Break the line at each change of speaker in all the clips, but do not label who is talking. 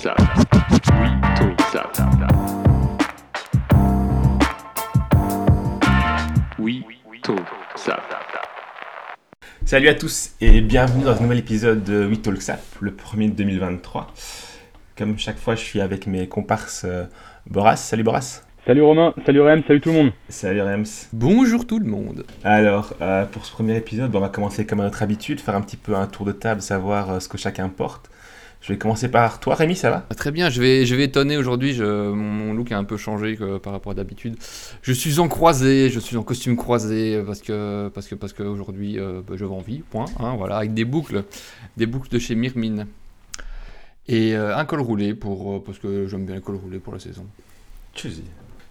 ça. Oui, tout ça. Oui, tout ça.
Salut à tous et bienvenue dans un nouvel épisode de We Talk Sap, le premier de 2023. Comme chaque fois, je suis avec mes comparses euh, Boras. Salut Boras.
Salut Romain, salut Rems, salut tout le monde.
Salut Rems.
Bonjour tout le monde.
Alors, euh, pour ce premier épisode, bon, on va commencer comme à notre habitude, faire un petit peu un tour de table, savoir euh, ce que chacun porte. Je vais commencer par toi, Rémi, ça va?
Ah, Très bien, je vais, je vais étonner aujourd'hui. je- Mon, mon look a un peu changé que- par rapport à d'habitude. Je suis en croisé, je suis en costume croisé parce que parce que parce que aujourd'hui euh, bah, je vais en vie, point. hein, voilà, avec des boucles, des boucles de chez Mirmine et euh, un col roulé pour euh, parce que j'aime bien le col roulé pour la saison.
Tu sais,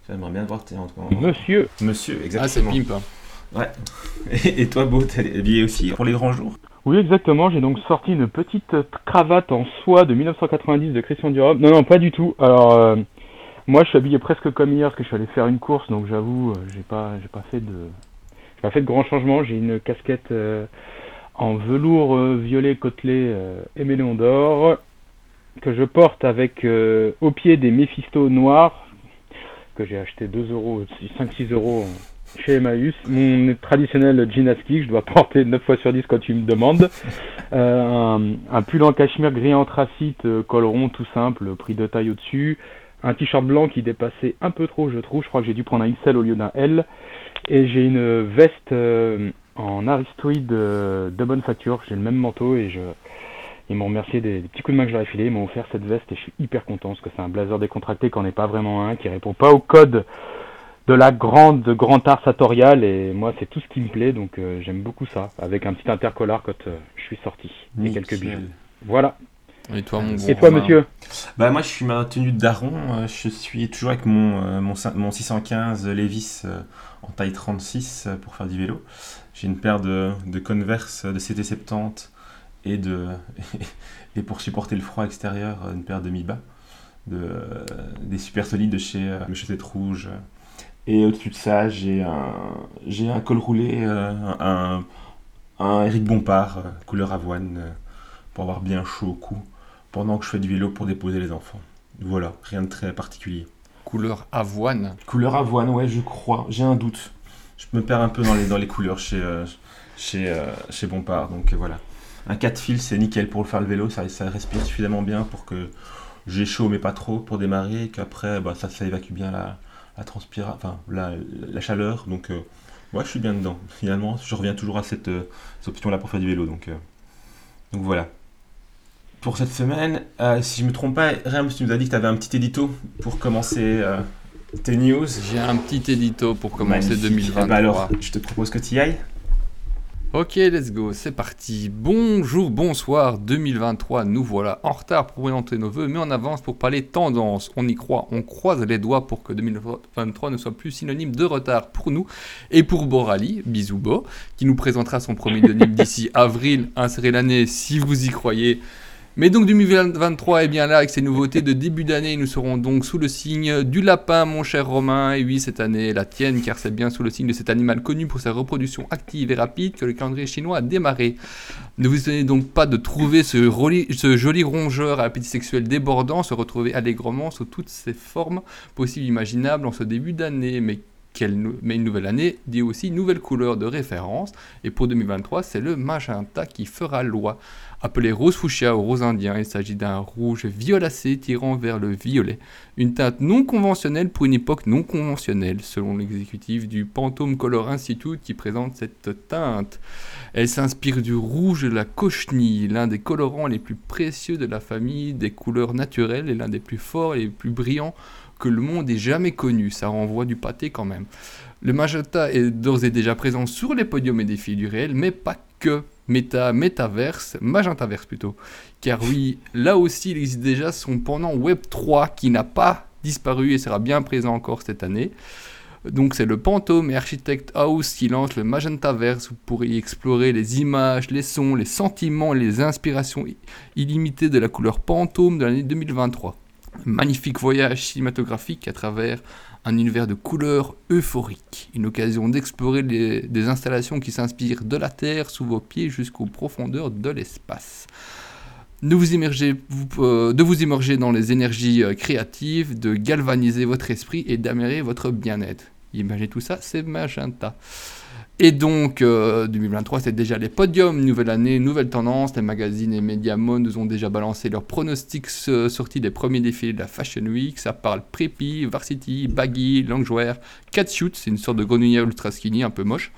j'aimerais bien te voir. t'es en- en-
Monsieur,
Monsieur,
Ah c'est
exactement.
pimp. hein.
Ouais. Et, et toi, Beau, t'es habillé aussi pour les grands jours?
Oui exactement, j'ai donc sorti une petite cravate en soie de 1990 de Christian Dior. Non, non, pas du tout. Alors, euh, moi je suis habillé presque comme hier parce que je suis allé faire une course, donc j'avoue, euh, j'ai pas, j'ai pas fait de, j'ai pas fait de grands changements. J'ai une casquette euh, en velours violet côtelé euh, éméléon d'or que je porte avec au pied des Mephisto noirs que j'ai acheté 2 euros, 5-6 euros chez Emmaüs. Mon traditionnel jean ski je dois porter 9 fois sur 10 quand tu me demandes. Euh, un, pull en cachemire gris anthracite, euh, col rond tout simple, prix de taille au-dessus. Un t-shirt blanc qui dépassait un peu trop, je trouve. Je crois que j'ai dû prendre un XL au lieu d'un L. Et j'ai une veste euh, en aristoïde de bonne facture. J'ai le même manteau et je... Ils m'ont remercié des, petits coups de main que je filés. Ils m'ont offert cette veste et je suis hyper content parce que c'est un blazer décontracté qui n'en est pas vraiment un, qui répond pas au code de la grande de grand art sartorial et moi c'est tout ce qui me plaît donc euh, j'aime beaucoup ça avec un petit intercollar quand euh, je suis sorti et quelques bijoux. Voilà.
Et toi mon bon
Et toi monsieur?
Bah moi je suis ma tenue de daron, euh, je suis toujours avec mon, mon, cin- mon 615 Levis en taille 36 euh, pour faire du vélo. J'ai une paire de, de Converse de CT70 et, de, et pour supporter le froid extérieur, une paire de Mi-Bas, de, des super solides de chez Chaussettes Rouges. Et au-dessus de ça, j'ai un, j'ai un col roulé, euh, un, un Eric Bompard, euh, couleur avoine, euh, pour avoir bien chaud au cou pendant que je fais du vélo pour déposer les enfants. Voilà, rien de très particulier.
couleur avoine.
Couleur avoine, ouais, je crois. J'ai un doute. Je me perds un peu dans les, dans les couleurs chez, euh, chez, euh, chez Bompard. Donc voilà. Un 4 fils, c'est nickel pour faire le vélo. Ça, ça respire suffisamment bien pour que j'ai chaud, mais pas trop pour démarrer. Et qu'après, bah, ça, ça évacue bien la, la transpira, enfin, la, la chaleur. Donc, euh, ouais, je suis bien dedans. Finalement, je reviens toujours à cette, euh, cette option-là pour faire du vélo. Donc, euh, donc voilà. Pour cette semaine, euh, si je me trompe pas, Rems, tu nous as dit que tu avais un petit édito pour commencer tes news.
J'ai un petit édito pour commencer
Magnifique.
2023.
Eh ben alors, je te propose que tu y ailles.
Ok, let's go, c'est parti. Bonjour, bonsoir, 2023, nous voilà en retard pour présenter nos voeux, mais en avance pour parler tendance. On y croit, on croise les doigts pour que 2023 ne soit plus synonyme de retard pour nous et pour Borali, bisous Bo, qui nous présentera son premier denim d'ici avril, insérez l'année si vous y croyez. Mais donc 2023 est bien là avec ses nouveautés de début d'année. Nous serons donc sous le signe du lapin, mon cher Romain. Et oui, cette année la tienne, car c'est bien sous le signe de cet animal connu pour sa reproduction active et rapide que le calendrier chinois a démarré. Ne vous étonnez donc pas de trouver ce, joli rongeur à appétit sexuel débordant se retrouver allègrement sous toutes ses formes possibles imaginables en ce début d'année. Mais mais une nouvelle année dit aussi nouvelle couleur de référence. Et pour 2023, c'est le magenta qui fera loi. Appelé rose fuchsia ou rose indien, il s'agit d'un rouge violacé tirant vers le violet. Une teinte non conventionnelle pour une époque non conventionnelle, selon l'exécutif du Pantone Color Institute qui présente cette teinte. Elle s'inspire du rouge de la cochenille, l'un des colorants les plus précieux de la famille des couleurs naturelles et l'un des plus forts et les plus brillants que le monde ait jamais connu. Ça renvoie du pâté quand même. Le magenta est d'ores et déjà présent sur les podiums et défis du réel, mais pas que. Méta, métaverse, magentaverse plutôt. Car oui, là aussi, il existe déjà son pendant Web 3 qui n'a pas disparu et sera bien présent encore cette année. Donc c'est le Pantome et Architect House qui lance le Magentaverse. Vous pourrez y explorer les images, les sons, les sentiments, les inspirations illimitées de la couleur Pantome de l'année 2023. Magnifique voyage cinématographique à travers un univers de couleurs euphoriques. Une occasion d'explorer des installations qui s'inspirent de la Terre sous vos pieds jusqu'aux profondeurs de l'espace. de vous, immerger, euh, dans les énergies euh, créatives, de galvaniser votre esprit et d'améliorer votre bien-être. Imaginez tout ça, c'est magenta. Et donc, euh, 2023, c'est déjà les podiums, nouvelle année, nouvelle tendance. Les magazines et médias nous ont déjà balancé leurs pronostics euh, sortis des premiers défilés de la Fashion Week. Ça parle Preppy, Varsity, Baggy, Loungewear, Catsuit, c'est une sorte de grenouillère ultra skinny, un peu moche.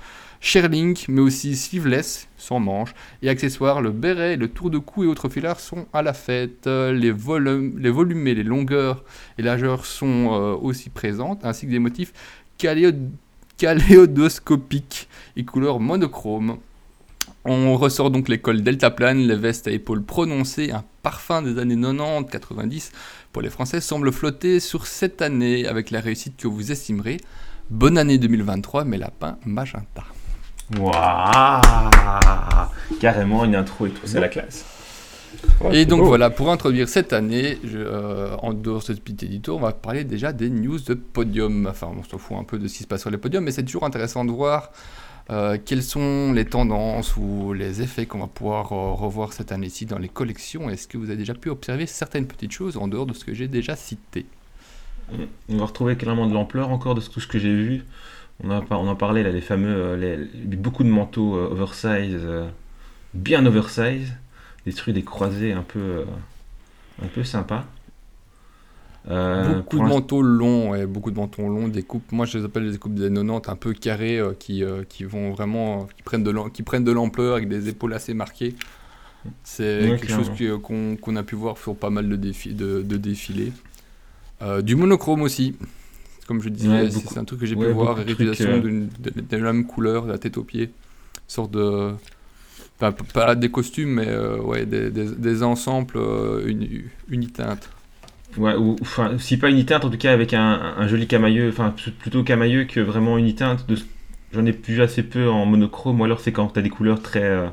Sherlink, mais aussi sleeveless, sans manches, et accessoires, le béret, le tour de cou et autres filards sont à la fête. Euh, Les, volumes, les volumes et les longueurs et largeurs sont euh, aussi présentes, ainsi que des motifs caléo- caléodoscopiques et couleurs monochromes. On ressort donc l'école deltaplane, les vestes à épaules prononcées, un parfum des années 90-90 pour les Français semble flotter sur cette année avec la réussite que vous estimerez. Bonne année 2023, mes lapins magenta.
Waouh Carrément une intro et tout, c'est la classe.
Ouais,
Et donc
beau.
voilà, pour introduire cette année, je, euh, en dehors de ce petit édito, on va parler déjà des news de podium. Enfin, on s'en fout un peu de ce qui se passe sur les podiums, mais c'est toujours intéressant de voir euh, quelles sont les tendances ou les effets qu'on va pouvoir euh, revoir cette année-ci dans les collections. Est-ce que vous avez déjà pu observer certaines petites choses en dehors de ce que j'ai déjà cité?
On va retrouver clairement de l'ampleur encore de tout ce que j'ai vu. On, a, on en parlait là, les fameux, les, beaucoup de manteaux euh, oversize, euh, bien oversize, des trucs, des croisés un peu, euh, un peu sympas. Euh,
Beaucoup de manteaux longs, ouais, beaucoup de manteaux longs, des coupes, moi je les appelle des coupes des 90 un peu carrées euh, qui, euh, qui vont vraiment, qui prennent de l'am- qui prennent de l'ampleur avec des épaules assez marquées. C'est
Ouais,
quelque chose
clairement.
qu'on qu'on a pu voir sur pas mal de, défi- de, de défilés. Du monochrome aussi, comme je disais,
Ouais,
c'est un truc que j'ai pu voir,
de
réutilisation d'une- de, de la même couleur, de la tête aux pieds, sorte de... Pas des costumes, mais euh, ouais, des, des, ensembles euh, uni- uniteintes.
Ouais, ou enfin, si pas uniteinte, en tout cas avec un, un joli camailleux, enfin plutôt camailleux que vraiment uniteinte. De... J'en ai vu assez peu en monochrome, ou alors c'est quand t'as des couleurs très euh,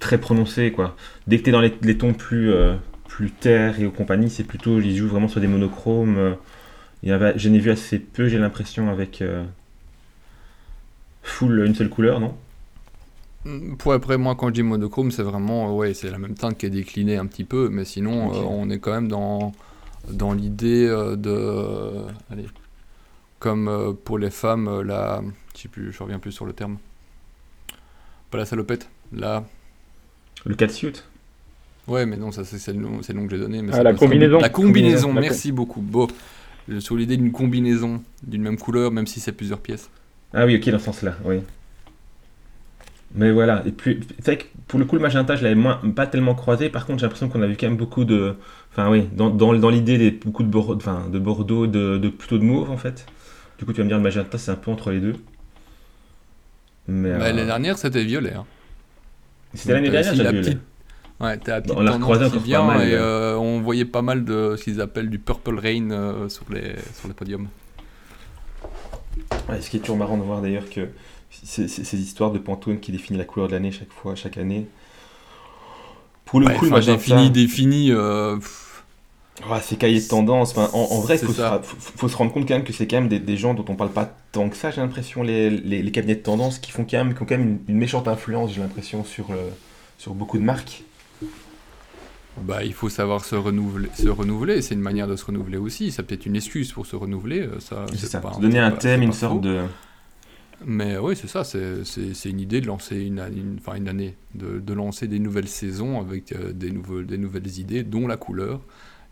très prononcées, quoi. Dès que t'es dans les, les tons plus euh, plus terre et compagnie, c'est plutôt, ils jouent vraiment sur des monochromes. j'en ai vu assez peu, j'ai l'impression, avec full une seule couleur, non?
Pour après, moi, quand je dis monochrome, c'est vraiment, euh, ouais, c'est la même teinte qui est déclinée un petit peu, mais sinon, euh, on est quand même dans, dans l'idée euh, de, allez, comme pour les femmes, la, je sais plus, je reviens plus sur le terme, pas la salopette, la,
Le catsuit.
ouais, mais non, ça c'est le nom, c'est le nom que j'ai donné, mais
Ah, la combinaison.
La combinaison,
Combinaison, la
merci beaucoup. Euh, sur l'idée d'une combinaison d'une même couleur, même si c'est plusieurs pièces.
Ah oui, ok, dans ce sens-là, oui. Mais voilà, et puis, c'est vrai que pour le coup, le magenta, je l'avais moins, pas tellement croisé. Par contre, j'ai l'impression qu'on a vu quand même beaucoup de. Enfin, oui, dans, dans, dans l'idée, des, beaucoup de, Bordeaux, enfin, de Bordeaux, de, de, plutôt de mauve en fait. Du coup, tu vas me dire, le magenta, c'est un peu entre les deux. Mais.
Bah,
euh,
L'année dernière, c'était violet. hein.
C'était l'année dernière,
si la petite- Ouais, t'as la petite
on l'a
qui
encore pas mal,
et euh, on voyait pas mal de ce qu'ils appellent du purple rain euh, sur, les, sur les podiums.
Ouais, ce qui est toujours marrant de voir d'ailleurs que ces histoires de Pantone qui définit la couleur de l'année chaque fois, chaque année. Pour le
Ouais,
coup, magenta.
défini, défini. euh,
Ouais, c'est cahiers de tendance. Enfin, en, en vrai, il faut, se
ça.
ra- faut, faut se rendre compte quand même que c'est quand même des, des gens dont on parle pas tant que ça, j'ai l'impression, les, les, les cabinets de tendance qui font quand même, qui ont quand même une, une méchante influence, j'ai l'impression, sur, le- sur beaucoup de marques.
bah, il faut savoir se renouveler. Se renouveler, c'est une manière de se renouveler aussi. C'est peut-être une excuse pour se renouveler. euh, Ça,
C'est ça.
pas-
Se donner un thème, une sorte
faux.
de.
Mais oui, c'est ça, c'est une idée de lancer une, une, enfin, une année, de, de lancer des nouvelles saisons avec euh, des, nouveaux, des nouvelles idées, dont la couleur.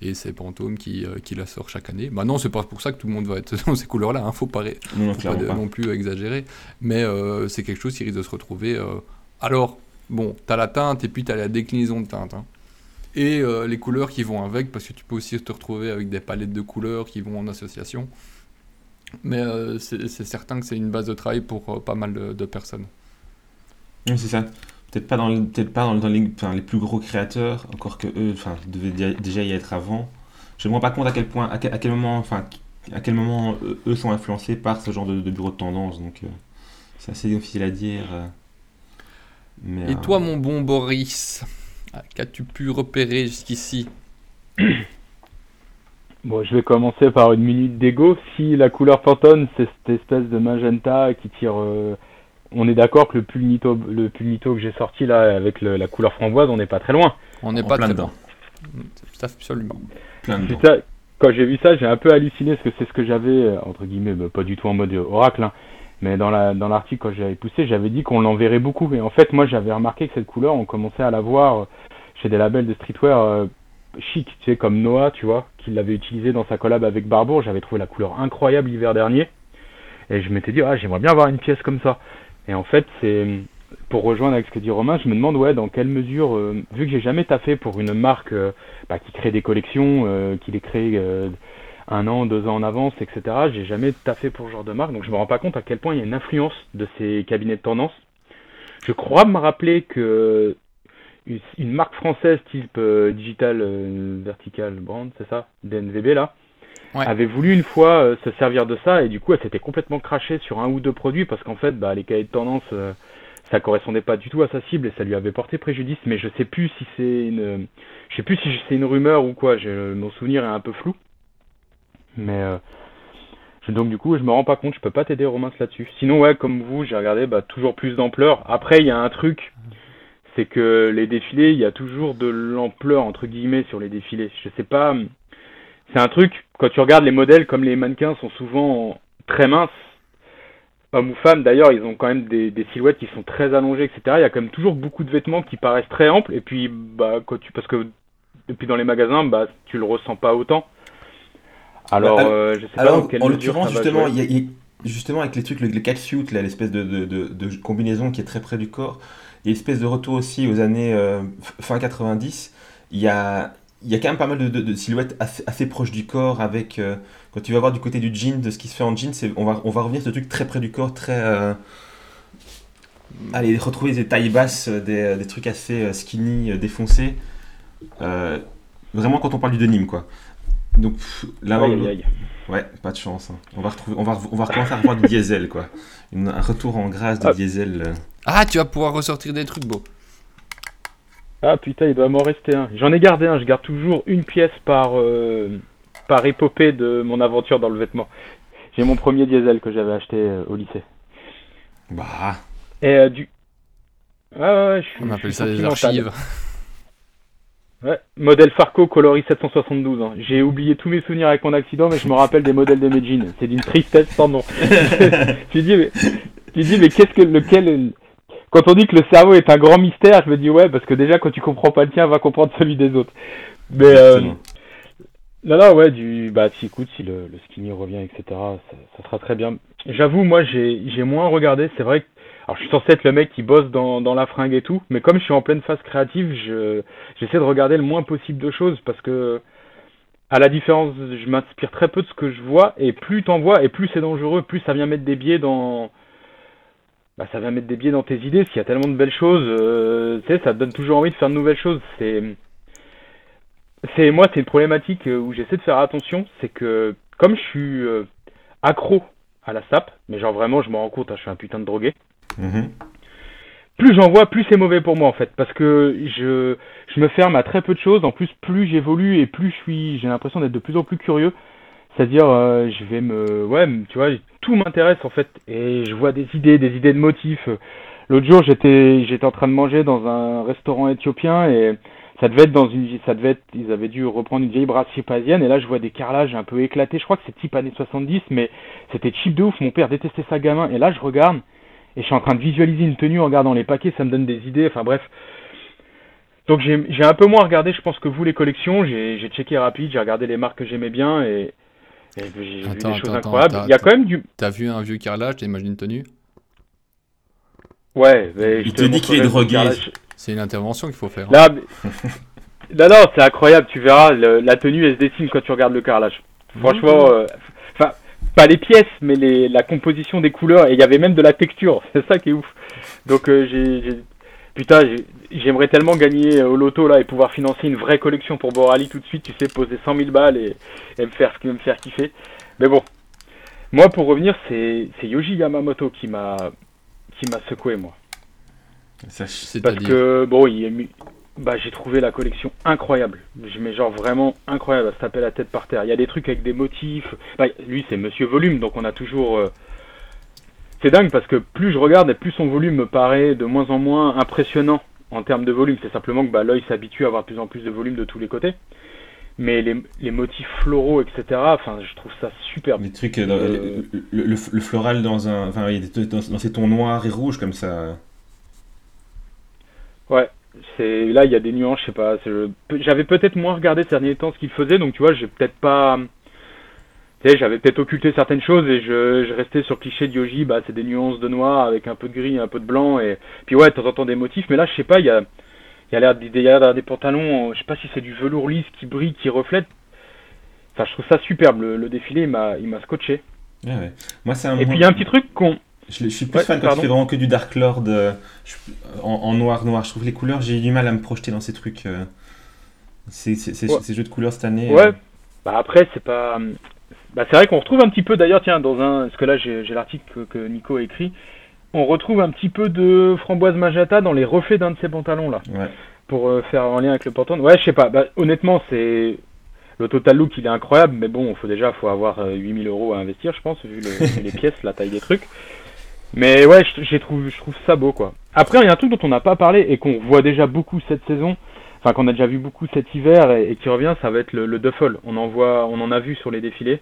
Et c'est Pantone qui, euh, qui la sort chaque année. Maintenant, c'est pas pour ça que tout le monde va être dans ces couleurs-là, hein, faut pas,
Non,
faut pas, non plus exagérer. Mais euh, c'est quelque chose qui risque de se retrouver. euh, Alors, bon, t'as la teinte et puis t'as la déclinaison de teinte. hein. Et euh, les couleurs qui vont avec, parce que tu peux aussi te retrouver avec des palettes de couleurs qui vont en association. Mais euh, c'est certain que c'est une base de travail pour euh, pas mal de, de personnes.
Oui, c'est ça. Peut-être pas dans, le- pas dans, dans les, enfin, les plus gros créateurs, encore que eux, enfin, devaient dé- déjà y être avant. Je me rends pas compte à quel point, à quel, à quel moment, enfin, à quel moment eux, sont influencés par ce genre de, de bureau de tendance. Donc, euh, c'est assez difficile à dire. euh. Mais,
Et toi, mon bon Boris, qu'as-tu pu repérer jusqu'ici?
Bon, je vais commencer par une minute d'ego. Si la couleur Pantone, c'est cette espèce de magenta qui tire, euh, on est d'accord que le pull Nito, le pull Nito que j'ai sorti là avec le- la couleur framboise, on n'est pas très loin.
On n'est pas
plein
très
dedans.
loin. C'est Absolument.
Plein dedans.
C'est ça, quand j'ai vu ça, j'ai un peu halluciné parce que c'est ce que j'avais, euh, entre guillemets, bah, pas du tout en mode oracle, hein, mais dans la dans l'article, quand j'avais poussé, j'avais dit qu'on l'enverrait beaucoup. Et en fait, moi, j'avais remarqué que cette couleur, on commençait à la voir euh, chez des labels de streetwear euh, chic, tu sais, comme Noah, tu vois, qui l'avait utilisé dans sa collab avec Barbour. J'avais trouvé la couleur incroyable l'hiver dernier. Et je m'étais dit, ah, j'aimerais bien avoir une pièce comme ça. Et en fait, c'est pour rejoindre avec ce que dit Romain, je me demande ouais dans quelle mesure, euh, vu que j'ai jamais taffé pour une marque euh, bah, qui crée des collections, euh, qui les crée euh, un an, deux ans en avance, etc. J'ai jamais taffé pour ce genre de marque, donc je me rends pas compte à quel point il y a une influence de ces cabinets de tendance. Je crois me rappeler que une- marque française type euh, Digital euh, Vertical Brand, c'est ça, DNVB là,
Ouais.
avait voulu une fois euh, se servir de ça et du coup elle s'était complètement crachée sur un ou deux produits parce qu'en fait bah, les cahiers de tendance euh, ça correspondait pas du tout à sa cible et ça lui avait porté préjudice. Mais je sais plus si c'est une je sais plus si c'est une rumeur ou quoi. Je, mon souvenir est un peu flou. Mais euh, je- donc du coup je me rends pas compte. Je peux pas t'aider Romain là-dessus. Sinon ouais comme vous j'ai regardé bah, toujours plus d'ampleur. Après il y a un truc c'est que les défilés il y a toujours de l'ampleur entre guillemets sur les défilés. Je sais pas c'est un truc quand tu regardes les modèles comme les mannequins sont souvent très minces hommes ou femmes d'ailleurs ils ont quand même des, des silhouettes qui sont très allongées etc il y a quand même toujours beaucoup de vêtements qui paraissent très amples et puis bah quand tu parce que depuis dans les magasins bah tu le ressens pas autant. Alors
Bah,
euh, je sais pas
Alors,
dans quelle
en l'occurrence, justement,
jouer.
il y a- il y a- justement, avec les trucs, le, le catsuit, l'espèce de, de, de, de combinaison qui est très près du corps, et l'espèce de retour aussi aux années euh, fin 90, il y a, il y a quand même pas mal de, de- de silhouettes assez, assez proches du corps, avec, euh, quand tu vas voir du côté du jean, de ce qui se fait en jean, c'est, on, va, on va revenir sur ce truc très près du corps, très... euh, allez, retrouver des tailles basses, des, des trucs assez skinny, défoncés. Euh, vraiment quand on parle du denim, quoi. Donc, là,
Aïe,
on-
aïe, aïe.
Ouais, pas de chance. hein. On va retrouver, on va, on va recommencer à revoir du diesel, quoi. Une- un retour en grâce de
Ah.
diesel.
Ah, tu vas pouvoir ressortir des trucs beaux.
Ah putain, il doit m'en rester un. J'en ai gardé un, je garde toujours une pièce par, euh, par épopée de mon aventure dans le vêtement. J'ai mon premier diesel que j'avais acheté euh, au lycée.
Bah,
Et euh, du. Ah ouais, ouais, je suis.
On appelle ça des archives.
Ouais. Modèle Farco coloris 772. hein. J'ai oublié tous mes souvenirs avec mon accident, mais je me rappelle des modèles de mes jeans. C'est d'une tristesse sans nom. tu dis, mais, tu dis, mais qu'est-ce que lequel. Quand on dit que le cerveau est un grand mystère, je me dis ouais, parce que déjà quand tu comprends pas le tien, va comprendre celui des autres. Mais euh, non, non, ouais, du, bah, si, écoute, si le, le skinny revient, etc., ça, ça sera très bien. J'avoue, moi, j'ai, j'ai moins regardé. C'est vrai que, alors, je suis censé être le mec qui bosse dans, dans la fringue et tout, mais comme je suis en pleine phase créative, je, j'essaie de regarder le moins possible de choses parce que, à la différence, je m'inspire très peu de ce que je vois, et plus t'en vois, et plus c'est dangereux, plus ça vient mettre des biais dans, bah, ça vient mettre des biais dans tes idées, parce qu'il y a tellement de belles choses, euh, tu sais, ça te donne toujours envie de faire de nouvelles choses. C'est, c'est moi, c'est une problématique euh, où j'essaie de faire attention, c'est que comme je suis euh, accro à la sape, mais genre vraiment, je me rends compte, hein, je suis un putain de drogué.
Mhm.
Plus j'en vois, plus c'est mauvais pour moi en fait, parce que je, je me ferme à très peu de choses. En plus, plus j'évolue et plus je suis, j'ai l'impression d'être de plus en plus curieux. C'est-à-dire, euh, je vais me, ouais, tu vois, tout m'intéresse en fait, et je vois des idées, des idées de motifs. L'autre jour, j'étais, j'étais en train de manger dans un restaurant éthiopien et ça devait être dans une, ça devait être, ils avaient dû reprendre une vieille brasserie parisienne et là, je vois des carrelages un peu éclatés. Je crois que c'est type années 70, mais c'était cheap de ouf. Mon père détestait ça gamin et là, je regarde et je suis en train de visualiser une tenue en regardant les paquets, ça me donne des idées. Enfin bref. Donc j'ai, un peu moins regardé, je pense que vous les collections. J'ai, checké rapide, j'ai regardé les marques que j'aimais bien et j'ai vu
Attends,
des choses
attends,
incroyables. Il y a quand même du,
T'as vu un vieux carrelage, t'as imaginé une tenue
ouais. mais
Il
je
te dit qu'il est drogué.
C'est une intervention qu'il faut faire. hein.
Là, mais- non, non, c'est incroyable. Tu verras, le- la tenue, elle se dessine quand tu regardes le carrelage. Franchement, euh, enfin, pas les pièces, mais les, la composition des couleurs. Et il y avait même de la texture. C'est ça qui est ouf. Donc, euh, j'ai- putain, j'ai- j'aimerais tellement gagner euh, au loto là et pouvoir financer une vraie collection pour Borali tout de suite. Tu sais, poser 100 000 balles et, et me faire me faire kiffer. Mais bon, moi, pour revenir, c'est, Yoji Yamamoto qui m'a, qui m'a secoué moi.
Ça,
Parce que bon, il bah j'ai trouvé la collection incroyable. Je mets genre vraiment incroyable à se taper la tête par terre. Il y a des trucs avec des motifs. Bah, lui c'est Monsieur Volume, donc on a toujours. euh, c'est dingue parce que plus je regarde et plus son volume me paraît de moins en moins impressionnant en termes de volume. C'est simplement que bah, l'œil s'habitue à avoir de plus en plus de volume de tous les côtés. Mais les, les motifs floraux, etc., enfin, je trouve ça superbe.
Les trucs, euh,
Euh,
le, le- le floral dans un, enfin, il y a des- dans, dans ces tons noirs et rouges comme ça.
Ouais, c'est là il y a des nuances, je sais pas. J'avais peut-être moins regardé ces derniers temps ce qu'il faisait, donc tu vois, j'ai peut-être pas. J'avais peut-être occulté certaines choses et je, je restais sur le cliché de Yoji, bah c'est des nuances de noir avec un peu de gris, un peu de blanc et puis ouais, de temps en temps des motifs, mais là je sais pas, il y a y a l'air des, des pantalons, je sais pas si c'est du velours lisse qui brille, qui reflète. Enfin, je trouve ça superbe. Le, le défilé, il m'a, il m'a scotché.
Ouais. Moi, c'est un.
Et puis il y a un petit truc qu'on,
Je, je suis plus
Ouais,
fan quand
pardon.
tu fais vraiment que du Dark Lord euh, je- en, en noir noir. Je trouve les couleurs, j'ai eu du mal à me projeter dans ces trucs. euh, ces, ces- ces-
Ouais.
ces jeux de couleurs cette année.
Ouais.
euh,
Bah après, c'est pas. Bah c'est vrai qu'on retrouve un petit peu d'ailleurs, tiens, dans un. Parce que là, j'ai l'article que, que Nico a écrit. On retrouve un petit peu de framboise magenta dans les reflets d'un de ses pantalons là.
ouais.
Pour euh, faire en lien avec le pantalon. Ouais, je sais pas. Bah, honnêtement, c'est. Le total look, il est incroyable, mais bon, faut déjà faut avoir euh, 8000 euros à investir, je pense, vu, le- vu les pièces, la taille des trucs. Mais ouais, je, trouve, je trouve ça beau, quoi. Après, il y a un truc dont on n'a pas parlé et qu'on voit déjà beaucoup cette saison, enfin qu'on a déjà vu beaucoup cet hiver et, et qui revient, ça va être le, le duffel. On en voit, on en a vu sur les défilés,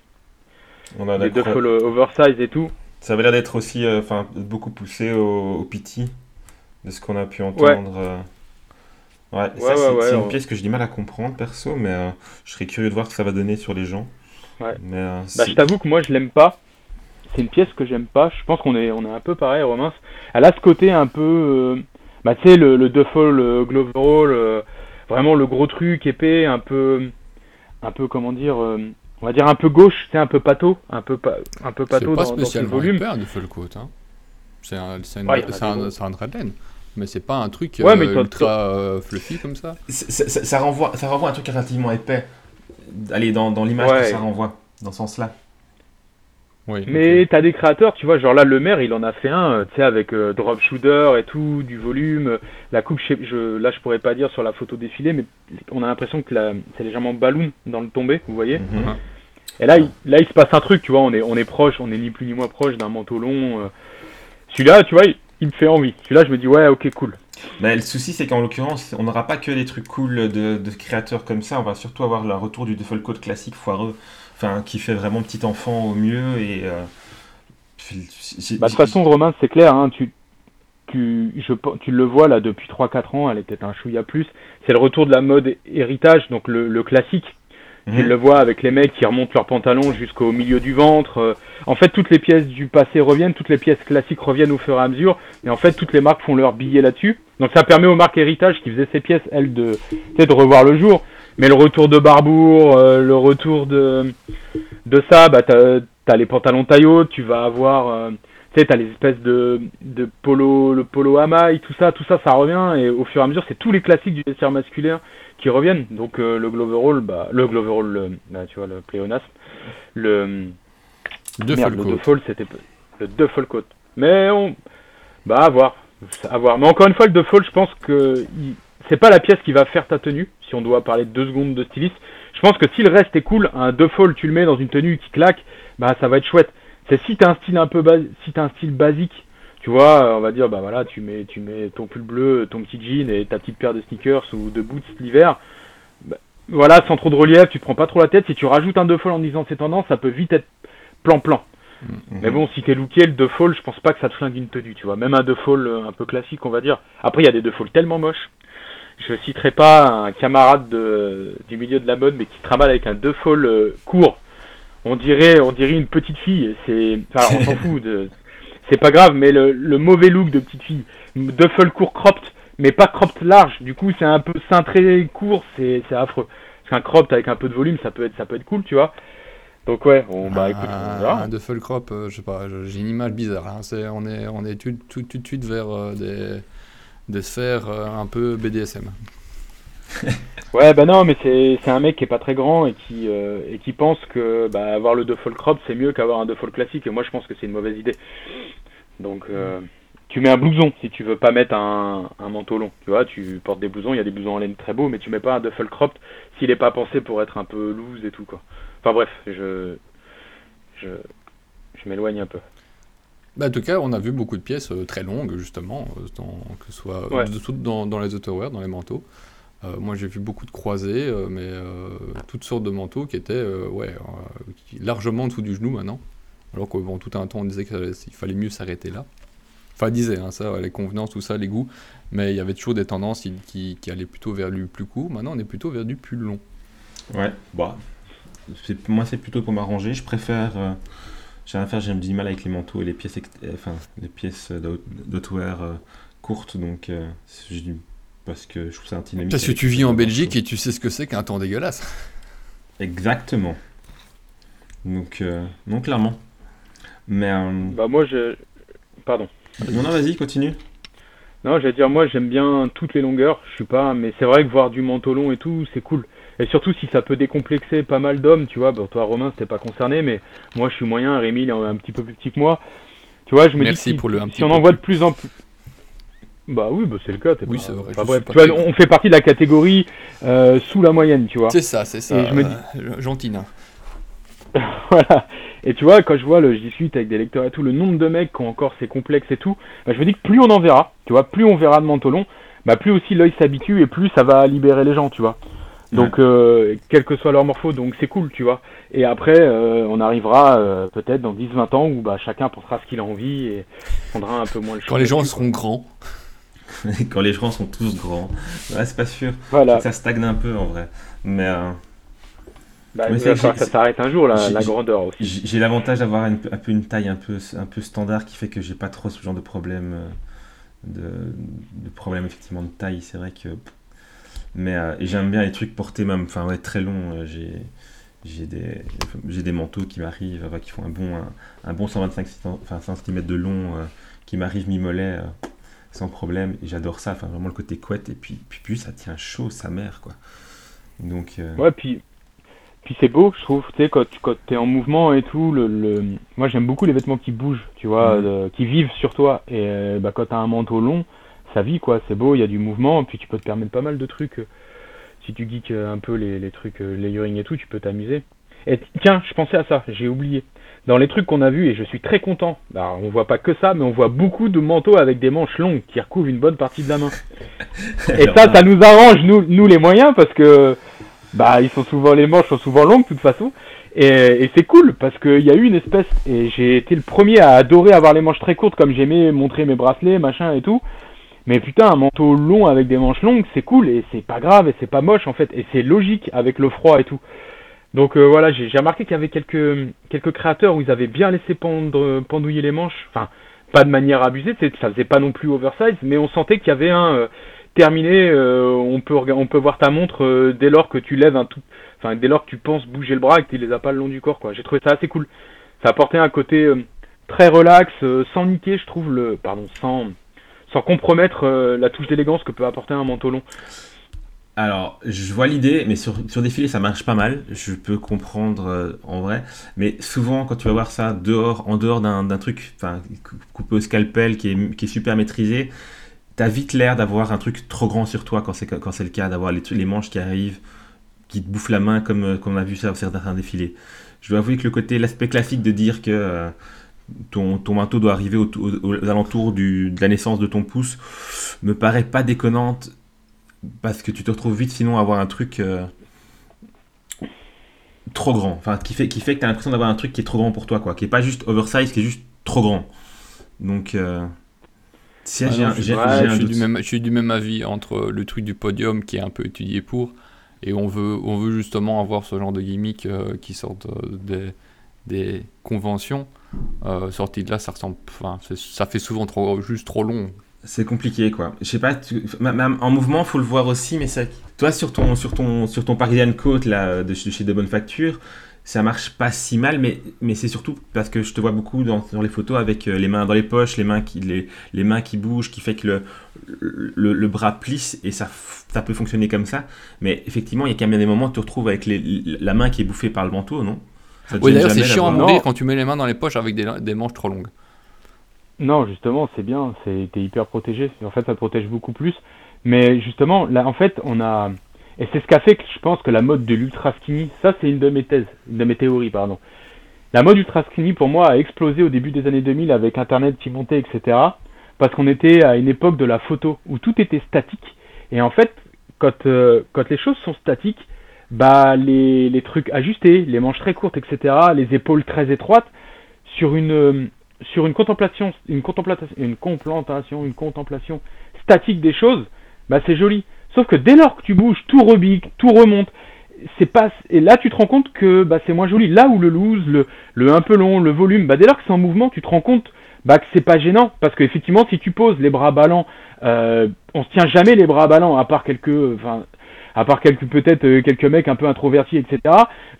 On a
les
cro-
duffel euh, oversize et tout.
Ça avait l'air d'être aussi, euh, enfin, beaucoup poussé au, au PT de ce qu'on a pu entendre. euh. Ouais, ça
ouais,
c'est
ouais,
une pièce que j'ai du mal à comprendre perso, mais euh, je serais curieux de voir ce que ça va donner sur les gens.
Ouais.
Mais euh,
Bah, je t'avoue que moi, je l'aime pas. C'est une pièce que j'aime pas. Je pense qu'on est, on est un peu pareil, Romain. Elle a ce côté un peu, bah, tu sais, le, le duffel euh, vraiment le gros truc épais, un peu, un peu, comment dire, on va dire un peu gauche, sais, un peu pâteau, un peu, pa- un peu
C'est
pâteau
pas
dans, dans
spécialement
volume.
hyper de full coat. Hein. C'est un, c'est une-
Ouais,
c'est un, c'est un. Mais c'est pas un truc
Ouais,
euh,
mais
ultra euh, fluffy comme ça.
c'est- c'est- ça, ça renvoie, ça renvoie à un truc relativement épais. Allez, dans, dans l'image
Ouais.
que ça renvoie, dans ce sens-là.
Oui,
Mais
ok.
t'as des créateurs, tu vois, genre là, le maire, il en a fait un, euh, tu sais, avec euh, drop shooter et tout, du volume. La coupe, je, je, là, je pourrais pas dire sur la photo défilée, mais on a l'impression que la- c'est légèrement ballon dans le tombé, vous voyez.
Mhm.
Mhm.
Et là, il, là, il se passe un truc, tu vois, on est, on est proche, on est ni plus ni moins proche d'un manteau long. euh. Celui-là, tu vois, il, il me fait envie. Celui-là, je me dis, ouais, ok, cool.
Mais le souci, c'est qu'en l'occurrence, on n'aura pas que des trucs cool de, de créateurs comme ça. On va surtout avoir le retour du default code classique foireux, enfin, qui fait vraiment petit enfant au mieux. Et euh,
Bah, de toute façon, Romain, c'est clair, hein, tu, tu, je, tu le vois là depuis 3-4 ans, elle est peut-être un chouïa plus. C'est le retour de la mode héritage, donc le, le classique.
Mhm.
Tu le vois avec les mecs qui remontent leurs pantalons jusqu'au milieu du ventre. euh. En fait, toutes les pièces du passé reviennent, toutes les pièces classiques reviennent au fur et à mesure. Et en fait, toutes les marques font leur billet là-dessus. Donc ça permet aux marques héritage qui faisaient ces pièces, elles, de de revoir le jour. Mais le retour de Barbour, euh, le retour de, de ça, bah t'as as les pantalons taille haute, tu vas avoir, euh, tu sais, t'as les espèces de, de polo, le polo hamaï, tout ça, tout ça, ça revient. Et au fur et à mesure, c'est tous les classiques du vestiaire masculin qui reviennent. Donc euh, le Gloverall, bah, le Gloverall, le, là, tu vois, le pléonasme, le,
Deux
merde, le c'était le duffel coat. Mais on, bah à voir, à voir. Mais encore une fois, le duffel, je pense que il- c'est pas la pièce qui va faire ta tenue. Si on doit parler de deux secondes de styliste, je pense que si le reste est cool, un duffel, tu le mets dans une tenue qui claque, bah ça va être chouette. C'est si t'as un style un peu bas, si t'as un style basique, tu vois, on va dire bah voilà, tu mets tu mets ton pull bleu, ton petit jean et ta petite paire de sneakers ou de boots l'hiver. Bah, voilà, sans trop de relief, tu te prends pas trop la tête. Si tu rajoutes un duffel en disant c'est tendance, ça peut vite être plan-plan.
Mhm.
Mais bon, si t'es looké, le duffel, je pense pas que ça te flingue une tenue, tu vois. Même un duffel euh, un peu classique, on va dire. Après, il y a des duffels tellement moches. Je citerai pas un camarade de, du milieu de la mode, mais qui trimballe avec un duffel euh, court. On dirait, on dirait une petite fille. C'est, enfin, on s'en fout. De, c'est pas grave, mais le, le mauvais look de petite fille. Duffel court cropped, mais pas cropped large. Du coup, c'est un peu cintré court, c'est, c'est affreux. Parce qu'un cropped avec un peu de volume, ça peut être, ça peut être cool, tu vois. Donc ouais, on, bah écoute, on verra.
Un duffel crop, euh, je sais pas, j'ai une image bizarre. hein. C'est, on est, on est tout, tout, tout de suite vers euh, des, des sphères euh, un peu BDSM.
Ouais, bah non, mais c'est un mec qui est pas très grand et qui euh, et qui pense que bah, avoir le duffel crop c'est mieux qu'avoir un duffel classique. Et moi, je pense que c'est une mauvaise idée. Donc, euh, tu mets un blouson si tu veux pas mettre un, un manteau long. Tu vois, tu portes des blousons, il y a des blousons en laine très beaux, mais tu mets pas un duffel crop s'il est pas pensé pour être un peu loose et tout quoi. Enfin bref, je je je m'éloigne un peu.
Bah, en tout cas, on a vu beaucoup de pièces euh, très longues, justement, dans- que ce soit
Ouais.
dans, dans les outerwear, dans les manteaux. Euh, moi, j'ai vu beaucoup de croisés, euh, mais euh, toutes sortes de manteaux qui étaient euh, ouais, euh, largement en dessous du genou maintenant. Alors que bon, tout un temps, on disait qu'il fallait mieux s'arrêter là. Enfin, disait, hein, ça, les convenances, tout ça, les goûts. Mais il y avait toujours des tendances qui, qui, qui allaient plutôt vers du plus court. Maintenant, on est plutôt vers du plus long.
Ouais, bah, moi c'est plutôt pour m'arranger. Je préfère. euh, j'ai rien à faire, j'ai du mal avec les manteaux et les pièces, enfin, les pièces d'out- d'outwear euh, courtes, donc euh, c'est juste du- parce que je trouve ça antinomique.
Parce que tu vis en. Belgique et tu sais ce que c'est qu'un temps dégueulasse.
Exactement. Donc, euh, non, clairement. Mais. euh,
Bah moi je... Pardon.
non, non, vas-y, continue.
Non, j'allais dire, moi j'aime bien toutes les longueurs, je suis pas, mais c'est vrai que voir du manteau long et tout, c'est cool. Et surtout si ça peut décomplexer pas mal d'hommes, tu vois, bon, toi Romain c'était pas concerné, mais moi je suis moyen, Rémi il est un petit peu plus petit que moi. Tu vois, je me
Merci
dis si,
pour le un
si
petit
on
peu
en voit de plus en plus... Bah oui, bah c'est le cas.
Oui,
pas-
c'est vrai, pas
tu vois, on fait partie de la catégorie euh, sous la moyenne, tu vois.
C'est ça, c'est ça.
Et je me
euh, gentil nain.
voilà. Et tu vois, quand je vois, le, je discute avec des lecteurs et tout, le nombre de mecs qui ont encore ces complexes et tout, bah, je me dis que plus on en verra, tu vois, plus on verra de manteau long, bah, plus aussi l'œil s'habitue et plus ça va libérer les gens, tu vois. Donc, euh, quel que soit leur morpho, donc c'est cool, tu vois. Et après, euh, on arrivera euh, peut-être dans 10-20 ans où bah, chacun pensera ce qu'il a envie et prendra un peu moins le choix.
Quand les gens seront grands.
Quand les gens sont tous grands. Ouais, c'est pas sûr.
Voilà.
Ça stagne un peu en vrai. Mais. euh,
Bah,
Mais
ça s'arrête un jour, la, la grandeur aussi.
J'ai l'avantage d'avoir une- un peu une taille un peu, un peu standard qui fait que j'ai pas trop ce genre de problème euh, de, de problème effectivement de taille. C'est vrai que mais euh, j'aime bien les trucs portés même enfin ouais, très longs. j'ai j'ai des j'ai des manteaux qui m'arrivent qui font un bon un, un bon 125 cm de long euh, qui m'arrive mi-mollet euh, sans problème et j'adore ça enfin vraiment le côté couette et puis puis, puis ça tient chaud sa mère quoi. Donc euh,
Ouais, puis, puis c'est beau, je trouve, tu sais, quand, t'es en mouvement et tout, le, le... moi j'aime beaucoup les vêtements qui bougent, tu vois,
Mhm.
de- qui vivent sur toi. Et euh, bah, quand t'as un manteau long, ça vit, quoi, c'est beau, il y a du mouvement, puis tu peux te permettre pas mal de trucs. euh, Si tu geeks euh, un peu les, les trucs euh, layering et tout, tu peux t'amuser. Et tiens, je pensais à ça, j'ai oublié. Dans les trucs qu'on a vus, et je suis très content, bah, on voit pas que ça, mais on voit beaucoup de manteaux avec des manches longues qui recouvrent une bonne partie de la main. Et
alors
ça, ça nous arrange, nous, nous les moyens, parce que bah, ils sont souvent, les manches sont souvent longues, de toute façon. Et, et c'est cool, parce qu'il y a eu une espèce, et j'ai été le premier à adorer avoir les manches très courtes, comme j'aimais montrer mes bracelets, machin et tout. Mais putain, un manteau long avec des manches longues, c'est cool, et c'est pas grave, et c'est pas moche, en fait, et c'est logique avec le froid et tout. Donc euh, voilà, j'ai remarqué qu'il y avait quelques, quelques créateurs où ils avaient bien laissé pendre, pendouiller les manches, enfin, pas de manière abusée, ça faisait pas non plus oversize, mais on sentait qu'il y avait un euh, terminé, euh, on, peut, on peut voir ta montre euh, dès lors que tu lèves un tout, enfin dès lors que tu penses bouger le bras et que tu les as pas le long du corps, quoi. J'ai trouvé ça assez cool. Ça apportait un côté très relax, sans niquer, je trouve, le, pardon, sans, sans compromettre la touche d'élégance que peut apporter un manteau long.
Alors, je vois l'idée, mais sur, sur défilé, ça marche pas mal. Je peux comprendre euh, en vrai. Mais souvent, quand tu vas voir ça dehors, en dehors d'un truc coupé au scalpel qui est, qui est super maîtrisé, t'as vite l'air d'avoir un truc trop grand sur toi quand c'est le cas, d'avoir les, les manches qui arrivent, qui te bouffent la main comme, euh, comme on a vu ça sur certains défilés. Je dois avouer que le côté, l'aspect classique de dire que euh, ton, ton manteau doit arriver au- au- aux alentours de la naissance de ton pouce me paraît pas déconnante parce que tu te retrouves vite sinon à avoir un truc euh, trop grand. Enfin, qui fait, qui fait que tu as l'impression d'avoir un truc qui est trop grand pour toi, quoi. Qui est pas juste oversize, qui est juste trop grand. Donc, euh, si
Ah
j'ai un,
je, ouais, suis du même, je suis du même avis entre le truc du podium qui est un peu étudié pour et on veut, on veut justement avoir ce genre de gimmick euh, qui sortent des, des conventions. Euh, sorti de là, ça ressemble, ça fait souvent trop, juste trop long.
C'est compliqué, quoi. Je sais pas, tu- en mouvement, faut le voir aussi, mais c'est... Toi, sur ton, sur ton, sur ton Parisian Coat, là, de chez, de chez De Bonne Facture, ça marche pas si mal, mais, mais c'est surtout parce que je te vois beaucoup dans, dans les photos avec euh, les mains dans les poches, les mains qui, les, les mains qui bougent, qui fait que le, le, le bras plisse et ça, ça peut fonctionner comme ça. Mais effectivement, il y a quand même des moments où tu te retrouves avec les- la main qui est bouffée par le manteau, non? Ça
Oui, d'ailleurs, c'est chiant à mourir quand tu mets les mains dans les poches avec des, des manches trop longues.
Non, justement, c'est bien, c'est hyper protégé. En fait, ça protège beaucoup plus. Mais justement, là, en fait, on a et c'est ce qu'a fait que je pense que la mode de l'ultra skinny, ça, c'est une de mes thèses, une de mes théories, pardon. la mode ultra skinny pour moi a explosé au début des années 2000 avec Internet qui montait, etc. Parce qu'on était à une époque de la photo où tout était statique. Et en fait, quand, euh, quand les choses sont statiques, bah les, trucs ajustés, les manches très courtes, etc., les épaules très étroites, sur une, sur une contemplation, une contemplation, une une contemplation statique des choses, bah c'est joli. Sauf que dès lors que tu bouges, tout rebique, tout remonte, c'est pas et là tu te rends compte que bah c'est moins joli. Là où le loose, le, le un peu long, le volume, bah dès lors que c'est en mouvement, tu te rends compte bah que c'est pas gênant parce qu'effectivement si tu poses les bras ballants, euh, on se tient jamais les bras ballants à part quelques, à part quelques peut-être euh, quelques mecs un peu introvertis, etc.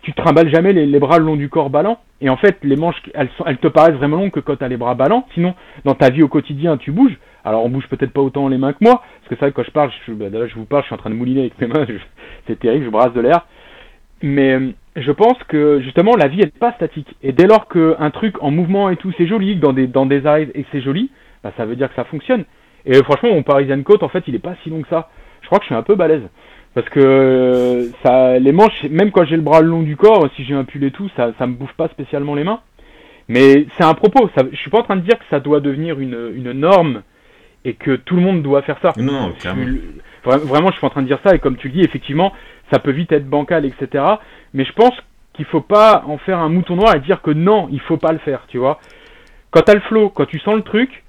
Tu te trimbales jamais les, les, bras le long du corps ballants. Et en fait, les manches, elles, te paraissent vraiment longues que quand tu as les bras ballants. Sinon, dans ta vie au quotidien, tu bouges. Alors, on bouge peut-être pas autant les mains que moi, parce que c'est vrai que quand je parle, je, bah, je vous parle, je suis en train de mouliner avec mes mains. C'est terrible, je brasse de l'air. Mais euh, je pense que justement, la vie n'est pas statique. Et dès lors qu'un truc en mouvement et tout, c'est joli, dans des dans des eyes et c'est joli, bah, ça veut dire que ça fonctionne. Et franchement, mon Parisian Coat, en fait, il est pas si long que ça. Je crois que je suis un peu balèze. Parce que euh, ça, les manches, même quand j'ai le bras le long du corps, si j'ai un pull et tout, ça, ça me bouffe pas spécialement les mains. Mais c'est un propos. Ça, je suis pas en train de dire que ça doit devenir une, une norme et que tout le monde doit faire ça.
Non, clairement.
Je, vraiment, je suis en train de dire ça et comme tu le dis, effectivement, ça peut vite être bancal, etc. Mais je pense qu'il faut pas en faire un mouton noir et dire que non, il faut pas le faire, tu vois. Quand t'as le flow, quand tu sens le truc,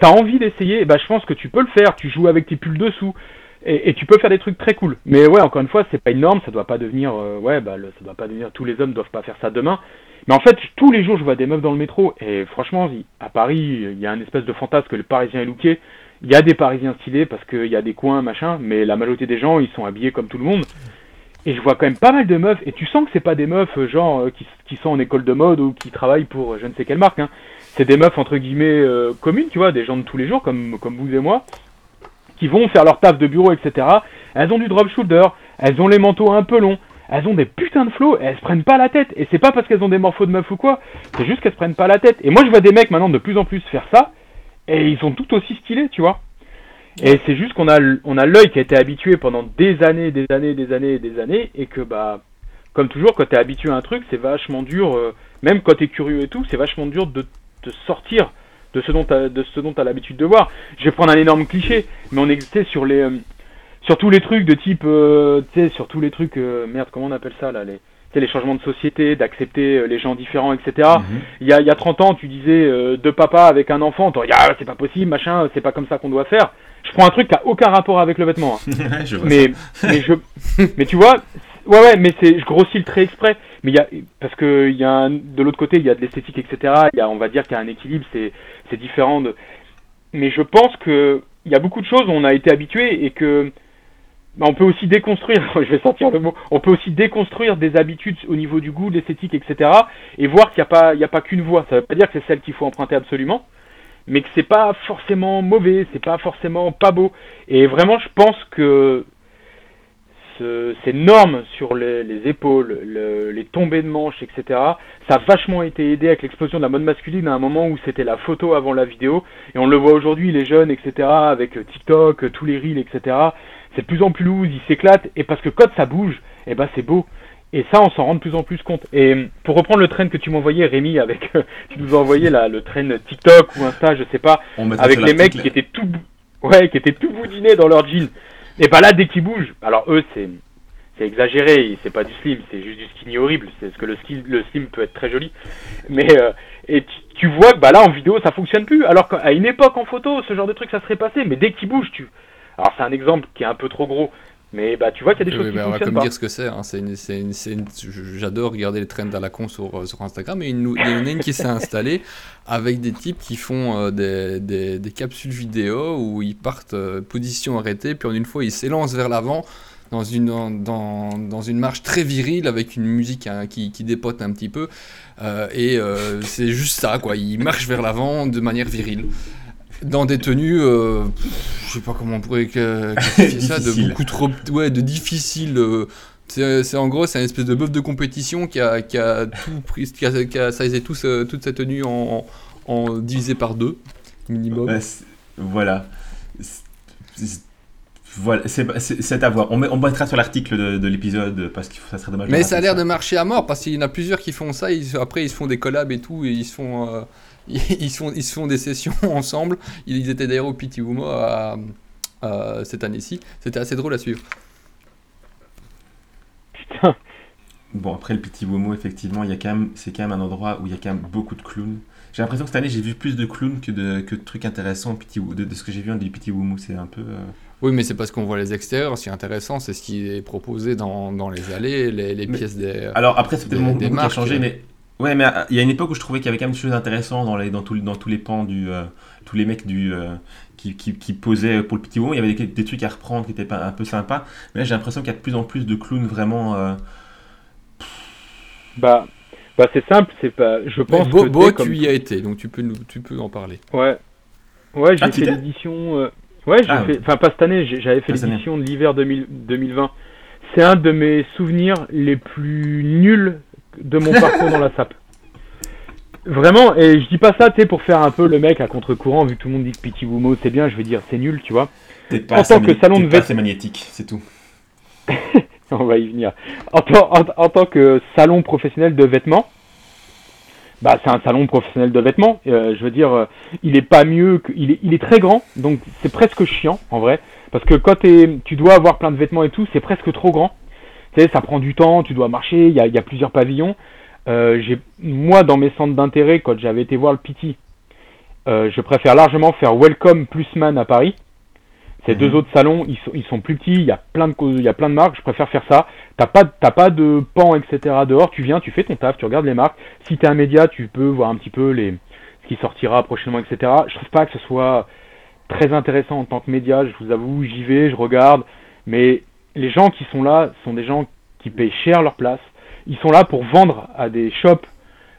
t'as envie d'essayer, et ben je pense que tu peux le faire. Tu joues avec tes pulls dessous. Et, tu peux faire des trucs très cool. Mais ouais, encore une fois, c'est pas une norme, ça doit pas devenir, euh, ouais, bah, le, ça doit pas devenir, tous les hommes doivent pas faire ça demain. Mais en fait, tous les jours, je vois des meufs dans le métro, et franchement, à Paris, il y a un espèce de fantasme que le Parisien est looké. Il y a des Parisiens stylés parce qu'il y a des coins, machin, mais la majorité des gens, ils sont habillés comme tout le monde. Et je vois quand même pas mal de meufs, et tu sens que c'est pas des meufs, euh, genre, euh, qui, sont en école de mode ou qui travaillent pour je ne sais quelle marque, hein. C'est des meufs, entre guillemets, communes, tu vois, des gens de tous les jours, comme, comme vous et moi, qui vont faire leur taf de bureau, etc. Elles ont du drop shoulder, elles ont les manteaux un peu longs, elles ont des putains de flots, et elles se prennent pas la tête. Et c'est pas parce qu'elles ont des morphos de meuf ou quoi, c'est juste qu'elles se prennent pas la tête. Et moi je vois des mecs maintenant de plus en plus faire ça, et ils sont tout aussi stylés, tu vois. Et c'est juste qu'on a on a l'œil qui a été habitué pendant des années, des années, des années, des années, et que bah comme toujours quand t'es habitué à un truc, c'est vachement dur, euh, même quand t'es curieux et tout, c'est vachement dur de te sortir de ce dont de ce dont t'as l'habitude de voir. Je vais prendre un énorme cliché, mais on existait sur les euh, sur tous les trucs de type euh, tu sais sur tous les trucs euh, merde comment on appelle ça là les les changements de société, d'accepter les gens différents, etc. Mm -hmm. il, y a, il y a 30 ans, tu disais deux papas avec un enfant, tu ah, c'est pas possible, machin, c'est pas comme ça qu'on doit faire. Je prends un truc qui a aucun rapport avec le vêtement. Hein.
je
mais, mais, je, mais tu vois, ouais, ouais, mais c'est, je grossis le trait exprès. Mais il y a, parce que il y a un, de l'autre côté, il y a de l'esthétique, etc. Il y a, on va dire qu'il y a un équilibre, c'est, c'est différent de. Mais je pense que il y a beaucoup de choses où on a été habitué et que on peut aussi déconstruire, je vais sortir le mot, on peut aussi déconstruire des habitudes au niveau du goût, de l'esthétique, etc. et voir qu'il n'y a pas, pas qu'une voie. Ça veut pas dire que c'est celle qu'il faut emprunter absolument, mais que c'est pas forcément mauvais, c'est pas forcément pas beau. Et vraiment, je pense que ce, ces normes sur les, les épaules, le, les tombées de manches, etc., ça a vachement été aidé avec l'explosion de la mode masculine à un moment où c'était la photo avant la vidéo. Et on le voit aujourd'hui, les jeunes, etc., avec TikTok, tous les reels, etc., c'est de plus en plus loose, ils s'éclatent, et parce que quand ça bouge, eh ben c'est beau. Et ça, on s'en rend de plus en plus compte. Et pour reprendre le train que tu m'envoyais, Rémi, avec, tu nous as envoyé là, le train TikTok ou Insta, je sais pas, avec les mecs qui étaient tout, ouais, qui étaient tout boudinés dans leur jean. Et ben là, dès qu'ils bougent, alors eux, c'est, exagéré, c'est pas du slim, c'est juste du skinny horrible. C'est ce que le slim, peut être très joli. Mais, euh, et tu, vois que bah là, en vidéo, ça fonctionne plus. Alors qu'à une époque, en photo, ce genre de truc, ça serait passé. Mais dès qu'ils bougent, tu, alors c'est un exemple qui est un peu trop gros, mais bah tu vois qu'il y a des choses qui
bah,
fonctionnent
on va comme
pas.
dire ce que c'est. Hein. C'est une, c'est une, c'est une... J'adore regarder les trends à la con sur, sur Instagram. Et il y en a une qui s'est installée avec des types qui font euh, des, des, des, capsules vidéo où ils partent euh, position arrêtée, puis en une fois ils s'élancent vers l'avant dans une, dans, dans une marche très virile avec une musique hein, qui, qui dépote un petit peu. Euh, et c'est juste ça, quoi. Ils marchent vers l'avant de manière virile dans des tenues, euh, je sais pas comment on pourrait qualifier ça, de beaucoup trop, ouais, de difficile. Euh, c'est en gros, c'est une espèce de bœuf de compétition qui a, qui a tout pris, qui a, qui a sizé tout, toute sa tenue en, en, divisé par deux, minimum.
Bah, voilà. Voilà, c'est à voir. On, met- on mettra sur l'article de, de l'épisode parce que ça serait dommage.
Mais ça a l'air de marcher à mort parce qu'il y en a plusieurs qui font ça. Ils, après, ils se font des collabs et tout. Et ils se font, euh, ils, se font, ils se font des sessions ensemble. Ils étaient d'ailleurs au Petit Wumo à, à cette année-ci. C'était assez drôle à suivre.
Putain.
Bon, après le Petit Womo, effectivement, il y a quand même, c'est quand même un endroit où il y a quand même beaucoup de clowns. J'ai l'impression que cette année, j'ai vu plus de clowns que de, que de trucs intéressants Wo- de, de ce que j'ai vu du Petit Womo. C'est un peu. euh,
Oui, mais c'est parce qu'on voit les extérieurs. Ce qui est intéressant, c'est ce qui est proposé dans, dans les allées, les, les
Mais-
pièces des.
Alors après, c'est peut-être mon goût qui a changé, mais ouais, mais euh, il y a une époque où je trouvais qu'il y avait quand même des choses intéressantes dans les dans, tout- dans tous les pans du euh, tous les mecs du euh, qui, qui, qui posaient pour le petit moment. Il y avait des, des trucs à reprendre qui étaient pas- un peu sympas. Mais là, j'ai l'impression qu'il y a de plus en plus de clowns vraiment. euh,
Bah, bah c'est simple, c'est pas. Je pense
Beau,
que
Beau,
t'es comme-
tu y as été, donc tu peux, nous- tu peux en parler.
Ouais. Ouais, j'ai
Ah,
fait l'édition. euh, Ouais, j'ai
Ah,
fait. Enfin, pas cette année, j'avais fait l'édition de l'hiver 2000 2020. C'est un de mes souvenirs les plus nuls de mon parcours dans la SAP. Vraiment, et je dis pas ça, tu sais, pour faire un peu le mec à contre-courant, vu que tout le monde dit que Pity Wumo c'est bien, je vais dire c'est nul, tu vois.
T'es pas
En tant que salon de
pas
vêt-
assez magnétique, c'est tout.
On va y venir. En, tant- en- en tant que salon professionnel de vêtements, bah c'est un salon professionnel de vêtements. euh, je veux dire, euh, il est pas mieux que, il est, il est très grand, donc c'est presque chiant en vrai, parce que quand tu dois avoir plein de vêtements et tout, c'est presque trop grand. Sais, ça prend du temps, tu dois marcher, il y a, il y a plusieurs pavillons. Euh, moi, dans mes centres d'intérêt, quand j'avais été voir le Pity, euh, je préfère largement faire Welcome plus Man à Paris. Ces
Mhm.
deux autres salons, ils sont, ils sont plus petits, il y a plein de causes- il y a plein de marques, je préfère faire ça. T'as pas, t'as pas de pan, etc. dehors, tu viens, tu fais ton taf, tu regardes les marques. Si t'es un média, tu peux voir un petit peu les, ce qui sortira prochainement, etc. Je trouve pas que ce soit très intéressant en tant que média, je vous avoue, j'y vais, je regarde, mais les gens qui sont là sont des gens qui payent cher leur place. Ils sont là pour vendre à des shops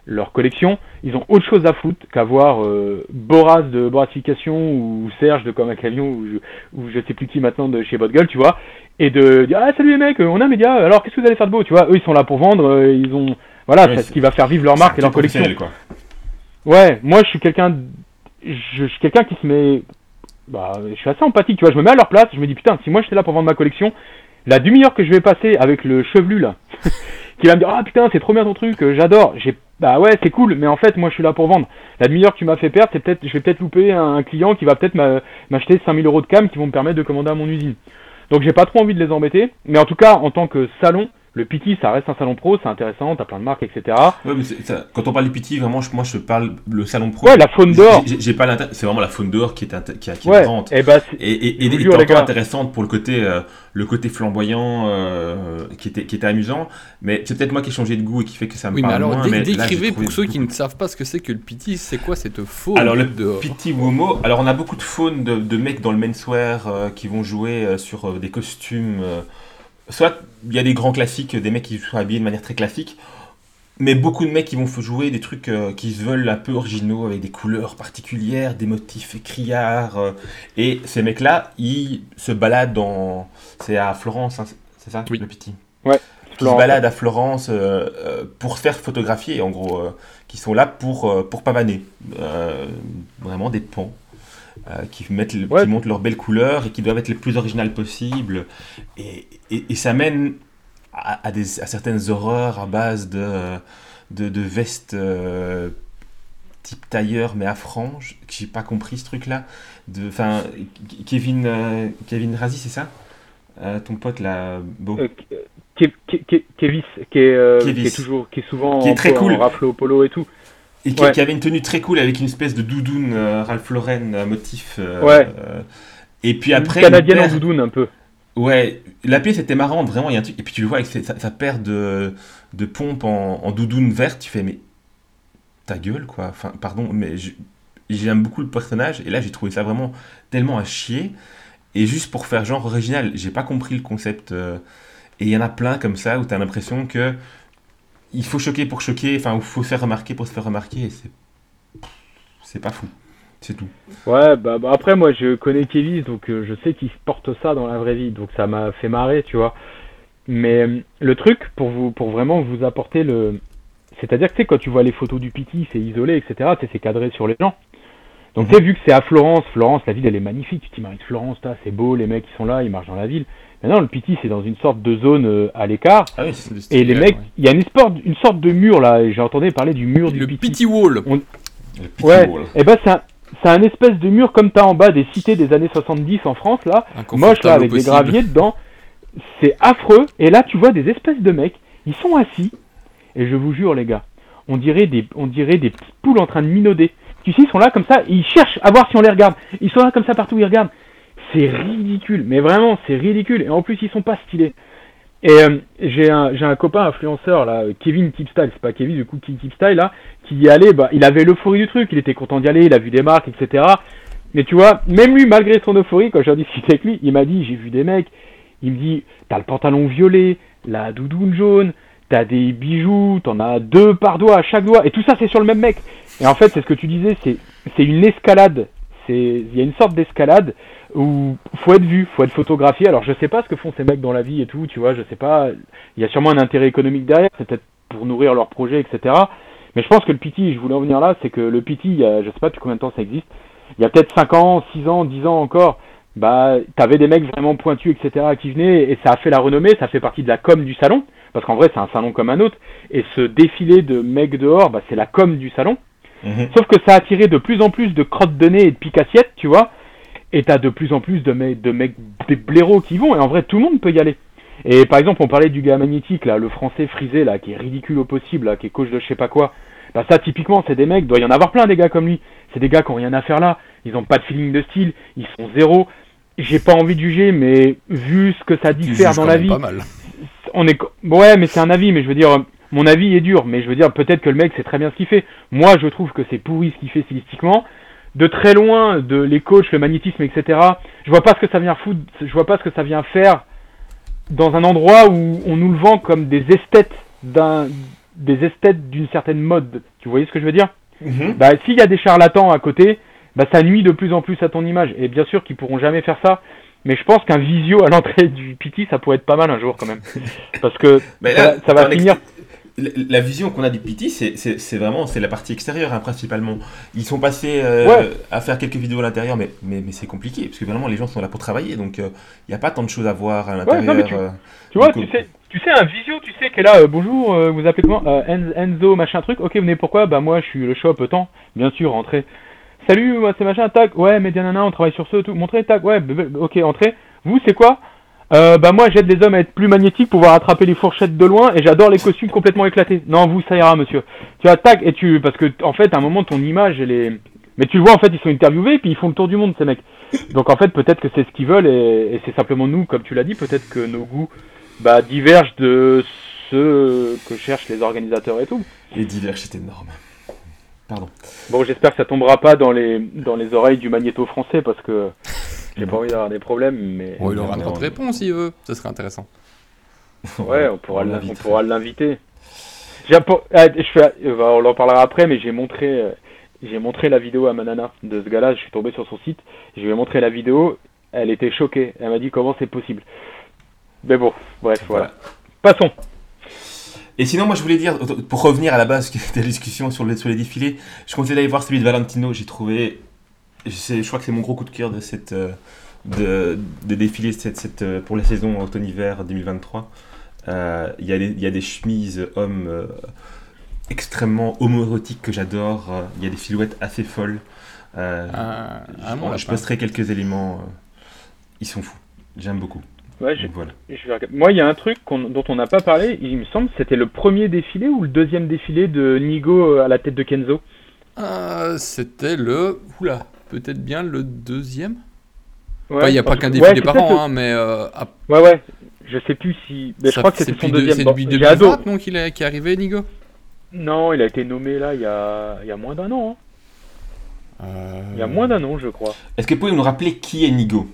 leur collection. Ils ont autre chose à foutre qu'avoir euh, Boras de Borasification ou Serge de Comme ou je, ou je sais plus qui maintenant de chez Botgueule, tu vois, et de dire ah salut les mecs, on a un média, alors qu'est-ce que vous allez faire de beau, tu vois Eux ils sont là pour vendre, euh, ils ont voilà,
Ouais,
c'est ce qui va faire vivre leur marque et leur collection.
Quoi.
Ouais, moi je suis quelqu'un, je suis quelqu'un qui se met, bah, je suis assez empathique, tu vois, je me mets à leur place, je me dis putain, si moi j'étais là pour vendre ma collection, la demi-heure que je vais passer avec le chevelu là, qui va me dire ah putain c'est trop bien ton truc, euh, j'adore, j'ai, bah ouais c'est cool, mais en fait moi je suis là pour vendre. La demi-heure que tu m'as fait perdre, c'est peut-être, je vais peut-être louper un, client qui va peut-être m'a- m'acheter 5000 euros de cam qui vont me permettre de commander à mon usine. Donc j'ai pas trop envie de les embêter, mais en tout cas en tant que salon, le Pity ça reste un salon pro, c'est intéressant, t'as plein de marques, etc.
Ouais, mais c'est- ça- quand on parle du PT, vraiment, je- moi je parle le salon pro.
Ouais, la faune d'or.
J'ai- pas l'intérêt. C'est vraiment la faune d'or qui est, qui, est
Ouais, et bah c'est-
Et, et, et, et intéressante pour le côté, euh, le côté flamboyant euh, qui, était, qui était amusant. Mais c'est peut-être moi qui ai changé de goût et qui fait que ça me
Oui, mais
parle
alors
moins. mais
décrivez pour ceux qui ne savent pas ce que c'est que le PT, c'est quoi cette faune
Alors le
dehors
Petit Womo, alors on a beaucoup de faune de, de mecs dans le menswear euh, qui vont jouer euh, sur euh, des costumes. Soit il y a des grands classiques, des mecs qui sont habillés de manière très classique, mais beaucoup de mecs qui vont jouer des trucs euh, qui se veulent un peu originaux avec des couleurs particulières, des motifs criards. euh, et ces mecs-là, ils se baladent dans. C'est à Florence, hein, c'est ça
Oui.
le Petit?
Ouais,
qui se baladent à Florence euh, euh, pour se faire photographier, en gros, euh, qui sont là pour, euh, pour pavaner. Euh, vraiment des pans. Euh, qui, mettent le-
Ouais.
qui montrent leurs belles couleurs et qui doivent être les plus originales possibles. Et, et, et ça mène à, à des, à certaines horreurs à base de, de, de vestes euh, type tailleur mais à franges. que J'ai pas compris ce truc-là. Enfin, Kevin, euh, Kevin Razi, c'est ça? Euh, Ton pote là, beau.
Ke- Ke- Ke- Kevis, qui est, euh,
Kevis.
qui est toujours, qui est souvent
Qui est
en,
très
en
cool.
rafle au polo et tout.
Et qui,
Ouais.
qui avait une tenue très cool avec une espèce de doudoune euh, Ralph Lauren euh, motif. euh,
Ouais.
euh, et puis après.
Canadienne en doudoune un peu.
Ouais, la pièce était marrante, vraiment, y a un truc. Et puis tu le vois avec sa, sa paire de, de pompes en, en doudoune verte, tu fais, mais ta gueule, quoi. Enfin, pardon, mais j'aime beaucoup le personnage, et là j'ai trouvé ça vraiment tellement à chier. Et juste pour faire genre original, j'ai pas compris le concept. et il y en a plein comme ça où t'as l'impression que il faut choquer pour choquer, enfin, il faut se faire remarquer pour se faire remarquer, et c'est. C'est pas fou. C'est tout.
Ouais, bah, bah, après moi je connais Kevis donc euh, je sais qu'il porte ça dans la vraie vie donc ça m'a fait marrer, tu vois. Mais euh, le truc pour vous pour vraiment vous apporter le c'est-à-dire que tu sais quand tu vois les photos du Pity, c'est isolé etc, tu sais, c'est cadré sur les gens. Donc
Mhm.
tu sais, vu que c'est à Florence, Florence, la ville elle est magnifique, tu t'imagines Florence, c'est beau, les mecs qui sont là, ils marchent dans la ville. Maintenant le Pity c'est dans une sorte de zone euh, à l'écart,
Ah oui,
et les mecs,
ouais.
il y a une sorte, une sorte de mur là, j'ai entendu parler du mur du
Le
Pity.
Pity Wall.
le petit
Ouais,
wall.
et ben c'est un, c'est un espèce de mur comme t'as en bas des cités des années 70 en France là, moche là avec des graviers dedans. C'est affreux. Et là, tu vois des espèces de mecs, ils sont assis. Et je vous jure, les gars, on dirait des, on dirait des petites poules en train de minauder. Tu sais, ils sont là comme ça, ils cherchent à voir si on les regarde. Ils sont là comme ça partout, ils regardent. C'est ridicule, mais vraiment, c'est ridicule. Et en plus, ils sont pas stylés. Et euh, j'ai un, copain influenceur là, Kevin Tipstyle, c'est pas Kevin du coup, Tipstyle là, qui y allait, bah, il avait l'euphorie du truc, il était content d'y aller, il a vu des marques, etc. Mais tu vois, même lui, malgré son euphorie, quand j'ai discuté avec lui, il m'a dit, j'ai vu des mecs, il me dit, t'as le pantalon violet, la doudoune jaune, t'as des bijoux, t'en as deux par doigt à chaque doigt, et tout ça c'est sur le même mec. Et en fait, c'est ce que tu disais, c'est une escalade. Il y a une sorte d'escalade où faut être vu, faut être photographié. Alors je sais pas ce que font ces mecs dans la vie et tout, tu vois, je sais pas. Il y a sûrement un intérêt économique derrière, c'est peut-être pour nourrir leur projet, etc. Mais je pense que le PT, je voulais en venir là, c'est que le PT, il y je sais pas depuis combien de temps ça existe, il y a peut-être 5 ans, 6 ans, 10 ans encore, bah, t'avais des mecs vraiment pointus, etc., qui venaient, et ça a fait la renommée, ça fait partie de la com du salon, parce qu'en vrai, c'est un salon comme un autre, et ce défilé de mecs dehors, bah, c'est la com du salon.
Mhm.
Sauf que ça a attiré de plus en plus de crottes de nez et de pique-assiettes, tu vois, et t'as de plus en plus de, mecs- de mecs, des blaireaux qui vont, et en vrai, tout le monde peut y aller. Et par exemple, on parlait du gars magnétique, là, le français frisé, là, qui est ridicule au possible, là, qui est coach de je sais pas quoi. Bah ça, typiquement, c'est des mecs, doit y en avoir plein des gars comme lui. C'est des gars qui ont rien à faire là, ils ont pas de feeling de style, ils sont zéro. J'ai pas envie de juger, mais vu ce que ça diffère dans la vie,
Pas mal.
on est ouais mais c'est un avis mais je veux dire mon avis est dur mais je veux dire peut-être que le mec sait très bien ce qu'il fait moi je trouve que c'est pourri ce qu'il fait stylistiquement de très loin de les coachs le magnétisme etc je vois pas ce que ça vient foutre je vois pas ce que ça vient faire dans un endroit où on nous le vend comme des esthètes d'un des esthètes d'une certaine mode tu voyez ce que je veux dire?
Mhm.
bah, s'il y a des charlatans à côté, bah, ça nuit de plus en plus à ton image. Et bien sûr qu'ils pourront jamais faire ça. Mais je pense qu'un visio à l'entrée du PT, ça pourrait être pas mal un jour quand même. Parce que
Mais
ça,
là,
ça va finir.
La, vision qu'on a du PT, c'est- vraiment c'est la partie extérieure hein, principalement. Ils sont passés euh,
Ouais.
à faire quelques vidéos à l'intérieur, mais, mais, mais c'est compliqué parce que vraiment les gens sont là pour travailler, donc il n'y a pas tant de choses à voir à l'intérieur.
tu-
euh.
Tu vois,
coup-
tu sais, tu sais, un visio, tu sais, qui est là, euh, bonjour, euh, vous appelez comment Euh, En- Enzo, machin truc. Ok, vous venez pourquoi? Bah, moi, je suis le shop, temps. Bien sûr, entrez. Salut, moi, c'est machin, tac. Ouais, mais nanana, on travaille sur ce, tout. Montrez, tac. Ouais, ok, entrez. Vous, c'est quoi? Euh, bah moi j'aide les hommes à être plus magnétiques, pouvoir attraper les fourchettes de loin et j'adore les costumes complètement éclatés. Non vous ça ira monsieur. Tu vois tac et tu parce que en fait à un moment ton image elle est mais tu le vois en fait ils sont interviewés et puis ils font le tour du monde ces mecs. Donc en fait peut-être que c'est ce qu'ils veulent et, et c'est simplement nous comme tu l'as dit peut-être que nos goûts bah, divergent de ceux que cherchent les organisateurs et tout.
Les divers, c'est énorme. Pardon.
Bon j'espère que ça tombera pas dans les dans les oreilles du magnéto français parce que j'ai pas envie d'avoir des problèmes mais
Bon, il aura temps de réponse s'il veut, ça serait intéressant.
Ouais, on pourra,
On
l'in- on
l'invitera.
pourra l'inviter. J'ai appo- ah, je fais, euh, bah, on en parlera après, mais j'ai montré, euh, j'ai montré la vidéo à Manana de ce gars-là. Je suis tombé sur son site, je lui ai montré la vidéo. Elle était choquée. Elle m'a dit comment c'est possible? Mais bon, bref, voilà. Passons.
Et sinon, moi, je voulais dire, pour revenir à la base de la discussion sur, le- sur les défilés, je comptais d'aller voir celui de Valentino. J'ai trouvé, je, crois que c'est mon gros coup de cœur de cette euh, de, de défilé cette, cette, euh, pour la saison automne-hiver 2023. Euh, Il y, a des- il y a des chemises hommes euh, extrêmement homoérotiques que j'adore. Euh, Il y a des silhouettes assez folles. Euh,
un
je,
lapin.
posterai quelques éléments. euh, ils sont fous. J'aime beaucoup.
Ouais, je-
Donc voilà.
je vais regarder. Moi, il y a un truc dont on n'a pas parlé. Il me semble que c'était le premier défilé ou le deuxième défilé de Nigo euh, à la tête de Kenzo?
Ah, C'était le. Oula, peut-être bien le deuxième
Ouais,
Enfin, Il n'y a pas qu'un
que-
défilé
ouais,
par
c'est
an,
peut-être
hein, mais. euh, à-
Ouais, ouais. Je sais plus si. Mais je crois que
c'est
c'était son deuxième.
C'est depuis
j'ai adoré.
2020 non, qu'il est, qui est arrivé, Nigo?
Non, il a été nommé là il y a, il y a moins d'un an. hein.
Euh,
Il y a moins d'un an, je crois.
Est-ce que vous pouvez nous rappeler qui est Nigo?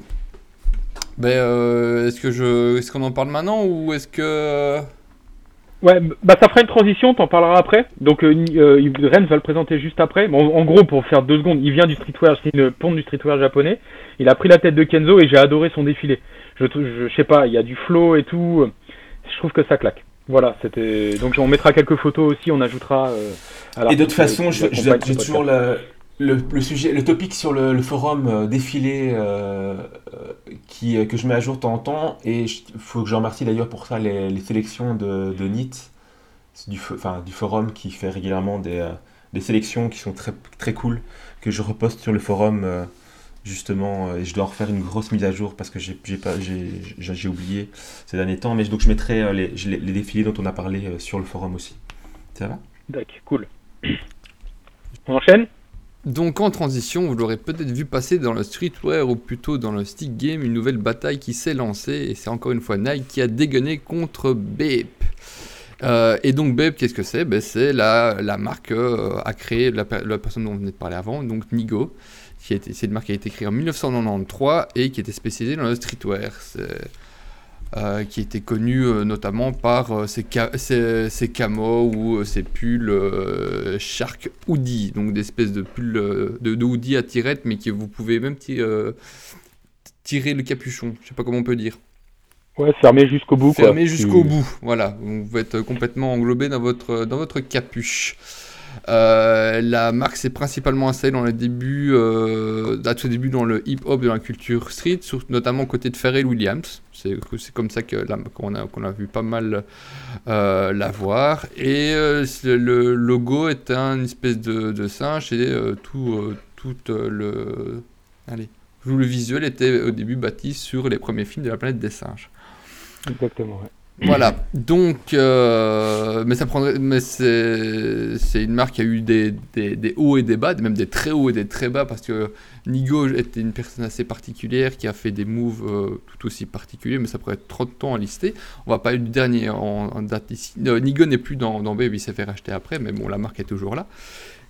Ben, euh, est-ce que je, est-ce qu'on en parle maintenant ou est-ce que
Ouais, bah ça fera une transition, t'en parleras après. Donc euh, euh, Ren va le présenter juste après. Bon, en gros, pour faire deux secondes, il vient du streetwear, c'est une ponte du streetwear japonais. Il a pris la tête de Kenzo et j'ai adoré son défilé. Je, je, je sais pas, il y a du flow et tout. Je trouve que ça claque. Voilà, c'était. Donc on mettra quelques photos aussi, on ajoutera. euh, à
Et de toute façon, j'ai toujours la- le, le sujet, le topic sur le, le forum euh, défilé euh, euh, qui, euh, que je mets à jour de temps en temps, et il faut que je remercie d'ailleurs pour ça les, les sélections de, de NIT, du, enfin, du forum qui fait régulièrement des, euh, des sélections qui sont très, très cool, que je reposte sur le forum euh, justement, et je dois refaire une grosse mise à jour parce que j'ai oublié ces derniers temps, mais donc je mettrai les, les, les défilés dont on a parlé sur le forum aussi. Ça va?
D'accord, cool. On enchaîne?
Donc en transition, vous l'aurez peut-être vu passer dans le streetwear ou plutôt dans le stick game, une nouvelle bataille qui s'est lancée et c'est encore une fois Nike qui a dégunné contre Bape. Euh, et donc Bape, qu'est-ce que c'est? Ben, C'est la, marque euh, a créé la, per- la personne dont on venait de parler avant, donc Nigo. qui C'est une marque qui a été créée en 1993 et qui était spécialisée dans le streetwear. Euh, qui était connue euh, notamment par euh, ses, ca- ses- ses camos ou euh, ses pulls euh, Shark Hoodie, donc des espèces de pulls euh, de, de hoodie à tirette, mais que vous pouvez même ti- euh, tirer le capuchon, je sais pas comment on peut dire.
Ouais, fermé jusqu'au bout.
Fermé jusqu'au bout, voilà. Vous êtes complètement englobé dans votre, dans votre capuche. Euh, la marque s'est principalement installée dans les débuts, euh, à tout début dans le hip-hop, dans la culture street, notamment côté de Pharrell Williams. C'est comme ça qu'on a, vu pas mal euh, la voir. Et le logo est un espèce de, de singe et tout, le, allez, le visuel était au début bâti sur les premiers films de la planète des singes.
Exactement, ouais.
Voilà, donc, euh, mais ça prendrait, mais c'est, une marque qui a eu des, des, des hauts et des bas, même des très hauts et des très bas, parce que Nigo était une personne assez particulière qui a fait des moves euh, tout aussi particuliers, mais ça pourrait être trop de temps à lister. On va parler du dernier en, en date ici. Euh, Nigo n'est plus dans, dans Babe, il s'est fait racheter après, mais bon, la marque est toujours là.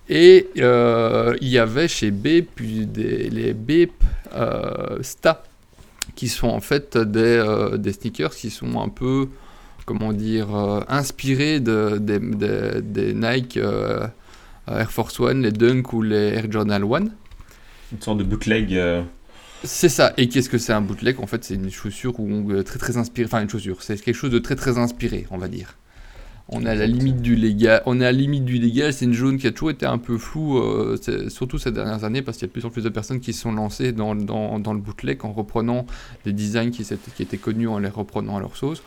Et il y avait chez Babe puis des, les euh, Sta qui sont en fait des, euh, des sneakers qui sont un peu, comment dire, euh, inspirés de, des, des- des Nike euh, Air Force One, les Dunk ou les Air Jordan 1.
Une sorte de bootleg.
C'est ça. Et qu'est-ce que c'est un bootleg? En fait, c'est une chaussure où on, très très inspiré. Enfin, une chaussure. C'est quelque chose de très très inspiré, on va dire. On est à la limite du légal. On est à la limite du légal. C'est une zone qui a toujours été un peu floue, euh, surtout ces dernières années, parce qu'il y a de plus en plus de personnes qui se sont lancées dans, dans, dans le bootleg en reprenant des designs qui, qui étaient connus en les reprenant à leur sauce.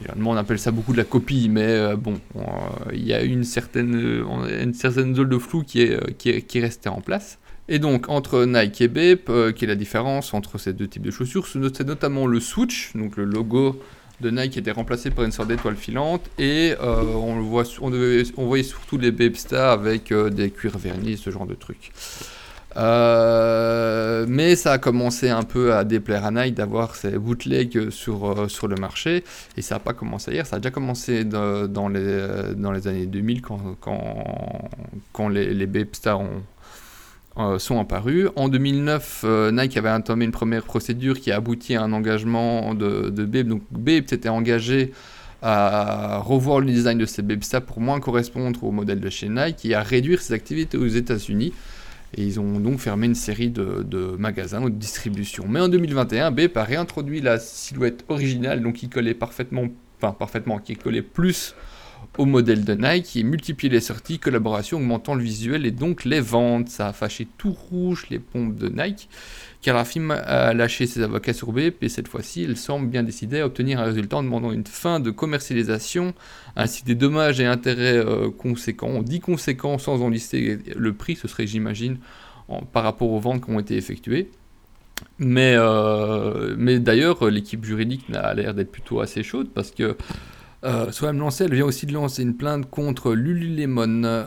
Évidemment, on appelle ça beaucoup de la copie, mais euh, bon, il y a une certaine, une zone de flou qui est, euh, qui est, qui est restée en place. Et donc, entre Nike et Bape, euh, quelle est la différence entre ces deux types de chaussures? C'est not- c'est notamment le swoosh, donc le logo de Nike était remplacé par une sorte d'étoile filante, et euh, on, le voit, on, voyait surtout les Bape Star avec euh, des cuirs vernis, ce genre de trucs. Euh, mais ça a commencé un peu à déplaire à Nike d'avoir ces bootlegs sur, euh, sur le marché, et ça n'a pas commencé hier, ça a déjà commencé dans, les, dans les années 2000 quand, quand, quand les, les Bape Star ont, euh, sont apparus. En 2009, euh, Nike avait entamé une première procédure qui a abouti à un engagement de, de Babe. Donc Babe s'était engagé à revoir le design de ses Babe Star pour moins correspondre au modèle de chez Nike et à réduire ses activités aux États-Unis. Et ils ont donc fermé une série de, magasins ou de distribution. Mais en 2021, Bape a réintroduit la silhouette originale, donc qui collait parfaitement, enfin parfaitement, qui collait plus au modèle de Nike et multiplier les sorties, collaboration augmentant le visuel et donc les ventes. Ça a fâché tout rouge les pompes de Nike, car la firme a lâché ses avocats sur Bape et cette fois-ci, elle semble bien décidée à obtenir un résultat en demandant une fin de commercialisation ainsi des dommages et intérêts euh, conséquents. On dit conséquents sans en lister le prix, ce serait, j'imagine, par rapport aux ventes qui ont été effectuées. Mais, euh, mais d'ailleurs, l'équipe juridique a l'air d'être plutôt assez chaude parce que euh, Soham Lancet, elle vient aussi de lancer une plainte contre Lululemon, euh,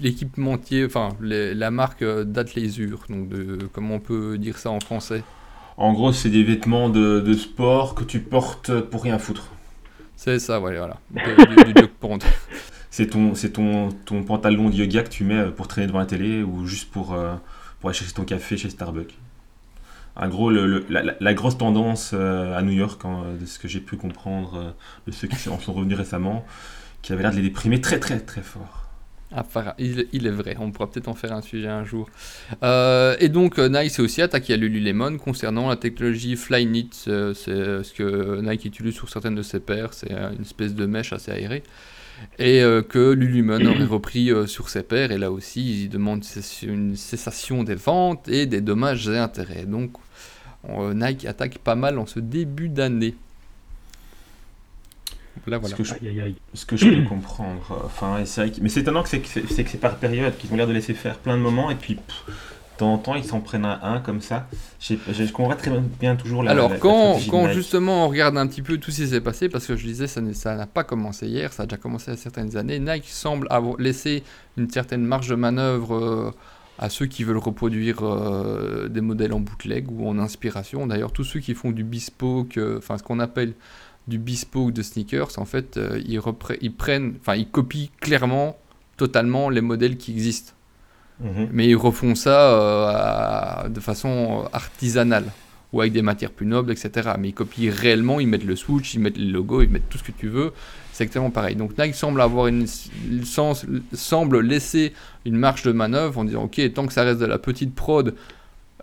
l'équipementier, enfin les- la marque euh, d'Athleisure. Donc, de, comment on peut dire ça en français?
En gros, c'est des vêtements de, de sport que tu portes pour rien foutre.
C'est ça, ouais, voilà. Du-.
C'est ton, c'est ton, ton pantalon de yoga que tu mets pour traîner devant la télé ou juste pour, euh, pour aller chercher ton café chez Starbucks. En gros, la, grosse tendance euh, à New York, hein, de ce que j'ai pu comprendre euh, de ceux qui en sont revenus récemment, qui avait l'air de les déprimer très très très fort.
Ah, il, est vrai, on pourra peut-être en faire un sujet un jour. Euh, et donc Nike s'est aussi attaqué à Lululemon concernant la technologie Flyknit, c'est ce que Nike utilise sur certaines de ses paires, c'est une espèce de mèche assez aérée. Et euh, que Lululemon aurait repris euh, sur ses pairs. Et là aussi, il demande une cessation des ventes et des dommages et intérêts. Donc, euh, Nike attaque pas mal en ce début d'année. Là, voilà.
Ce que je,
Aïe, aïe, aïe.
ce que je peux comprendre. Enfin, et c'est vrai que- mais c'est étonnant que c'est par période qu'ils ont l'air de laisser faire plein de moments et puis pff, temps en temps ils s'en prennent à un comme ça. Je, comprends très bien toujours la.
Alors,
la-
quand, quand justement on regarde un petit peu tout ce qui s'est passé, parce que je disais, ça n'a pas commencé hier, ça a déjà commencé à certaines années, Nike semble avoir laissé une certaine marge de manœuvre euh, à ceux qui veulent reproduire euh, des modèles en bootleg ou en inspiration. D'ailleurs, tous ceux qui font du bespoke, euh, enfin ce qu'on appelle du bespoke de sneakers, en fait, euh, ils prennent, enfin ils copient clairement, totalement les modèles qui existent.
Mhm.
Mais ils refont ça euh, de façon artisanale ou avec des matières plus nobles, etc. Mais ils copient réellement, ils mettent le swoosh, ils mettent le logo, ils mettent tout ce que tu veux. C'est exactement pareil. Donc Nike semble avoir une semble laisser une marge de manœuvre en disant ok tant que ça reste de la petite prod,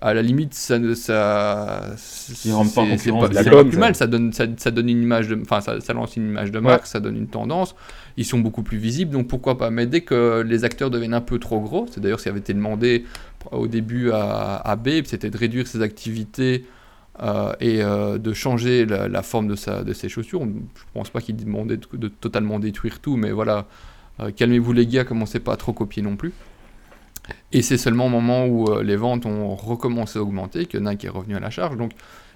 à la limite ça ne ça
pas
c'est- pas,
com,
pas plus
ça.
mal. Ça donne ça, ça donne une image de enfin ça, ça lance une image de marque, ça donne une tendance ils sont beaucoup plus visibles, donc pourquoi pas. Mais dès que les acteurs deviennent un peu trop gros, c'est d'ailleurs ce qui avait été demandé au début à, à Babe, c'était de réduire ses activités euh, et euh, de changer la, la forme de, sa, de ses chaussures. Je pense pas qu'il demandait de, de totalement détruire tout, mais voilà, euh, calmez-vous les gars, commencez pas à trop copier non plus. Et c'est seulement au moment où euh, les ventes ont recommencé à augmenter que Nike est revenu à la charge. Donc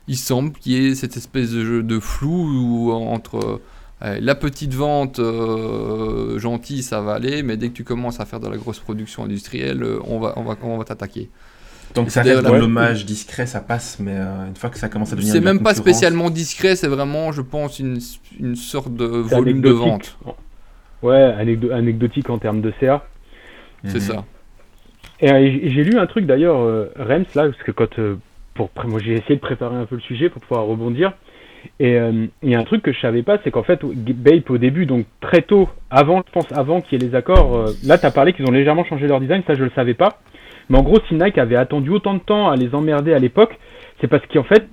il semble qu'il y ait cette espèce de jeu de flou où, entre euh, la petite vente euh, gentille, ça va aller, mais dès que tu commences à faire de la grosse production industrielle, on va, on va, on va t'attaquer.
Que ça reste dans
la-
l'hommage discret, ça passe, mais euh, une fois que ça commence à devenir.
C'est
de la
même pas spécialement discret, c'est vraiment, je pense, une, une sorte de volume de vente.
Ouais, anecdo- anecdotique en termes de CA.
C'est
Mhm.
ça.
Et euh, j'ai j'ai lu un truc d'ailleurs, euh, Rems, là, parce que quand. euh, pour, moi, j'ai essayé de préparer un peu le sujet pour pouvoir rebondir. Et il y a un truc que je savais pas, c'est qu'en fait, Bape au début, donc très tôt, avant, je pense, avant qu'il y ait les accords, là, tu as parlé qu'ils ont légèrement changé leur design, ça, je le savais pas. Mais en gros, si Nike avait attendu autant de temps à les emmerder à l'époque, c'est parce qu'en fait,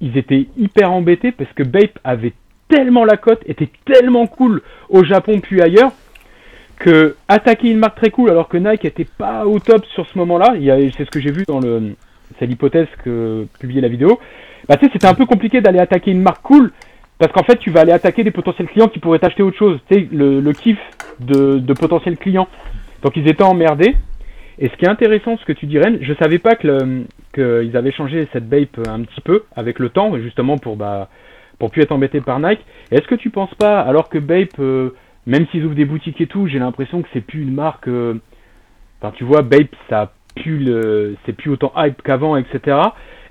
ils étaient hyper embêtés parce que Bape avait tellement la cote, était tellement cool au Japon puis ailleurs, que attaquer une marque très cool alors que Nike était pas au top sur ce moment-là, c'est ce que j'ai vu dans le, c'est l'hypothèse que publiait la vidéo. Bah tu sais, c'était un peu compliqué d'aller attaquer une marque cool parce qu'en fait, tu vas aller attaquer des potentiels clients qui pourraient t'acheter autre chose. Tu sais, le, kiff de, potentiels clients. Donc ils étaient emmerdés. Et ce qui est intéressant, ce que tu dis, Ren, je savais pas que qu'ils avaient changé cette Bape un petit peu avec le temps, justement pour bah pour plus être embêté par Nike. Est-ce que tu penses pas, alors que Bape, euh, même s'ils ouvrent des boutiques et tout, j'ai l'impression que c'est plus une marque. euh, Enfin, tu vois, Bape, ça le, c'est plus autant hype qu'avant, etc.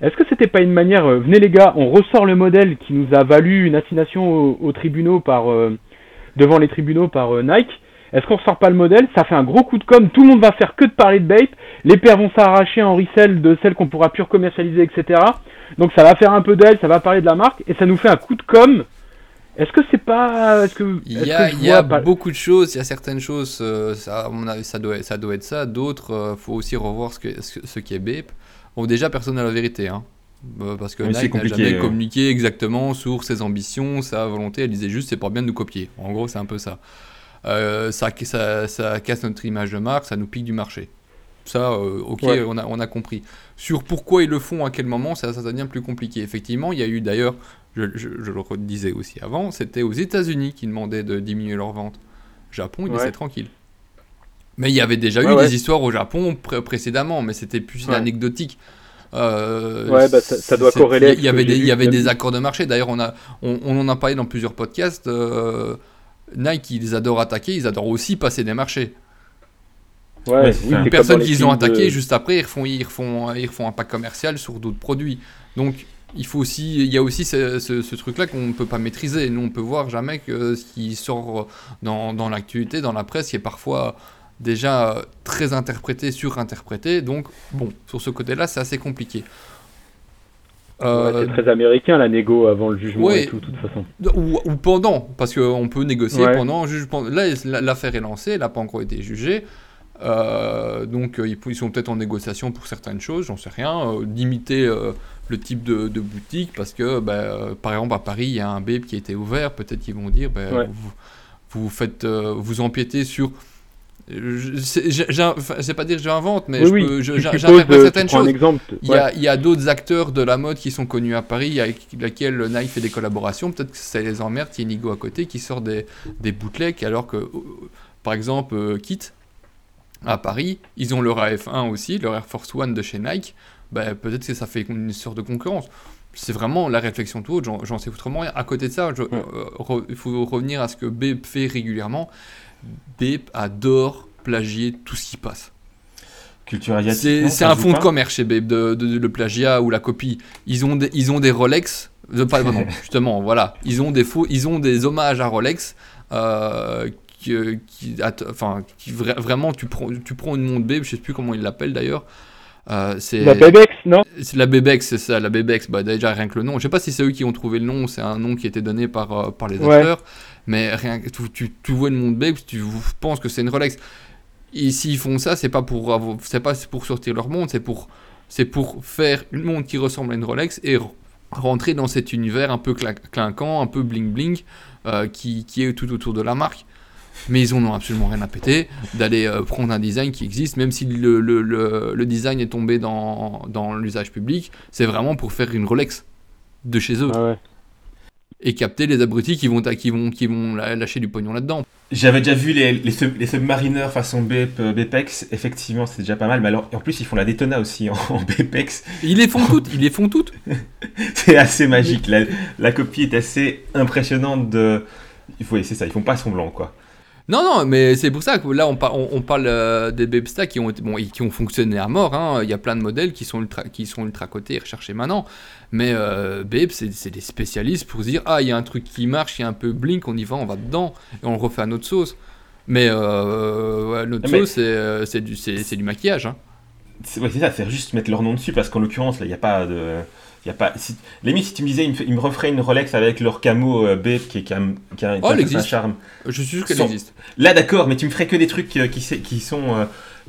Est-ce que c'était pas une manière, euh, venez les gars, on ressort le modèle qui nous a valu une assignation au- aux, tribunaux par, euh, devant les tribunaux par Nike? Est-ce qu'on ressort pas le modèle? Ça fait un gros coup de com. Tout le monde va faire que de parler de Bape. Les paires vont s'arracher en resell de celles qu'on pourra plus commercialiser, etc. Donc ça va faire un peu d'elle, ça va parler de la marque et ça nous fait un coup de com. Est-ce que c'est pas, est-ce que,
Il y a,
je
il y a
vois pas-
beaucoup de choses, il y a certaines choses, euh, ça, ça doit, ça doit être ça. D'autres, euh, faut aussi revoir ce, que, ce, ce qui est Bape. Bon, déjà, personne n'a la vérité, hein. Euh, parce que
Oui, c'est
Nike n'a
compliqué,
jamais communiqué exactement sur ses ambitions, sa volonté. Elle disait juste, c'est pas bien de nous copier. En gros, c'est un peu ça. Euh, ça, ça. ça casse notre image de marque, ça nous pique du marché. Ça, euh, ok,
Ouais.
on, a, on a compris. Sur pourquoi ils le font, à quel moment, ça, ça devient plus compliqué. Effectivement, il y a eu d'ailleurs, je, je- je le redisais aussi avant, c'était aux États-Unis qui demandaient de diminuer leurs ventes. Japon, ils
Ouais.
laissaient tranquille. Mais il y avait déjà
Ouais,
eu
ouais.
des histoires au Japon pré- précédemment, mais c'était plus anecdotique. Euh,
Ouais, bah, ça- ça doit corréler
Il y avait, des,
j'ai
il
vu
y avait
de-
des accords de marché. D'ailleurs, on, a, on, on en a parlé dans plusieurs podcasts. euh, Nike, ils adorent attaquer, ils adorent aussi passer des marchés.
Ouais, oui,
c'est
c'est les
qu'ils ont
films de-
attaqué, juste après, ils refont, ils, refont, ils refont un pack commercial sur d'autres produits. Donc, il, faut aussi, il y a aussi ce, ce- ce truc-là qu'on ne peut pas maîtriser. Nous, on peut voir jamais que ce qui sort dans, dans l'actualité, dans la presse, qui est parfois déjà très interprété, surinterprété. Donc, bon, sur ce côté-là, c'est assez compliqué.
Ouais,
Euh,
c'est très américain la négo avant le jugement
ouais.
et tout, de toute façon.
ou, ou pendant, parce qu'on peut négocier
Ouais.
pendant. juge- pendant- Là, l'affaire est lancée, elle n'a pas encore été jugée. Euh, donc, euh, ils, sont peut-être en négociation pour certaines choses, j'en sais rien. euh, limiter euh, le type de, de boutique, parce que, bah, par exemple, à Paris, il y a un BEP qui a été ouvert. Peut-être qu'ils vont dire, bah,
Ouais.
vous, vous faites, vous empiétez sur. C'est pas dire que j'invente, mais
Oui,
je
oui,
je- j'interprète certaines choses.
exemple.
Il y a, il y a d'autres acteurs de la mode qui sont connus à Paris, avec laquelle Nike fait des collaborations. Peut-être que ça les emmerde. Il y a Nigo à côté qui sort des, des bootlegs, alors que, par exemple, Kit, à Paris, ils ont leur AF1 aussi, leur Air Force One de chez Nike. Ben, Peut-être que ça fait une sorte de concurrence. C'est vraiment la réflexion de tout autre, j'en- sais foutrement rien. À côté de ça, euh, re- il faut revenir à ce que Bape fait régulièrement. Bape adore plagier tout ce qui passe.
Culture asiatique.
C'est un fond de commerce chez Babe, de, de- de- le plagiat ou la copie. Ils ont des, ils ont des Rolex, de, pas, non, justement, voilà. Ils ont des faux, ils ont des hommages à Rolex. euh, qui, qui- att- enfin, qui vra- vraiment, tu prends, tu prends une montre Babe, je sais plus comment ils l'appellent d'ailleurs. euh,
La Bebex, non?
C'est la Bebex, c'est ça, la Bebex. Bah, déjà, rien que le nom. Je sais pas si c'est eux qui ont trouvé le nom, c'est un nom qui a été donné par, euh, par les
Ouais.
acteurs. Mais rien que tu, tu, tu vois une montre Bebex, tu penses que c'est une Rolex. Et s'ils font ça, c'est pas pour c'est pas pour sortir leur montre, c'est pour, c'est pour faire une montre qui ressemble à une Rolex et rentrer dans cet univers un peu clinquant, un peu bling bling, euh, qui, qui est tout autour de la marque. Mais ils en ont absolument rien à péter d'aller euh, prendre un design qui existe, même si le, le, le, le design est tombé dans, dans l'usage public, c'est vraiment pour faire une Rolex de chez eux
Ah ouais.
et capter les abrutis qui vont, qui vont, qui vont lâcher du pognon là-dedans.
J'avais déjà vu les, les, sub- les submarineurs façon Bep- euh, Bepex, effectivement c'est déjà pas mal, mais alors en plus ils font la Daytona aussi en, en Bepex,
Ils les font toutes, ils les font toutes.
c'est assez magique, la, la copie est assez impressionnante de... Il faut, c'est ça, ils font pas semblant quoi.
Non, non, mais c'est pour ça que là, on, par- on, on parle euh, des Babestas qui ont, été- bon, et qui ont fonctionné à mort. hein. Il y a plein de modèles qui sont ultra, qui sont ultra cotés et recherchés maintenant. Mais euh, c'est des spécialistes pour se dire Ah, il y a un truc qui marche, il y a un peu blink, on y va, on va dedans. Et on le refait à notre sauce. Mais euh, ouais, notre
Mais-
sauce, c'est euh, c'est du, maquillage. hein.
C'est ouais, c'est ça, faire juste mettre leur nom dessus, parce qu'en l'occurrence là il n'y a pas de... Y a pas, si, limite, si tu me disais, ils me, referaient une Rolex avec leur camo euh, Bep qui, est- qui a, qui a, qui
Oh,
a
elle
un charme.
Je suis sûr qu'elle
Sans-
existe.
Là, d'accord, mais tu me ferais que des trucs euh, qui, qui sont euh,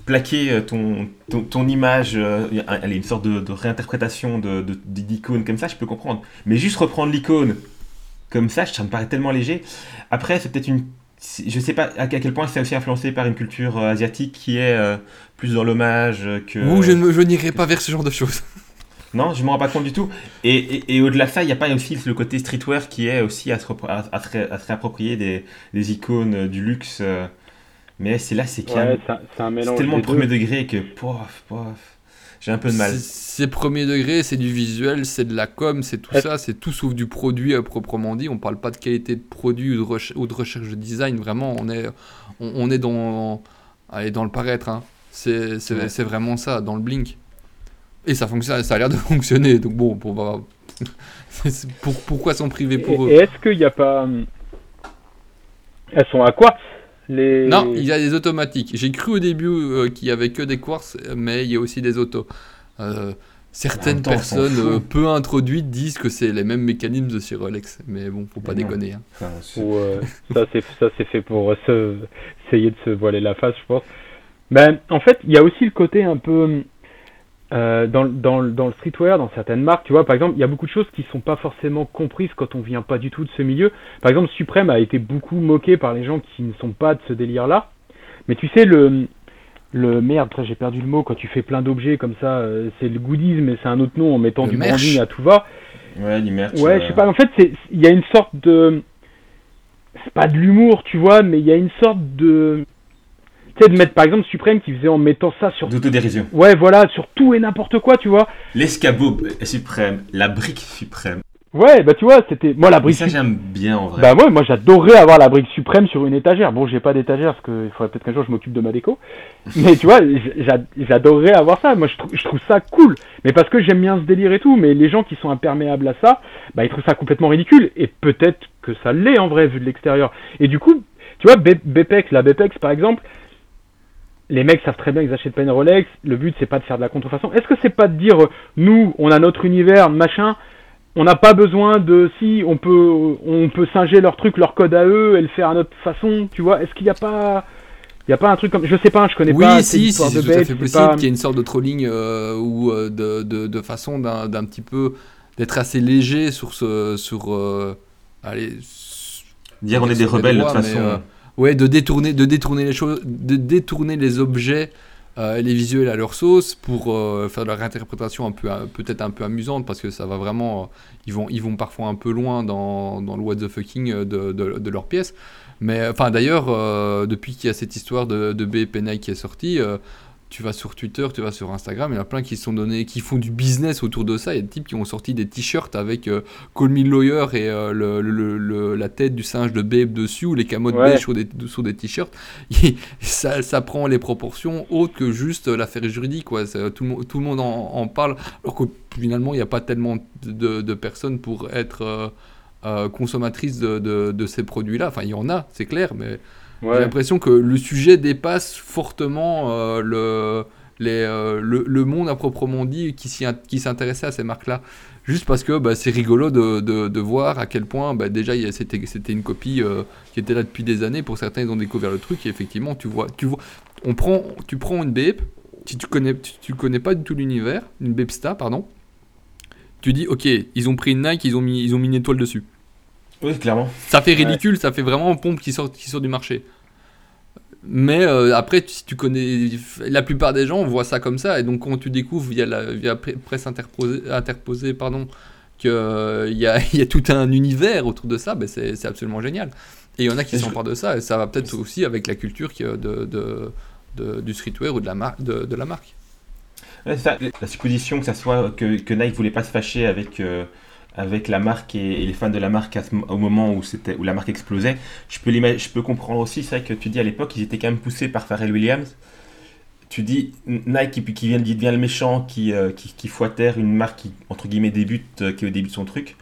plaqués, ton, ton, ton image, euh, un- allez, une sorte de, de réinterprétation de, de- d'icône comme ça, je peux comprendre. Mais juste reprendre l'icône comme ça, ça me paraît tellement léger. Après, c'est peut-être une. Je sais pas à quel point c'est aussi influencé par une culture asiatique qui est euh, plus dans l'hommage que.
Ou je n'irai pas vers ce genre de choses.
Non, je me rends pas compte du tout. Et, et, et au-delà de ça, il n'y a pas aussi le côté streetwear qui est aussi à se, repro- à, à se ré- à se réapproprier des, des icônes euh, du luxe. euh. Mais c'est là, c'est a-
Ouais, c'est
tellement premier
deux.
degré que pof, pof, j'ai un peu de mal.
C'est- premier degré, c'est du visuel, c'est de la com, c'est tout ça, c'est tout sauf du produit à proprement dit. On parle pas de qualité de produit ou de, reche- ou de recherche de design. Vraiment, on est, on, on est dans, allez, dans le paraître. hein. C'est c'est-
Ouais.
c'est vraiment ça, dans le blink. Et ça fonctionne, ça a l'air de fonctionner. Donc bon, pour, voir- c'est- pour- pourquoi s'en priver pour
Et, et
eux?
est-ce qu'il n'y a pas. Elles sont à quartz les...
Non, il y a des automatiques. J'ai cru au début euh, qu'il y avait que des quartz, mais il y a aussi des autos. Euh, certaines
temps,
personnes euh, peu introduites disent que c'est les mêmes mécanismes de chez Rolex. Mais bon, faut pas
Mais
déconner. hein.
Enfin, c'est-
Ou, euh, ça c'est ça c'est fait pour euh, se, essayer de se voiler la face, je pense. Ben, en fait, il y a aussi le côté un peu euh, dans, le- dans, le- dans le streetwear, dans certaines marques, tu vois, par exemple, il y a beaucoup de choses qui sont pas forcément comprises quand on vient pas du tout de ce milieu. Par exemple, Supreme a été beaucoup moqué par les gens qui ne sont pas de ce délire-là. Mais tu sais, le, le merde, j'ai perdu le mot, quand tu fais plein d'objets comme ça, euh, c'est le goodies, mais c'est un autre nom en mettant
Le
du
merch.
branding à tout va.
Ouais, du merch.
Ouais,
euh,
je sais pas. En fait, il y a une sorte de c'est pas de l'humour, tu vois, mais il y a une sorte de tu sais de mettre par exemple Supreme qui faisait en mettant ça sur
D'autodérision.
ouais, voilà, sur tout et n'importe quoi, tu vois.
L'escabeau suprême, la brique suprême.
Ouais, bah tu vois, c'était moi la
Mais
brique
ça, j'aime bien en vrai.
Bah ouais, moi j'adorerais avoir la brique suprême sur une étagère. Bon, j'ai pas d'étagère parce qu'il faudrait peut-être qu'un jour je m'occupe de ma déco. Mais tu vois, j'a- j'adorerais avoir ça. Moi je, trou- je trouve ça cool. Mais parce que j'aime bien ce délire et tout. Mais les gens qui sont imperméables à ça, bah ils trouvent ça complètement ridicule. Et peut-être que ça l'est en vrai vu de l'extérieur. Et du coup, tu vois, Be- Bepex, la Bepex par exemple, les mecs savent très bien qu'ils achètent pas une Rolex. Le but c'est pas de faire de la contrefaçon. Est-ce que c'est pas de dire, euh, nous, on a notre univers, machin, on n'a pas besoin de si on peut on peut singer leur truc, leur code à eux et le faire à notre façon, tu vois? Est-ce qu'il n'y a pas il y a pas un truc comme je sais pas, je connais
Oui,
pas assez
si, c'est tout à fait possible
pas-
qu'il y ait une sorte de trolling euh, ou euh, de, de, de façon d'un d'un petit peu d'être assez léger sur ce sur euh, allez
Dire on est des rebelles de toute façon.
mais, euh, ouais, de détourner, de détourner les choses, de détourner les objets, euh, les visuels à leur sauce pour euh, faire de la réinterprétation un peu, peut-être un peu amusante parce que ça va vraiment, euh, ils vont, ils vont parfois un peu loin dans, dans le what the fucking de, de, de leur pièce. Mais enfin, d'ailleurs, depuis qu'il y a cette histoire de, de BP Nike qui est sortie. Tu vas sur Twitter, tu vas sur Instagram, il y en a plein qui se sont donnés, qui font du business autour de ça. Il y a des types qui ont sorti des t-shirts avec euh, Call Me Lawyer et euh, le, le- le- la tête du singe de Babe dessus, ou les camots de
Ouais.
beige sur des, sur des t-shirts. Ça, ça prend les proportions autres que juste l'affaire juridique. Quoi. Tout, le, monde- tout le monde en, en parle, alors que finalement, il n'y a pas tellement de, de personnes pour être euh, euh, consommatrices de, de- de ces produits-là. Enfin, il y en a, c'est clair, mais j'ai l'impression que le sujet dépasse fortement euh, le, euh, le, le monde à proprement dit qui, s'intéressait à ces marques-là. Juste parce que bah, c'est rigolo de, de, voir à quel point bah, déjà c'était, une copie euh, qui était là depuis des années. Pour certains, ils ont découvert le truc et effectivement, tu vois, tu vois on prend, tu prends une BEP, si tu connais, tu connais pas du tout l'univers, une Bepsta, pardon, tu dis ok, ils ont pris une Nike, ils ont mis, ils ont mis une étoile dessus.
Oui, clairement.
Ça fait
Ouais.
ridicule, ça fait vraiment une pompe qui sort, qui sort du marché. Mais euh, après, si tu connais, la plupart des gens voient ça comme ça, et donc quand tu découvres via la via presse interposée, interposée pardon, qu'il y, a, il y a tout un univers autour de ça, ben c'est c'est absolument génial. Et il y en a qui s'emparent de ça, et ça va peut-être aussi avec la culture qui, euh, de, de, de- du streetwear ou de la, mar- de, de la marque.
Ouais, c'est ça. La supposition que ça soit que, que Nike voulait pas se fâcher avec, euh, avec la marque et, les fans de la marque au moment où, la marque explosait, je peux, comprendre aussi. C'est vrai que tu dis à l'époque, ils étaient quand même poussés par Pharrell Williams. Tu dis Nike qui, qui vient, devient le méchant, qui, euh, une marque qui, entre guillemets, débute, euh, qui est au début de son truc.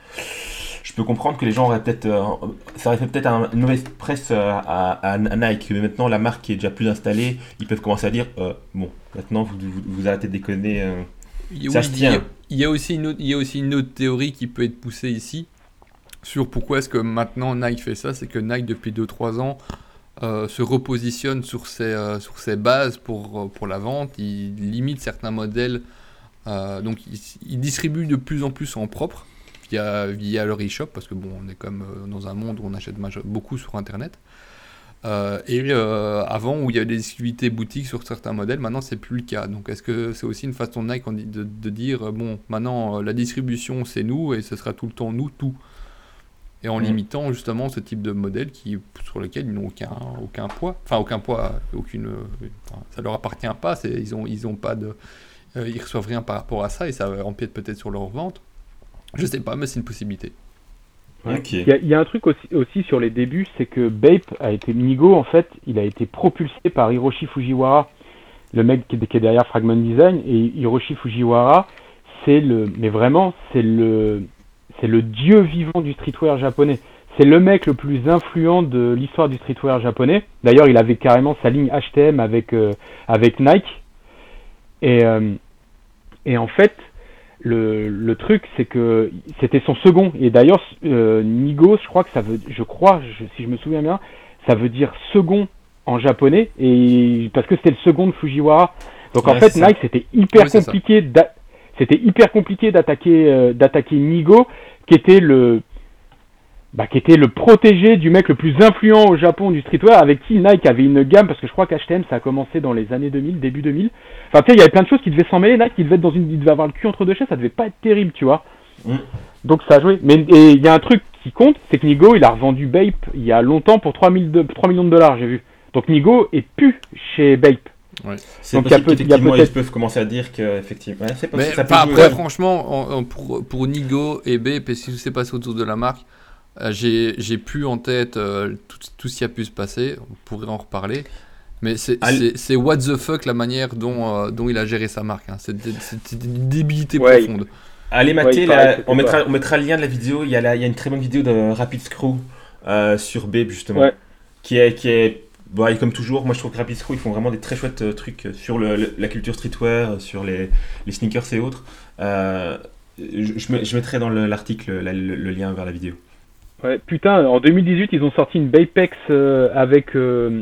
Je peux comprendre que les gens auraient peut-être. euh, ça aurait fait peut-être un- une mauvaise presse euh, à, Nike. Mais maintenant, la marque est déjà plus installée. Ils peuvent commencer à dire Bon, maintenant, vous, vous arrêtez de déconner. Ça se tient.
Il y, a aussi une autre, il y a aussi une autre théorie qui peut être poussée ici sur pourquoi est-ce que maintenant Nike fait ça. C'est que Nike, depuis 2-3 ans, euh, se repositionne sur ses, euh, sur ses bases pour, euh, pour la vente. Il limite certains modèles. euh, donc, il, il distribue de plus en plus en propre via, via leur e-shop parce que bon, on est comme dans un monde où on achète beaucoup sur Internet. Euh, et euh, avant, où il y avait des exclusivités boutiques sur certains modèles, maintenant c'est plus le cas. Donc est-ce que c'est aussi une façon de Nike de, de dire euh, bon, maintenant la distribution c'est nous et ce sera tout le temps nous tout Et en
Mm.
limitant justement ce type de modèle qui, sur lequel ils n'ont aucun, aucun poids, enfin aucun poids, aucune, enfin, ça leur appartient pas, ils ont, ils ont pas de, euh, ils reçoivent rien par rapport à ça et ça empiète peut-être sur leur vente. Je sais pas, mais c'est une possibilité.
Ok.
Il y, a- il y a un truc aussi, aussi sur les débuts, c'est que Bape a été Nigo en fait, il a été propulsé par Hiroshi Fujiwara, le mec qui est, qui est derrière Fragment Design, et Hiroshi Fujiwara, c'est le, mais vraiment, c'est le, c'est le dieu vivant du streetwear japonais. C'est le mec le plus influent de l'histoire du streetwear japonais. D'ailleurs, il avait carrément sa ligne HTM avec euh, avec Nike. Et euh, et en fait, le, le truc, c'est que c'était son second. Et d'ailleurs, euh, Nigos, je crois que ça veut, je crois, je- si je me souviens bien, ça veut dire second en japonais. Et parce que c'était le second de Fujiwara. Donc en fait. Nike, c'était hyper
Oui, ça.
compliqué. C'était hyper compliqué d'attaquer, euh, d'attaquer Nigo, qui était le, bah, qui était le protégé du mec le plus influent au Japon du streetwear, avec qui Nike avait une gamme, parce que je crois qu'HTM ça a commencé dans les années 2000, début 2000. Enfin, tu sais, il y avait plein de choses qui devaient s'en mêler, Nike, il devait être dans une, il devait avoir le cul entre deux chaises, ça devait pas être terrible, tu vois.
Mm.
Donc ça a joué. Mais et il y a un truc qui compte, c'est que Nigo, il a revendu Bape il y a longtemps pour 3, 000 de- 3 millions de dollars, j'ai vu. Donc Nigo est plus chez Bape.
C'est
Donc, il y a
possible
peut- il y a
qu'effectivement, ils peuvent commencer à dire que effectivement, ouais, c'est
Mais
possible, ça peut
enfin,
jouer.
après, franchement, en- en- pour, pour Nigo et B, parce que je sais pas autour de la marque, j'ai j'ai plus en tête euh, tout, tout ce qui a pu se passer. On pourrait en reparler. Mais c'est what the fuck la manière dont, euh, dont il a géré sa marque. hein. C'est une débilité
Ouais,
profonde.
Allez
Ouais,
mater,
paraît que
on, mettra, on mettra le lien de la vidéo. Il y a, la- il y a une très bonne vidéo de Rapid Screw euh, sur Babe, justement.
Ouais.
Qui est. Qui est et comme toujours, moi je trouve que Rapid Screw ils font vraiment des très chouettes euh, trucs sur le, le- la culture streetwear, euh, sur les, les sneakers et autres. Euh, je, je mettrai dans le- l'article la- le, le lien vers la vidéo.
Ouais, putain, en 2018, ils ont sorti une Bapex euh, avec, euh,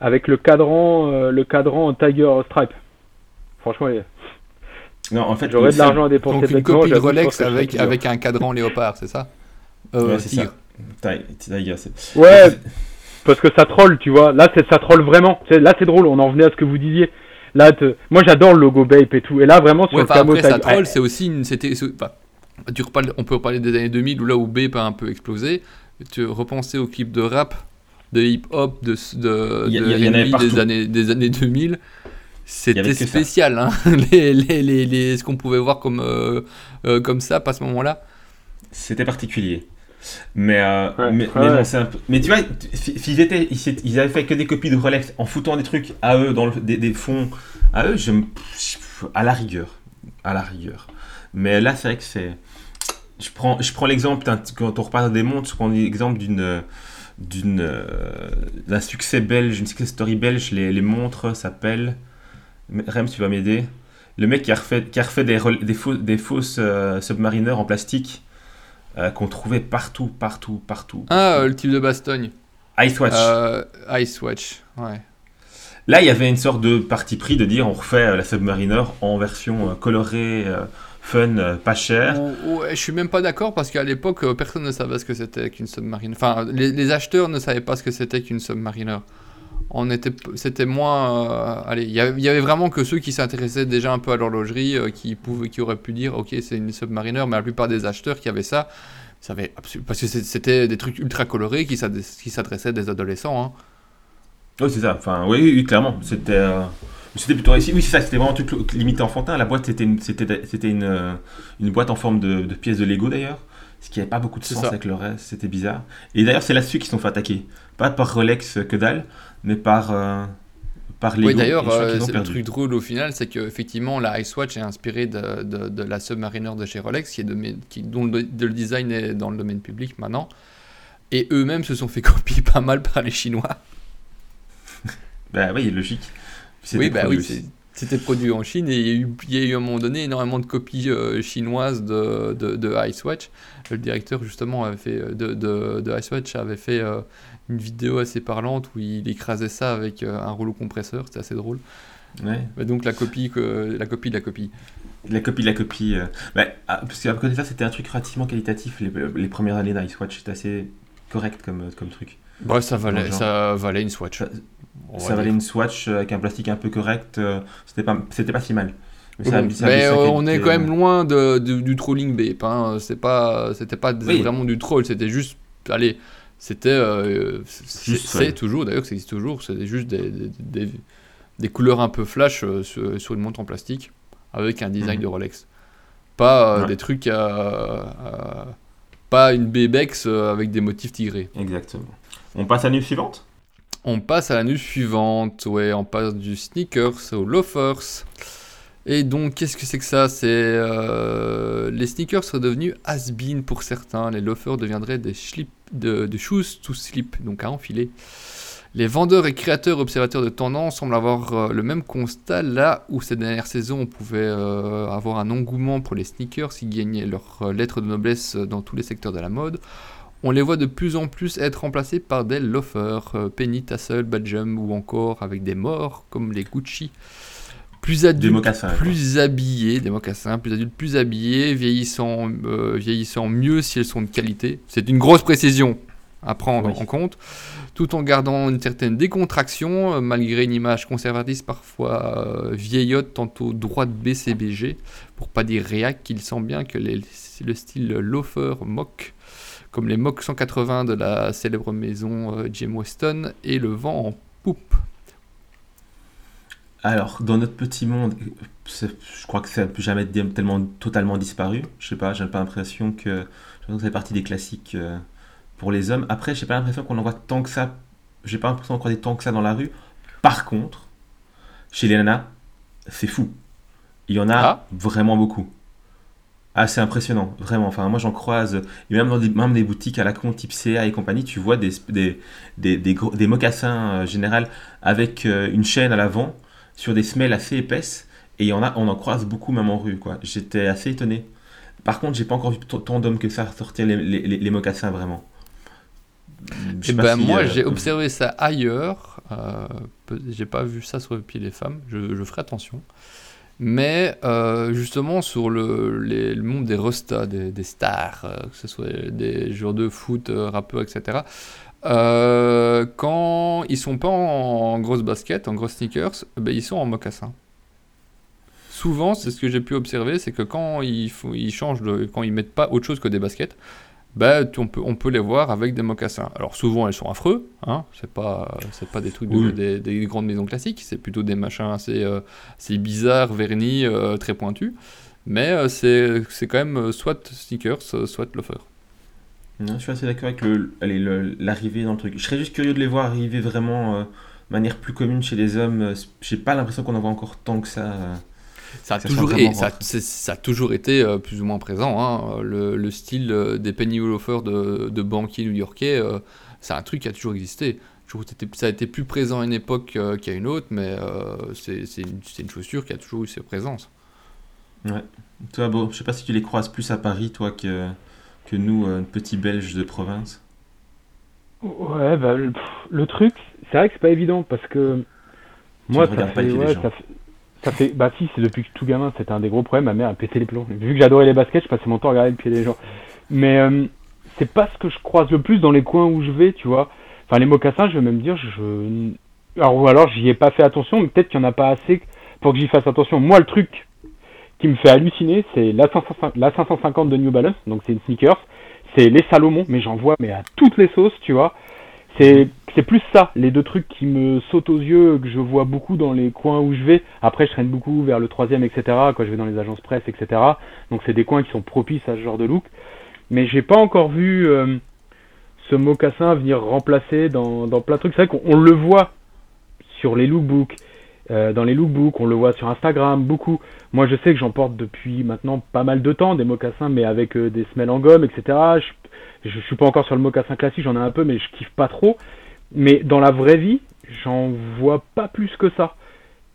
avec le cadran, euh, le cadran Tiger Stripe. Franchement,
Non, en fait,
j'aurais de l'argent à dépenser
Donc une copie de Rolex avec, avec un cadran léopard, c'est ça? Euh,
Ouais, c'est ça. Ti- Tiger, c'est-
Ouais, parce que ça troll, tu vois. Là, c'est ça troll vraiment. Là, c'est drôle. On en venait à ce que vous disiez. Là, te- moi, j'adore le logo Bape et tout. Et là, vraiment sur
Ouais,
le camo
après, ça troll,
Ouais,
c'est aussi une. C'était, enfin, tu reparles- on peut reparler des années 2000 où là où Bape a un peu explosé. Tu repensais aux clips de rap, de hip-hop, de, de,
y a- y
des années, des années 2000.
Il y
C'était spécial, hein. les, les, les, les- ce qu'on pouvait voir comme, euh, euh, comme ça à ce moment-là.
C'était particulier. Mais, euh,
Ouais,
mais,
ouais,
mais non, un peu- mais tu vois, s'ils étaient, ils, avaient fait que des copies de Rolex en foutant des trucs à eux, dans le- des, des fonds à eux, je à la rigueur. À la rigueur. Mais là, c'est vrai que c'est. Je prends, je prends l'exemple, quand on reparle des montres, je prends l'exemple d'une d'une euh, d'un succès belge, une success story belge, les, les montres s'appellent. Rem, tu vas m'aider. Le mec qui a refait, qui a refait des, faux- des fausses euh, submarineurs en plastique euh, qu'on trouvait partout, partout, partout.
Ah, euh, le type de bastogne.
Icewatch.
Euh, Ice Watch, ouais.
Là, il y avait une sorte de parti pris de dire on refait la Submariner en version colorée, fun, euh, pas cher.
Je suis même pas d'accord parce qu'à l'époque, euh, personne ne savait ce que c'était qu'une submarine. Enfin, les, les acheteurs ne savaient pas ce que c'était qu'une submariner. On était, c'était moins. euh, allez, il y avait- y avait vraiment que ceux qui s'intéressaient déjà un peu à l'horlogerie, euh, qui pouvaient, qui auraient pu dire, ok, c'est une submariner, mais la plupart des acheteurs qui avaient ça, savaient absolu- parce que c'était des trucs ultra colorés qui s'ad- qui s'adressaient à des adolescents. hein.
Oui, c'est ça. Enfin, oui, oui, oui, clairement. C'était. euh, C'était plutôt réussi. Oui, c'est ça, c'était vraiment un truc limité enfantin. La boîte, c'était une, c'était, c'était une, euh, une boîte en forme de, de pièces de Lego d'ailleurs. Ce qui n'avait pas beaucoup de sens
ça.
avec le reste, c'était bizarre. Et d'ailleurs, c'est là-dessus qu'ils se sont fait attaquer. Pas par Rolex euh, que dalle, mais par, euh, par Lego.
Oui, d'ailleurs, euh, le truc drôle au final, c'est que effectivement la Icewatch est inspirée de, de, de la Submariner de chez Rolex, qui est de, qui, dont le, de- le design est dans le domaine public maintenant. Et eux-mêmes se sont fait copier pas mal par les Chinois.
Bah oui, logique.
Oui, bah oui, c'était produit en Chine et il y a eu, il y a eu à un moment donné énormément de copies euh, chinoises de, de, de Icewatch. Le directeur justement avait fait, euh, de, de, de Icewatch avait fait euh, une vidéo assez parlante où il écrasait ça avec euh, un rouleau compresseur, c'était assez drôle.
Ouais.
Mais donc la copie, que, la copie de la copie.
La copie de la copie. bah, ah, parce qu'à côté de ça, c'était un truc relativement qualitatif. Les, les premières années d'Icewatch, c'était assez correct comme, comme truc.
Bref, ça valait, ça valait une Swatch.
Ça- ça valait une Swatch euh, avec un plastique un peu correct. euh, c'était pas, c'était pas si mal. Mais, ça ça
euh, on est quand même loin de, de- du trolling Bape. Hein. C'est pas, c'était pas
Oui.
vraiment du troll, c'était juste, allez, c'était, euh, c'est toujours, d'ailleurs, ça existe toujours, c'est juste des, des, des- des couleurs un peu flash sur, sur une montre en plastique avec un design
Mhm.
de Rolex. Pas euh,
Ouais.
des trucs à, à- pas une Bebex avec des motifs tigrés.
Exactement. On passe à la news suivante?
On passe à la news suivante. Ouais, on passe du sneakers au loafers. Et donc, qu'est-ce que c'est que ça? C'est euh, les sneakers seraient devenus has-been pour certains. Les loafers deviendraient des slip, de, de shoes to slip, donc à enfiler. Les vendeurs et créateurs observateurs de tendance semblent avoir euh, le même constat là où ces dernières saisons on pouvait euh, avoir un engouement pour les sneakers qui gagnaient leur lettre de noblesse dans tous les secteurs de la mode. On les voit de plus en plus être remplacés par des loafers, euh, Penny, Tassel, Badgem ou encore avec des morts comme les Gucci. Plus adultes,
quoi.
plus habillés, des mocassins, plus adultes, plus habillés, vieillissant, euh, vieillissant mieux si elles sont de qualité. C'est une grosse précision à prendre
Oui.
en compte, tout en gardant une certaine décontraction, euh, malgré une image conservatrice parfois vieillotte, tantôt droite BCBG, pour pas dire réac, il sent bien que les- le style loafer mock, comme les mock 180 de la célèbre maison euh, Jim Weston, et le vent en poupe.
Alors, dans notre petit monde, je crois que ça n'a plus jamais été tellement totalement disparu. Je sais pas, j'ai pas l'impression que, que ça fait partie des classiques euh, pour les hommes. Après, j'ai pas l'impression qu'on en voit tant que ça. J'ai pas l'impression d'en croiser tant que ça dans la rue. Par contre, chez les nanas, c'est fou. Il y en a
Ah.
vraiment beaucoup. Ah, c'est impressionnant, vraiment. Enfin, moi, j'en croise, et même dans des, même des boutiques à la con, type CA et compagnie, tu vois des, des, des, des, gros- des mocassins euh, général avec euh, une chaîne à l'avant, sur des semelles assez épaisses, et en a, on en croise beaucoup même en rue, quoi. J'étais assez étonné. Par contre, j'ai pas encore vu tant d'hommes que ça sortir les, les, les- les mocassins, vraiment. Sais
Eh ben,
si,
moi,
euh,
j'ai observé ça ailleurs. Euh, j'ai pas vu ça sur le pied des femmes. Je, je ferai attention. Mais euh, justement, sur le, le monde des restas, des, stars, euh, que ce soit des joueurs de foot, euh, rappeurs, etc., quand ils sont pas en, grosse basket, en grosse sneakers, ben, ils sont en mocassin. Souvent, c'est ce que j'ai pu observer, c'est que quand ils, ils changent, de, quand ils mettent pas autre chose que des baskets, ben, on, peut, on peut les voir avec des mocassins. Alors souvent, elles sont affreux, hein, c'est pas, c'est pas des trucs de-
Oui.
des, des grandes maisons classiques, c'est plutôt des machins assez, euh, assez bizarres, vernis, euh, très pointus. Mais euh, c'est, c'est quand même soit sneakers, soit loafer.
Non, je suis assez d'accord avec le- allez, le- l'arrivée dans le truc. Je serais juste curieux de les voir arriver vraiment euh, de manière plus commune chez les hommes. J'ai pas l'impression qu'on en voit encore tant que ça.
Ça a, toujours, et ça, a toujours été euh, plus ou moins présent. hein. Le, le style euh, des penny loafers de, de banquiers new-yorkais, euh, c'est un truc qui a toujours existé. Toujours ça a été plus présent à une époque euh, qu'à une autre, mais euh, c'est une, chaussure qui a toujours eu ses présences.
Toi, bon, je sais pas si tu les croises plus à Paris, toi, que, que nous, euh, petits Belges de province.
Ouais, bah, le, pff, le truc, c'est vrai que c'est pas évident parce que moi,
ne
ça
regardes pas
fait, ouais, ça fait, ça fait, bah si, c'est depuis tout gamin, c'était un des gros problèmes. Ma mère a pété les plombs. Vu que j'adorais les baskets, je passais mon temps à regarder le pied des gens. Mais euh, c'est pas ce que je croise le plus dans les coins où je vais, tu vois. Enfin, les mocassins, je vais même dire, je, alors ou alors j'y ai pas fait attention, mais peut-être qu'il y en a pas assez pour que j'y fasse attention. Moi, le truc qui me fait halluciner, c'est la 550, la 550 de New Balance, donc c'est une sneakers. C'est les Salomon, mais j'en vois mais à toutes les sauces, tu vois. C'est c'est plus ça, les deux trucs qui me sautent aux yeux, que je vois beaucoup dans les coins où je vais. Après, je traîne beaucoup vers le troisième, etc. Quand je vais dans les agences presse, etc. Donc c'est des coins qui sont propices à ce genre de look. Mais j'ai pas encore vu euh, ce mocassin venir remplacer dans, dans plein de trucs. C'est vrai qu'on on le voit sur les lookbooks, euh, dans les lookbooks, on le voit sur Instagram, beaucoup. Moi, je sais que j'en porte depuis maintenant pas mal de temps, des mocassins, mais avec euh, des semelles en gomme, etc. je, je suis pas encore sur le mocassin classique, j'en ai un peu, mais je kiffe pas trop. Mais dans la vraie vie, j'en vois pas plus que ça.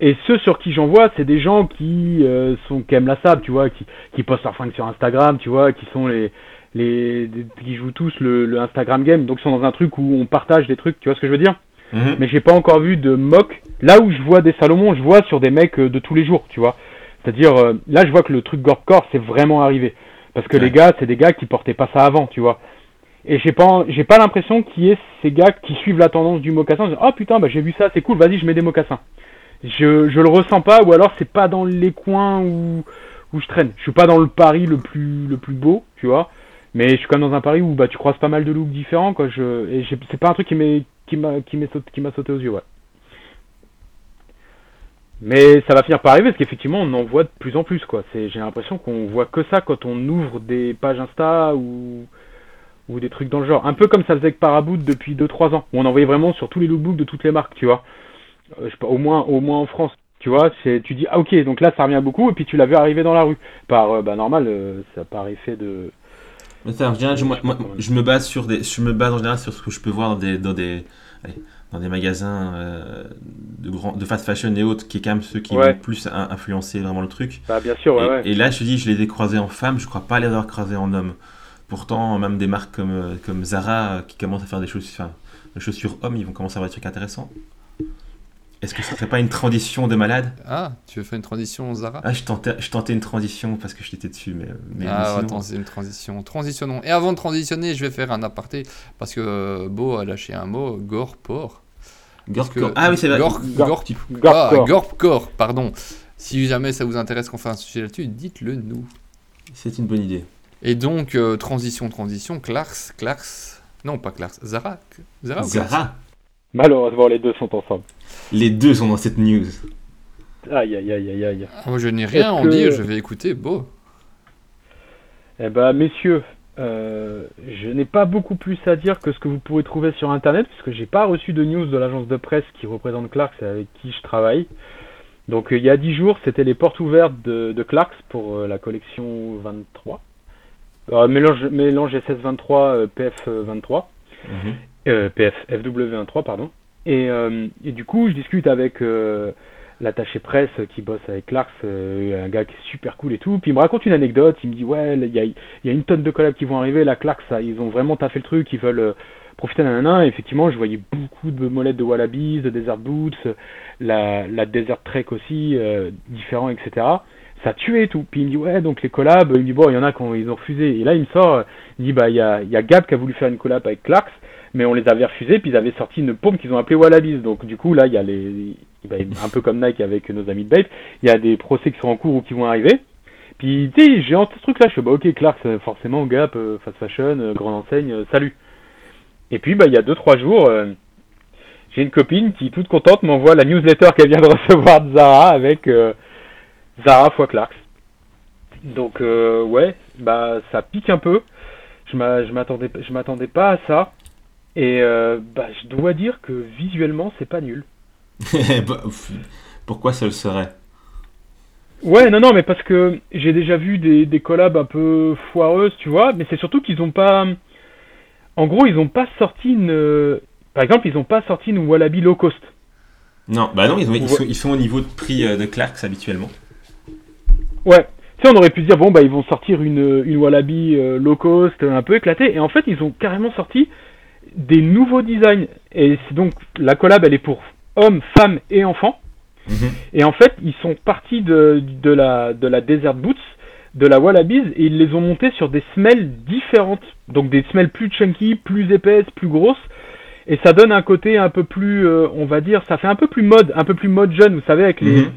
Et ceux sur qui j'en vois, c'est des gens qui euh, sont qui aiment la sable, tu vois, qui, qui postent leurs fringues sur Instagram, tu vois, qui sont les les qui jouent tous le, le Instagram game, donc ils sont dans un truc où on partage des trucs, tu vois ce que je veux dire?
Mhm.
mais j'ai pas encore vu de mock. Là où je vois des Salomon, je vois sur des mecs euh, de tous les jours, tu vois. C'est-à-dire, euh, là je vois que le truc Gorpcore c'est vraiment arrivé. Parce que
Ouais.
les gars, c'est des gars qui portaient pas ça avant, tu vois. Et j'ai pas, j'ai pas l'impression qu'il y ait ces gars qui suivent la tendance du mocassin. disant, Oh putain, bah j'ai vu ça, c'est cool, vas-y, je mets des mocassins. Je, je le ressens pas, ou alors c'est pas dans les coins où, où je traîne. Je suis pas dans le Paris le plus, le plus beau, tu vois. Mais je suis quand même dans un Paris où bah, tu croises pas mal de looks différents, quoi. Je, c'est pas un truc qui m'est, qui m'a, qui sauté, sauté aux yeux, ouais. Mais ça va finir par arriver parce qu'effectivement on en voit de plus en plus, quoi. C'est, j'ai l'impression qu'on voit que ça quand on ouvre des pages Insta ou, ou des trucs dans le genre. Un peu comme ça faisait que Paraboot depuis 2-3 ans, où on envoyait vraiment sur tous les lookbooks de toutes les marques, tu vois. Euh, je sais pas, au moins, au moins en France. Tu vois, c'est, tu dis, ah ok, donc là ça revient beaucoup, et puis tu l'as vu arriver dans la rue. Par, euh, bah normal, euh, ça par effet de.
Mais ça, en général, je, moi- moi, je me base sur des, je me base en général sur ce que je peux voir dans des, dans des, allez, dans des magasins euh, de, grand, de fast fashion et autres, qui est quand même ceux qui
Ouais.
vont plus in- influencer vraiment le truc.
Bah bien sûr, ouais,
et,
ouais.
et là, je te dis, je les ai croisés en femme, je crois pas les avoir croisés en homme. Pourtant, même des marques comme, euh, comme Zara euh, qui commencent à faire des chaussures, enfin, des chaussures hommes, ils vont commencer à avoir des trucs intéressants. Est-ce que ce serait pas une transition de malade?
Ah, tu veux faire une transition Zara?
Ah, je tentais, je tentais une transition parce que je t'étais dessus, mais, mais
Ah,
sinon-
attends, c'est une transition. Transitionnons. Et avant de transitionner, je vais faire un aparté parce que euh, Beau a lâché un mot, que-
Gorpcore. Ah oui, c'est vrai.
Gorp-
Gorp-.
Ah, Gorpcore, pardon. Si jamais ça vous intéresse qu'on fasse un sujet là-dessus, dites-le nous.
C'est une bonne idée.
Et donc, euh, transition, transition, Clarks, Clarks. Non, pas Clarks, Zara. Zara ou
Zara.
Malheureusement, les deux sont ensemble.
Les deux sont dans cette news.
Aïe, aïe, aïe, aïe, aïe.
Ah, Moi, je n'ai rien à en
que-
dire, je vais écouter Beau.
Eh ben, messieurs, euh, je n'ai pas beaucoup plus à dire que ce que vous pourrez trouver sur Internet, puisque j'ai pas reçu de news de l'agence de presse qui représente Clarks et avec qui je travaille. Donc, euh, il y a 10 jours, c'était les portes ouvertes de, de Clarks pour euh, la collection 23. Euh, mélange, mélange SS23, euh, PF23.
Mhm.
Euh, PF, FW23, pardon. Et, euh, et du coup, je discute avec euh, l'attaché presse qui bosse avec Clarks, un gars qui est super cool et tout. Puis il me raconte une anecdote, il me dit ouais, il y a, il y a une tonne de collabs qui vont arriver, la Clarks, ça, ils ont vraiment taffé le truc, ils veulent profiter d'un nain. Et effectivement, je voyais beaucoup de molettes de Wallabies, de Desert Boots, la, la Desert Trek aussi, différents, etc. Ça tuait tout. Puis il me dit ouais, donc les collabs, il me dit bon, il y en a qui ont, ils ont refusé. Et là, il me sort, il dit bah il y a, y a Gap qui a voulu faire une collab avec Clarks. mais on les avait refusés, puis ils avaient sorti une pompe qu'ils ont appelée Wallabies. Donc du coup, là, il y a les, bah, un peu comme Nike avec nos amis de Bape, il y a des procès qui sont en cours ou qui vont arriver. Puis tu sais, j'ai entendu ce truc-là, je fais bah ok, Clark, c'est forcément Gap, euh, fast fashion, euh, grande enseigne, euh, salut. Et puis bah il y a 2-3 jours, euh, j'ai une copine qui, toute contente, m'envoie la newsletter qu'elle vient de recevoir de Zara avec euh, Zara fois Clarks. Donc euh, ouais, bah ça pique un peu. Je m'a- je m'attendais, je m'attendais pas à ça. Et euh, bah je dois dire que visuellement c'est pas nul.
Bah, Pourquoi ça le serait?
Ouais, non, non, mais parce que j'ai déjà vu des, des collabs un peu foireuses, tu vois, mais c'est surtout qu'ils ont pas. En gros, ils ont pas sorti une. Par exemple, ils ont pas sorti une Wallaby low cost.
Non, bah non, ils, ont- ils
Ouais.
sont, ils sont au niveau de prix euh, de Clarks habituellement.
Ouais. Tu sais, on aurait pu dire, bon, bah, ils vont sortir une, une Wallaby euh, low cost un peu éclatée, et en fait, ils ont carrément sorti des nouveaux designs. Et c'est donc, la collab, elle est pour hommes, femmes et enfants.
Mhm.
Et en fait, ils sont partis de, de, la, de la Desert Boots, de la Wallabies, et ils les ont montés sur des semelles différentes. Donc des semelles plus chunky, plus épaisses, plus grosses. Et ça donne un côté un peu plus, euh, on va dire, ça fait un peu plus mode, un peu plus mode jeune, vous savez, avec les,
Mhm.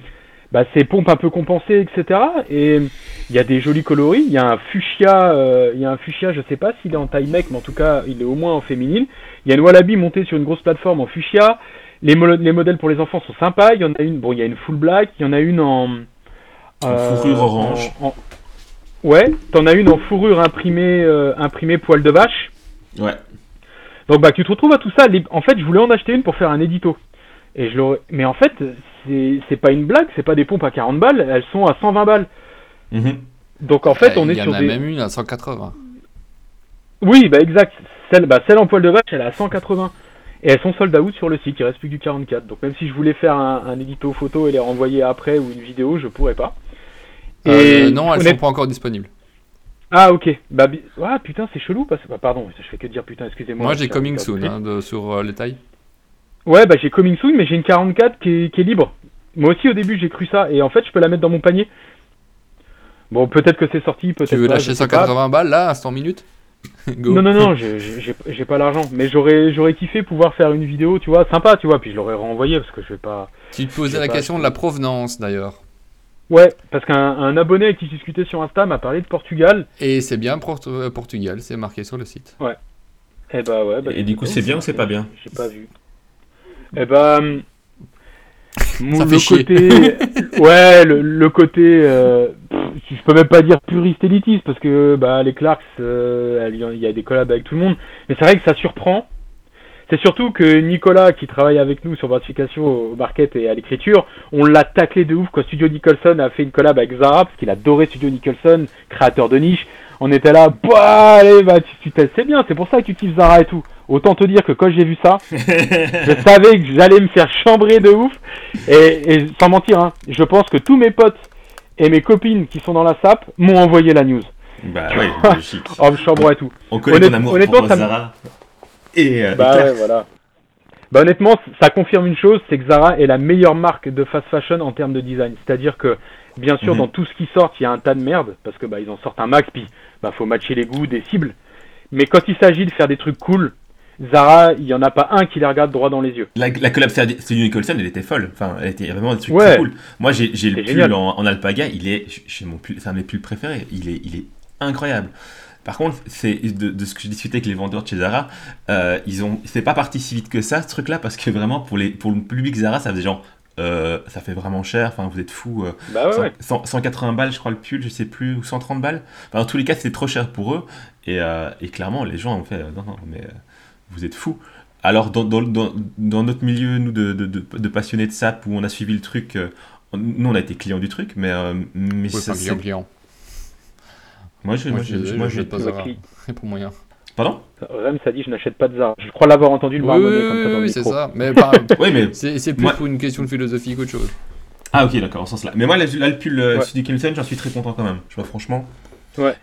Bah, ces pompes un peu compensées, etc. Et il y a des jolis coloris. Il y a un fuchsia, euh, il y a un fuchsia, je sais pas s'il est en taille mec, mais en tout cas, il est au moins en féminine. Il y a une Wallaby montée sur une grosse plateforme en fuchsia. Les, mo- les modèles pour les enfants sont sympas. Il y en a une, bon, il y a une full black, il y en a une en,
En fourrure orange.
en- en- Ouais, t'en as une en fourrure imprimée, euh, imprimée poil de vache.
Ouais.
Donc bah tu te retrouves à tout ça. En fait, je voulais en acheter une pour faire un édito. Et je. Mais en fait, c'est pas une blague, c'est pas des pompes à 40 balles, elles sont à 120 balles.
Mhm.
Donc en fait,
Eh,
on est
Il y
sur
en a
des.
même une à 180.
Oui, bah exact. Celle, bah, celle en poil de vache, elle est à 180. Et elles sont sold out sur le site, il reste plus que du 44. Donc même si je voulais faire un, un édito photo et les renvoyer après ou une vidéo, je pourrais pas.
Euh, non, elles
honnête-
sont pas encore disponibles.
Ah ok. Bah bi- ah putain, c'est chelou parce bah, pardon, je fais que dire putain, excusez-moi.
Moi, j'ai
J'ai
Coming Soon hein, de- sur euh, les tailles.
Ouais, bah j'ai Coming Soon, mais j'ai une 44 qui est, qui est libre. Moi aussi au début j'ai cru ça et en fait je peux la mettre dans mon panier. Bon, peut-être que c'est sorti, peut-être
Tu veux
pas,
lâcher
je sais pas.
180 balles là, instant minute Go.
Non, non, non, j'ai- pas l'argent. Mais j'aurais j'aurais kiffé pouvoir faire une vidéo, tu vois, sympa, tu vois, puis je l'aurais renvoyé parce que je vais pas.
Tu te posais
sais
la
pas,
question de la provenance d'ailleurs.
Ouais, parce qu'un un abonné avec qui je discutais sur Insta m'a parlé de Portugal.
Et c'est bien Port- euh, Portugal, c'est marqué sur le site.
Eh bah ouais. Bah,
Et du coup, c'est bien ou c'est pas bien
J'ai pas vu. Eh
Ça
le côté. ouais, le, le côté. euh, pff, je peux même pas dire puriste élitiste parce que bah, les Clarks, euh, il y a des collabs avec tout le monde. Mais c'est vrai que ça surprend. C'est surtout que Nicolas, qui travaille avec nous sur Vertification au market et à l'écriture, on l'a taclé de ouf quand Studio Nicholson a fait une collab avec Zara, parce qu'il adorait Studio Nicholson, créateur de niche. On était là, bah allez, bah tu, c'est bien, c'est pour ça que tu kiffes Zara et tout. Autant te dire que quand j'ai vu ça, je savais que j'allais me faire chambrer de ouf. Et, et sans mentir, hein, je pense que tous mes potes et mes copines qui sont dans la SAP m'ont envoyé la news.
Bah ouais, logique.
Oh, me et tout.
On connaît
honnête-
ton amour
honnêtement,
pour
ça
Zara. Et, euh,
Bah ouais, voilà. Bah honnêtement, ça confirme une chose, c'est que Zara est la meilleure marque de fast fashion en termes de design. C'est-à-dire que, bien sûr,
Mhm.
dans tout ce qui sort, il y a un tas de merde, parce que bah ils en sortent un max, puis bah faut matcher les goûts des cibles. Mais quand il s'agit de faire des trucs cool, Zara, il y en a pas un qui les regarde droit dans les yeux.
La, la collab Studio Nicholson, elle était folle. Enfin, elle était vraiment
Ouais.
très cool. Moi, j'ai j'ai le pull en, en alpaga. Il est, c'est un de mes pulls préférés. Il est, il est incroyable. Par contre, c'est de, de ce que je discutais avec les vendeurs de chez Zara, euh, ils ont, c'est pas parti si vite que ça, ce truc-là, parce que vraiment pour les, pour le public Zara, ça faisait genre, euh, ça fait vraiment cher. Enfin, vous êtes fous. euh,
Bah ouais,
cent-
ouais.
cent- 180 balles, je crois, le pull, je sais plus, ou 130 balles. Enfin, dans tous les cas, c'était trop cher pour eux. Et, euh, et clairement, les gens ont fait, euh, non, non, mais vous êtes fous. Alors, dans, dans, dans, dans notre milieu, nous, de, de, de, de passionnés de SAP, où on a suivi le truc, euh, on- nous, on a été clients du truc, mais, euh, mais
Ouais,
ça,
client, client.
moi, je,
Moi, je
je- moi,
je pas Zara. C'est pour moyen.
Pardon?
Rem ça dit je n'achète pas de Zara. Je crois l'avoir entendu le
Oui,
marmonner
oui,
comme ça dans
oui, oui, c'est ça. Mais pas-
Oui, mais.
c'est plus
Moi-
pour une question de philosophie qu'autre chose.
Ah, ok, d'accord, en ce sens-là. Mais moi, là, là, le pull euh,
Ouais.
Studio Nicholson, j'en suis très content quand même. Je vois, franchement.
Ouais,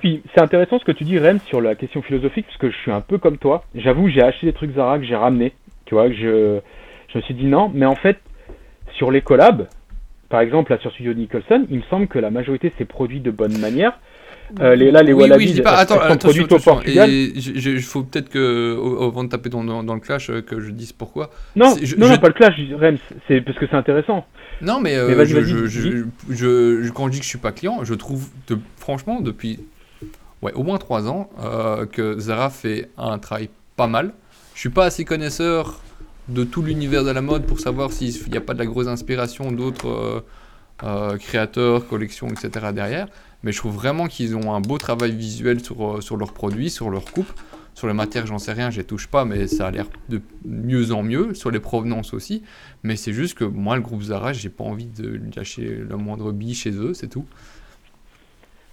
puis c'est intéressant ce que tu dis, Rem, sur la question philosophique, parce que je suis un peu comme toi. J'avoue, j'ai acheté des trucs Zara que j'ai ramenés. Tu vois, que je, je me suis dit non, mais en fait, sur les collabs, par exemple, là sur Studio Nicholson, il me semble que la majorité s'est produit de bonne manière. Euh, les, là, les
oui,
Wallabies,
oui, je dis pas,
elles
attends,
sont
attention, il faut peut-être que, au- avant de taper dans, dans, dans le clash, euh, que je dise pourquoi.
Non,
je-
non,
je-
non, pas le clash, Rems, c'est parce que c'est intéressant.
Non, mais, euh,
Mais
je- quand je dis que je suis pas client, je trouve, de- franchement, depuis ouais, au moins 3 ans, euh, que Zara fait un travail pas mal. Je suis pas assez connaisseur de tout l'univers de la mode pour savoir s'il n'y a pas de la grosse inspiration d'autres euh, euh, créateurs, collections, etc. derrière. Mais je trouve vraiment qu'ils ont un beau travail visuel sur, sur leurs produits, sur leurs coupes. Sur les matières, j'en sais rien, je les touche pas, mais ça a l'air de mieux en mieux. Sur les provenances aussi. Mais c'est juste que moi, le groupe Zara, j'ai pas envie de lâcher le moindre bille chez eux, c'est tout.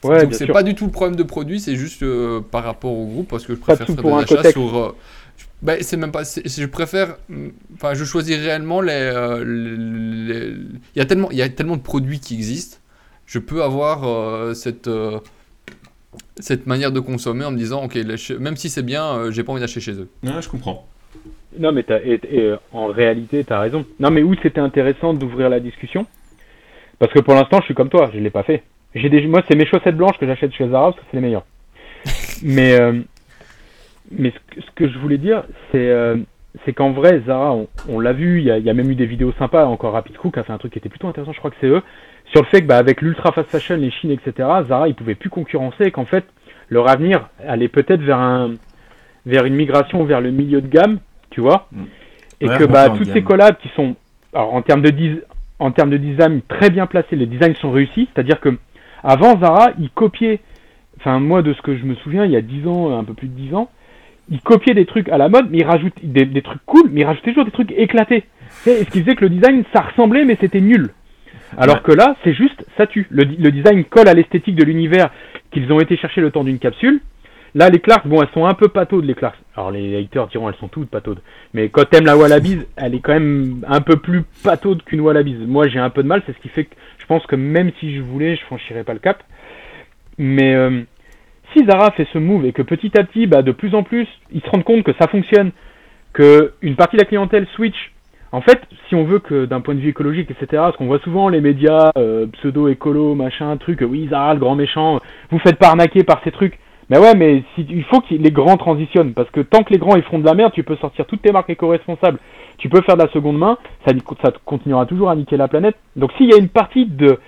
Ouais,
Donc c'est pas du tout le problème de produit, c'est juste euh, par rapport au groupe parce que je
de
préfère faire achats
Cotex.
sur. euh, je- bah, c'est même pas. je préfère. hum, Enfin, je choisis réellement les. euh, les- les- Il y a tellement, il y a tellement de produits qui existent. Je peux avoir euh, cette. euh, cette manière de consommer en me disant ok là, je- même si c'est bien euh, j'ai pas envie d'acheter chez eux
Ouais, je comprends.
Non, mais t'as- et- et, en réalité, tu as raison. Non, mais où c'était intéressant d'ouvrir la discussion Parce que pour l'instant, je suis comme toi, je l'ai pas fait. J'ai des, moi, c'est mes chaussettes blanches que j'achète chez Zara parce que c'est les meilleures. mais euh, mais ce que, ce que je voulais dire, c'est euh, c'est qu'en vrai, Zara, on, on l'a vu, il y a, il y a même eu des vidéos sympas. Encore Rapid Cook a fait un truc qui était plutôt intéressant, je crois que c'est eux, sur le fait que bah, avec l'ultra fast fashion, les Chines, etc., Zara, ils pouvaient plus concurrencer et qu'en fait, leur avenir allait peut-être vers un vers une migration vers le milieu de gamme, tu vois,
Mm.
et
Ouais,
que bah toutes ces collabs qui sont alors en termes de dis- en termes de design très bien placés, les designs sont réussis, c'est-à-dire que avant Zara, ils copiaient enfin moi de ce que je me souviens, il y a 10 ans, un peu plus de 10 ans, ils copiaient des trucs à la mode, mais ils rajoutaient des, des trucs cool, mais ils rajoutaient toujours des trucs éclatés. Sais, ce qui faisait que le design, ça ressemblait, mais c'était nul. Alors
Ouais.
que là, c'est juste, ça tue. Le, design colle à l'esthétique de l'univers qu'ils ont été chercher le temps d'une capsule. Là, les Clarks, bon, elles sont un peu pataudes, les Clarks. Alors, les haters diront, elles sont toutes pataudes. Mais quand t'aimes la Wallabies, elle est quand même un peu plus pataude qu'une Wallabies. Moi, j'ai un peu de mal, c'est ce qui fait que pense que même si je voulais, je franchirais pas le cap. Mais euh, si Zara fait ce move et que petit à petit, bah, de plus en plus, ils se rendent compte que ça fonctionne, que une partie de la clientèle switch. En fait, si on veut que d'un point de vue écologique, etc., parce qu'on voit souvent les médias euh, pseudo-écolo, machin, truc, oui, Zara, le grand méchant, vous faites pas arnaquer par ces trucs. Mais ouais, mais il faut que les grands transitionnent, parce que tant que les grands ils feront de la merde, tu peux sortir toutes tes marques éco-responsables, tu peux faire de la seconde main, ça, continuera toujours à niquer la planète. Donc s'il y a une partie de...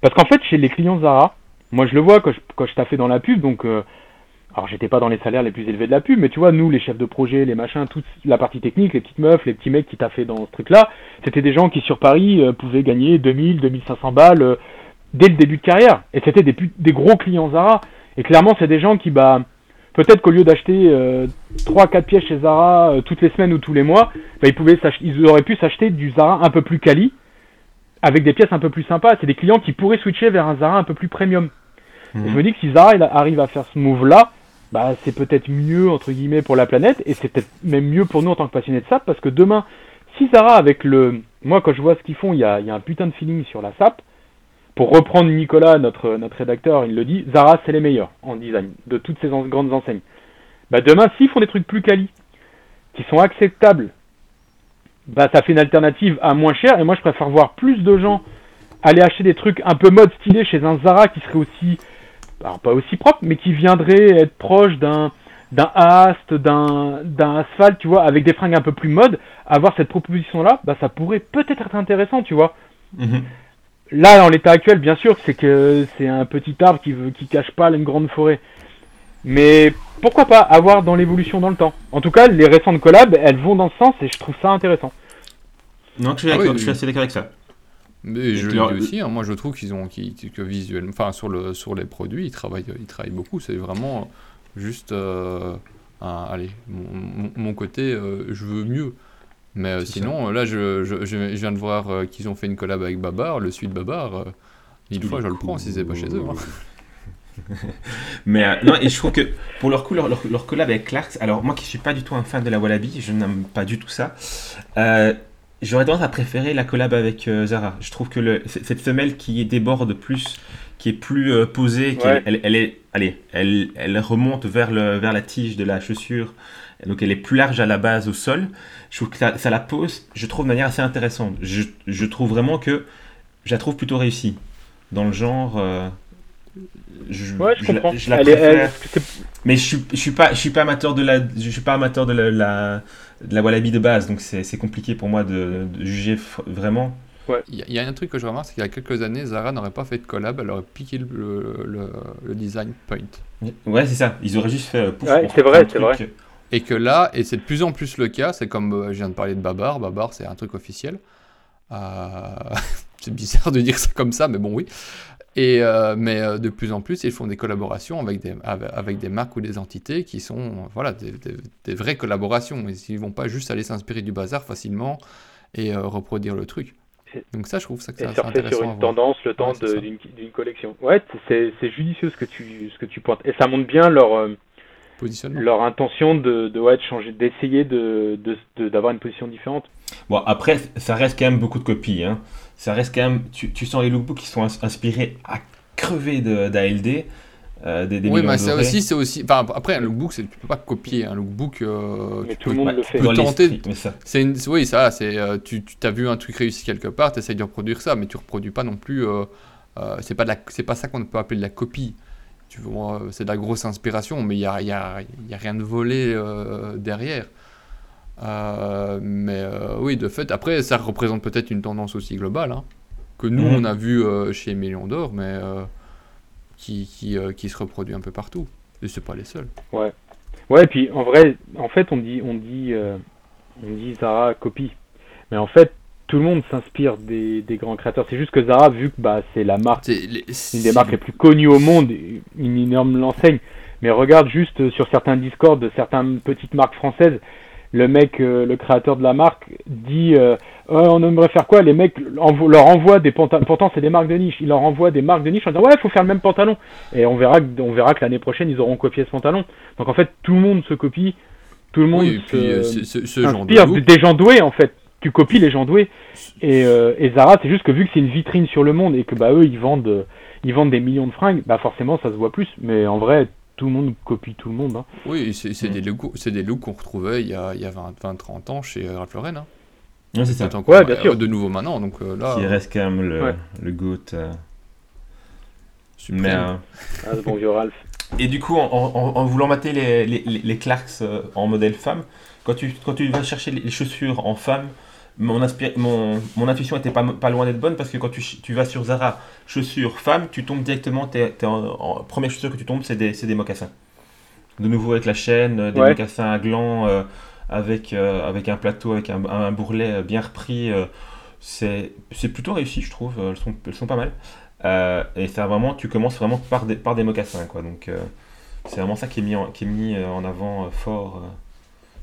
Parce qu'en fait, chez les clients Zara, moi je le vois quand je, quand je taffais dans la pub, donc... euh, alors j'étais pas dans les salaires les plus élevés de la pub, mais tu vois, nous, les chefs de projet, les machins, toute la partie technique, les petites meufs, les petits mecs qui taffaient dans ce truc-là, c'était des gens qui sur Paris euh, pouvaient gagner 2000, 2500 balles euh, dès le début de carrière. Et c'était des, des gros clients Zara. Et clairement, c'est des gens qui, bah, peut-être qu'au lieu d'acheter euh, 3-4 pièces chez Zara euh, toutes les semaines ou tous les mois, bah, ils, pouvaient s'ach- ils auraient pu s'acheter du Zara un peu plus quali, avec des pièces un peu plus sympas. C'est des clients qui pourraient switcher vers un Zara un peu plus premium. Et je me dis que si Zara il arrive à faire ce move-là, bah, c'est peut-être mieux, entre guillemets, pour la planète, et c'est peut-être même mieux pour nous en tant que passionnés de SAP, parce que demain, si Zara, avec le... Moi, quand je vois ce qu'ils font, il y a, il y a un putain de feeling sur la SAP. Pour reprendre Nicolas, notre, notre rédacteur, il le dit, Zara, c'est les meilleurs en design, de toutes ces grandes enseignes. Bah, demain, s'ils font des trucs plus quali, qui sont acceptables, bah, ça fait une alternative à moins cher, et moi, je préfère voir plus de gens aller acheter des trucs un peu mode stylé chez un Zara qui serait aussi pas aussi propre, mais qui viendrait être proche d'un d'un Ast, d'un d'un Asphalt, tu vois, avec des fringues un peu plus mode, avoir cette proposition-là, bah ça pourrait peut-être être intéressant, tu vois.
Mhm.
Là, en l'état actuel, bien sûr, c'est que c'est un petit arbre qui veut, qui cache pas une grande forêt. Mais pourquoi pas avoir dans l'évolution dans le temps? En tout cas, les récentes collabs, elles vont dans ce sens et je trouve ça intéressant.
Non, je suis,
Ah oui,
je suis assez d'accord avec ça.
Mais je le dis aussi, hein, moi je trouve qu'ils ont qu'ils- que visuellement, enfin sur le sur les produits, ils travaillent ils travaillent beaucoup. C'est vraiment juste, euh, un- allez, mon, mon- mon côté, euh, je veux mieux. Mais euh, sinon, là je, je, je viens de voir euh, qu'ils ont fait une collab avec Babar, le suite Babar. euh,
Il
fois je le prends si c'est pas chez eux. hein.
Mais euh, non, et je trouve que pour leur coup, leur, leur, leur collab avec Clarks, alors moi qui suis pas du tout un fan de la Wallaby, je n'aime pas du tout ça. euh, J'aurais tendance à préférer la collab avec euh, Zara. Je trouve que le, cette semelle qui déborde plus, qui est plus euh, posée, qui
Ouais.
elle, elle est, allez, elle, elle remonte vers, le, vers la tige de la chaussure, donc elle est plus large à la base au sol. Je trouve que ça, ça la pose, je trouve de manière assez intéressante. Je, je trouve vraiment que je la trouve plutôt réussie dans le genre. euh, je,
Ouais, je
je la-
comprends.
je la
Elle est- elle-
préfère. Mais je suis, je suis pas, je suis pas amateur de la, je suis pas amateur de la, la, de la wallaby de base, donc c'est c'est compliqué pour moi de, de juger f- vraiment.
Il y, a- il y a un truc que je remarque, c'est qu'il y a quelques années, Zara n'aurait pas fait de collab, elle aurait piqué le, le- le- le design point.
Ouais, c'est ça. Ils auraient juste fait. euh, pouf,
Ouais, c'est vrai, c'est
truc,
vrai.
Et que là, et c'est de plus en plus le cas, c'est comme euh, je viens de parler de Babar, Babar c'est un truc officiel. Euh, c'est bizarre de dire ça comme ça, mais bon, oui. Et, euh, mais de plus en plus, ils font des collaborations avec des, avec, des marques ou des entités qui sont voilà, des, des- des vraies collaborations. Ils ne vont pas juste aller s'inspirer du bazar facilement et reproduire le truc. Donc ça, je trouve ça que c'est intéressant.
sur une tendance le temps
Ouais,
d'une collection. Ouais, c'est c'est judicieux ce que tu ce que tu pointes. Et ça montre bien leur
Positionnement.
leur intention de de, ouais, de changer, d'essayer de de- de- d'avoir une position différente.
Bon, après, ça reste quand même beaucoup de copies. Hein. Ça reste quand même. Tu, tu sens les lookbooks qui sont ins- inspirés à crever de- d'ALD. euh, des, des
Oui, mais ça
dorés.
aussi, c'est aussi. Enfin, après, un lookbook, c'est- tu peux pas copier un lookbook. euh,
Mais
tu
tout le
peux-
monde
Ouais,
le
tu
fait.
peux dans
tenter
l'esprit, mais ça.
C'est une... Oui, ça, c'est. euh, tu tu as vu un truc réussi quelque part, tu essayes de reproduire ça, mais tu reproduis pas non plus. euh, euh, c'est pas de la... c'est pas ça qu'on peut appeler de la copie. Tu vois, euh, c'est de la grosse inspiration, mais il y a, y a, y a rien de volé euh, derrière. Euh, mais euh, oui, de fait, après, ça représente peut-être une tendance aussi globale, hein, que nous,
Mhm.
on a vu chez Million d'Or, mais qui, qui, qui se reproduit un peu partout. Et c'est pas les seuls.
Ouais, et puis en vrai, en fait, on dit, on dit, on dit Zara copie. Mais en fait, tout le monde s'inspire des, des grands créateurs. C'est juste que Zara, vu que bah, c'est la marque,
C'est les-
une des marques les plus connues au monde, une énorme l'enseigne. Mais regarde juste euh, sur certains Discord de certaines petites marques françaises, le mec, euh, le créateur de la marque, dit euh, Oh, on aimerait faire quoi? Les mecs envo- leur envoient des pantalons. Pourtant, c'est des marques de niche. Ils leur envoient des marques de niche en disant Ouais, il faut faire le même pantalon. Et on verra, que, on verra que l'année prochaine, ils auront copié ce pantalon. Donc en fait, tout le monde se copie. Tout le monde
Oui, et puis
se,
ce genre de
inspire
look,
des gens doués en fait. Tu copies les gens doués. Et, euh, et Zara, c'est juste que vu que c'est une vitrine sur le monde et que bah eux ils vendent, euh, ils vendent des millions de fringues, bah forcément ça se voit plus. Mais en vrai, tout le monde copie tout le monde. Hein.
Oui, c'est c'est
Mm.
des looks, c'est des looks qu'on retrouvait il y a, il y a 20, 20, 30 ans chez euh, Ralph Lauren. Hein.
Ouais, c'est ça.
Encore,
Ouais, bien sûr.
De nouveau maintenant, donc euh, là,
Qui reste quand même le,
Ouais.
le GOAT. euh. Mais, euh,
Ah, ce bon vieux Ralph.
Et du coup, en, en- en voulant mater les, les, les- les Clarks euh, en modèle femme, quand tu, quand tu vas chercher les les chaussures en femme, mon, mon, mon intuition était pas, pas loin d'être bonne parce que quand tu, tu vas sur Zara, chaussures femme, tu tombes directement, t'es, t'es en, en- première chaussure que tu tombes, c'est des, des mocassins. De nouveau avec la chaîne, euh, des
Ouais.
mocassins à gland, euh, avec, euh, avec un plateau, avec un, un bourrelet euh, bien repris. euh, c'est, plutôt réussi, je trouve. Elles sont, elles sont pas mal. Et ça vraiment, tu commences vraiment par des, par des mocassins, quoi. Donc, c'est vraiment ça qui est mis en, qui est mis en avant fort.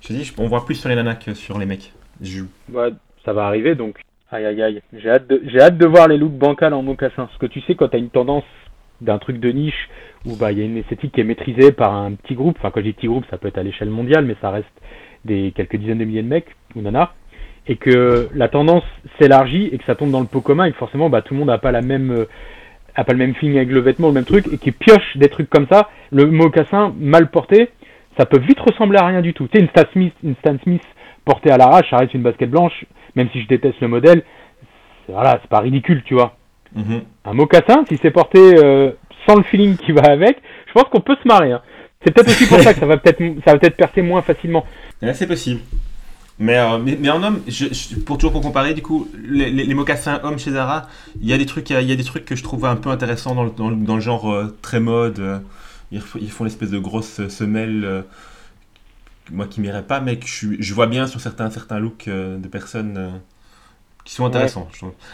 Je te dis, on voit plus sur les nanas que sur les mecs. Je-
Ouais, ça va arriver donc. Aïe aïe aïe. J'ai hâte, de, voir les looks bancals en mocassin. Parce que tu sais, quand t'as une tendance d'un truc de niche où bah il y a une esthétique qui est maîtrisée par un petit groupe. Enfin, quand je dis petit groupe, ça peut être à l'échelle mondiale, mais ça reste des quelques dizaines de milliers de mecs ou nanas. Et que la tendance s'élargit et que ça tombe dans le pot commun et que forcément bah tout le monde n'a pas la même euh, a pas le même feeling avec le vêtement, le même truc, et qui pioche des trucs comme ça, le mocassin mal porté, ça peut vite ressembler à rien du tout. Tu sais, une Stan Smith portée à l'arrache, ça reste une basket blanche, même si je déteste le modèle, c'est- voilà, c'est pas ridicule, tu vois.
Mhm.
Un mocassin, si c'est porté euh, sans le feeling qui va avec, je pense qu'on peut se marrer. hein. C'est peut-être aussi pour ça que ça va peut-être ça va peut-être percer moins facilement.
Ouais, c'est possible. Mais, euh, mais, mais en homme, je, je- pour toujours pour comparer, du coup, les, les, les mocassins hommes chez Zara, il y a des trucs, il y a des trucs que je trouve un peu intéressants dans le, dans le, dans le genre euh, très mode. ils, font l'espèce de grosse semelle, moi qui m'irais pas, mais que je, vois bien sur certains, certains looks euh, de personnes euh, qui sont intéressants.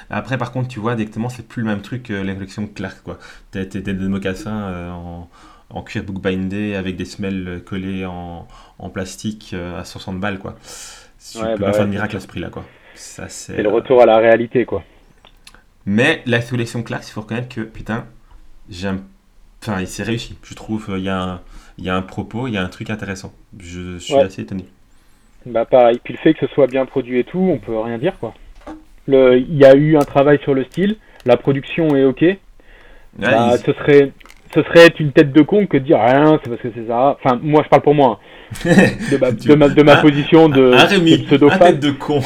Après, par contre, tu vois, directement, c'est plus le même truc que les collections Clark, quoi. T'as des mocassins euh, en, en cuir bookbindé avec des semelles collées en, en plastique euh, à 60 balles, quoi. Tu
Ouais,
peux
bah
pas faire
ouais,
de miracle à ce prix-là, quoi. Ça, c'est,
le retour à la réalité, quoi.
Mais la collection Clarks, il faut reconnaître que, putain, j'aime. Enfin, c'est réussi. Je trouve, il y, a un- il y a un propos, il y a un truc intéressant. Je suis
Ouais.
assez étonné.
Bah pareil, puis le fait que ce soit bien produit et tout, on peut rien dire quoi. Le, il y a eu un travail sur le style, la production est ok. Bah, ce serait, ce serait être une tête de con que de dire rien, c'est parce que c'est ça. Enfin, moi je parle pour moi, hein. de ma, de ma, de ma
Un-
position de,
un Rémi,
de pseudo
un tête de con.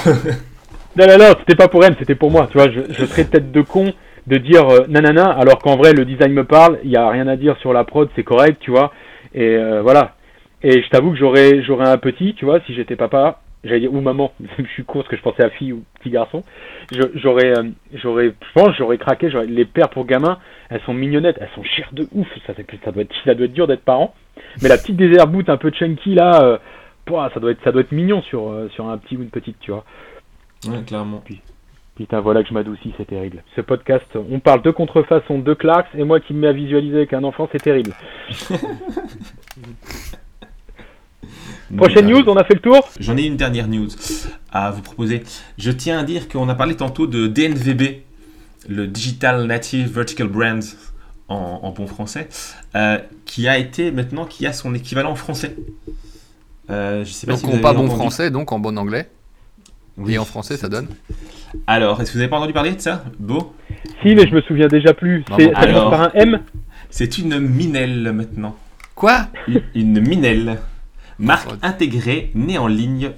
Non, non, non, c'était pas pour elle, c'était pour moi. Tu vois, je, je serais tête de con de dire euh, nanana, alors qu'en vrai, le design me parle, il n'y a rien à dire sur la prod, c'est correct, tu vois. Et euh, voilà. Et je t'avoue que j'aurais, j'aurais un petit, tu vois, si j'étais papa, j'allais dire ou maman, je suis con parce que je pensais à fille ou petit garçon. J'aurais, euh, j'aurais, je pense, j'aurais craqué. J'aurais, les pères pour gamins, elles sont mignonnettes, elles sont chères de ouf. Ça, ça, doit être, ça doit être dur d'être parent. Mais la petite désert boot un peu chunky là, euh, ça doit être, ça doit être mignon sur, euh, sur un petit ou une petite, tu vois.
Ouais, clairement.
Putain, voilà que je m'adoucis, c'est terrible. Ce podcast, on parle de contrefaçon, de Clarks, et moi qui me mets à visualiser avec un enfant, c'est terrible. Prochaine news, on a fait le tour?
J'en ai une dernière news à vous proposer. Je tiens à dire qu'on a parlé tantôt de DNVB, le Digital Native Vertical Brand en, en bon français, euh, qui a été maintenant, qui a son équivalent français. Euh, je sais pas
Donc
si avez
pas bon
entendu.
français, donc en bon anglais.
Oui.
Et en français, ça donne
Alors, est-ce que vous avez pas entendu parler de ça Beau?
Si, mais je me souviens déjà plus. C'est
bon,
ça commence
alors.
par un M
C'est une Minel maintenant.
Quoi?
Une, une Minel. Marque
Oh.
intégrée, née en ligne.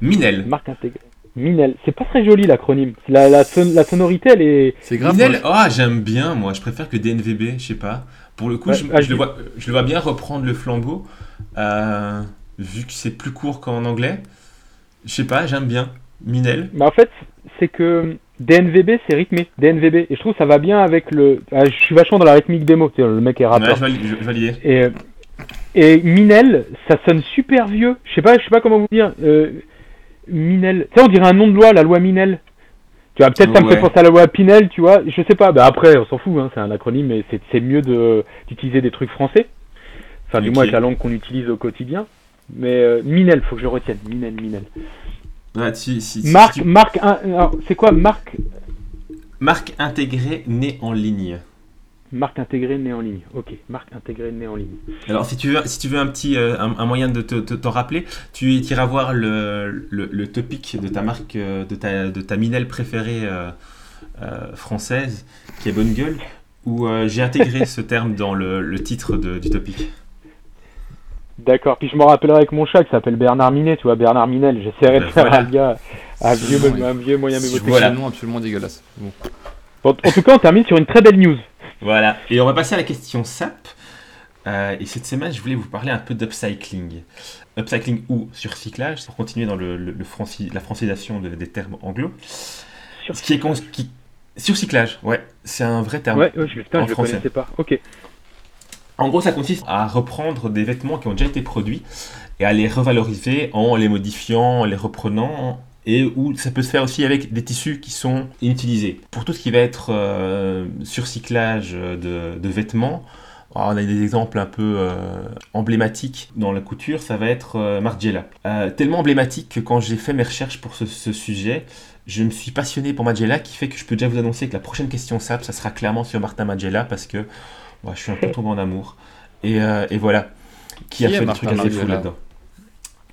Minel.
Marque intégrée. Minel. C'est pas très joli l'acronyme. La, la, son- la sonorité, elle est.
C'est grave.
Minel,
moi,
ah j'aime bien moi, je préfère que DNVB, je sais pas. Pour le coup,
Ouais,
je,
ah,
je
je-
le vois, je le vois bien reprendre le flambeau, euh, vu que c'est plus court qu'en anglais. Je sais pas, j'aime bien. Minel?
Mais en fait, c'est que DNVB, c'est rythmé. DNVB. Et je trouve que ça va bien avec le. Ah, je suis vachement dans la rythmique des mots. Tu sais, Le mec est
Ouais,
rappeur.
je, valide, je- valide.
Et, euh, et Minel, ça sonne super vieux. Je sais pas, je sais pas comment vous dire. Euh, Minel. Tu sais, on dirait un nom de loi, la loi Minel. Tu vois, peut-être ça me
Ouais.
fait penser à la loi Pinel, tu vois. Je sais pas. Bah après, on s'en fout. Hein, c'est un acronyme, mais c'est mieux de d'utiliser des trucs français. Enfin, du moins avec la langue qu'on utilise au quotidien. Mais euh, Minel, faut que je le retienne. Minel, Minel.
Ouais, si- si-
un- alors, c'est quoi marque
Marque intégrée, née en ligne.
Marque intégrée née en ligne. Ok, marque intégrée née en ligne.
Alors, si tu veux, si tu veux un petit euh, un, un moyen de te- te- t'en rappeler, tu iras voir le, le, le topic de ta marque, euh, de ta, de ta Minel préférée euh, euh, française, qui est Bonne Gueule, où j'ai intégré ce terme dans le, le titre de- du topic.
D'accord. Puis je me rappellerai avec mon chat qui s'appelle Bernard Minet, tu vois, Bernard Minel. J'essaierai de
Ben
faire
voilà.
un gars, un vieux,
Oui.
un vieux moyen
Si
mémotechnique.
Voilà.
C'est un nom absolument dégueulasse. Bon.
Bon, en tout cas, on termine sur une très belle news.
Voilà. Et on va passer à la question SAP. Euh, et cette semaine, je voulais vous parler un peu d'upcycling. Upcycling ou surcyclage, pour continuer dans le, le- le franci- la francisation de- des termes anglo.
Sur-
Ce qui est qui- Surcyclage, ouais, c'est un vrai terme.
Ouais, ouais, je, putain,
En
je le
français.
connaissais pas. Ok.
En gros, ça consiste à reprendre des vêtements qui ont déjà été produits et à les revaloriser en les modifiant, en les reprenant, et où ça peut se faire aussi avec des tissus qui sont inutilisés. Pour tout ce qui va être euh, surcyclage de, vêtements, alors, on a des exemples un peu euh, emblématiques dans la couture, ça va être euh, Margiela. Euh, tellement emblématique que quand j'ai fait mes recherches pour ce, ce sujet, je me suis passionné pour Margiela, qui fait que je peux déjà vous annoncer que la prochaine question SAP, ça sera clairement sur Martin Margiela, parce que moi, je suis un peu tombé en amour. Et, euh, et voilà. Qui, a
Qui
fait des trucs assez fous là-dedans.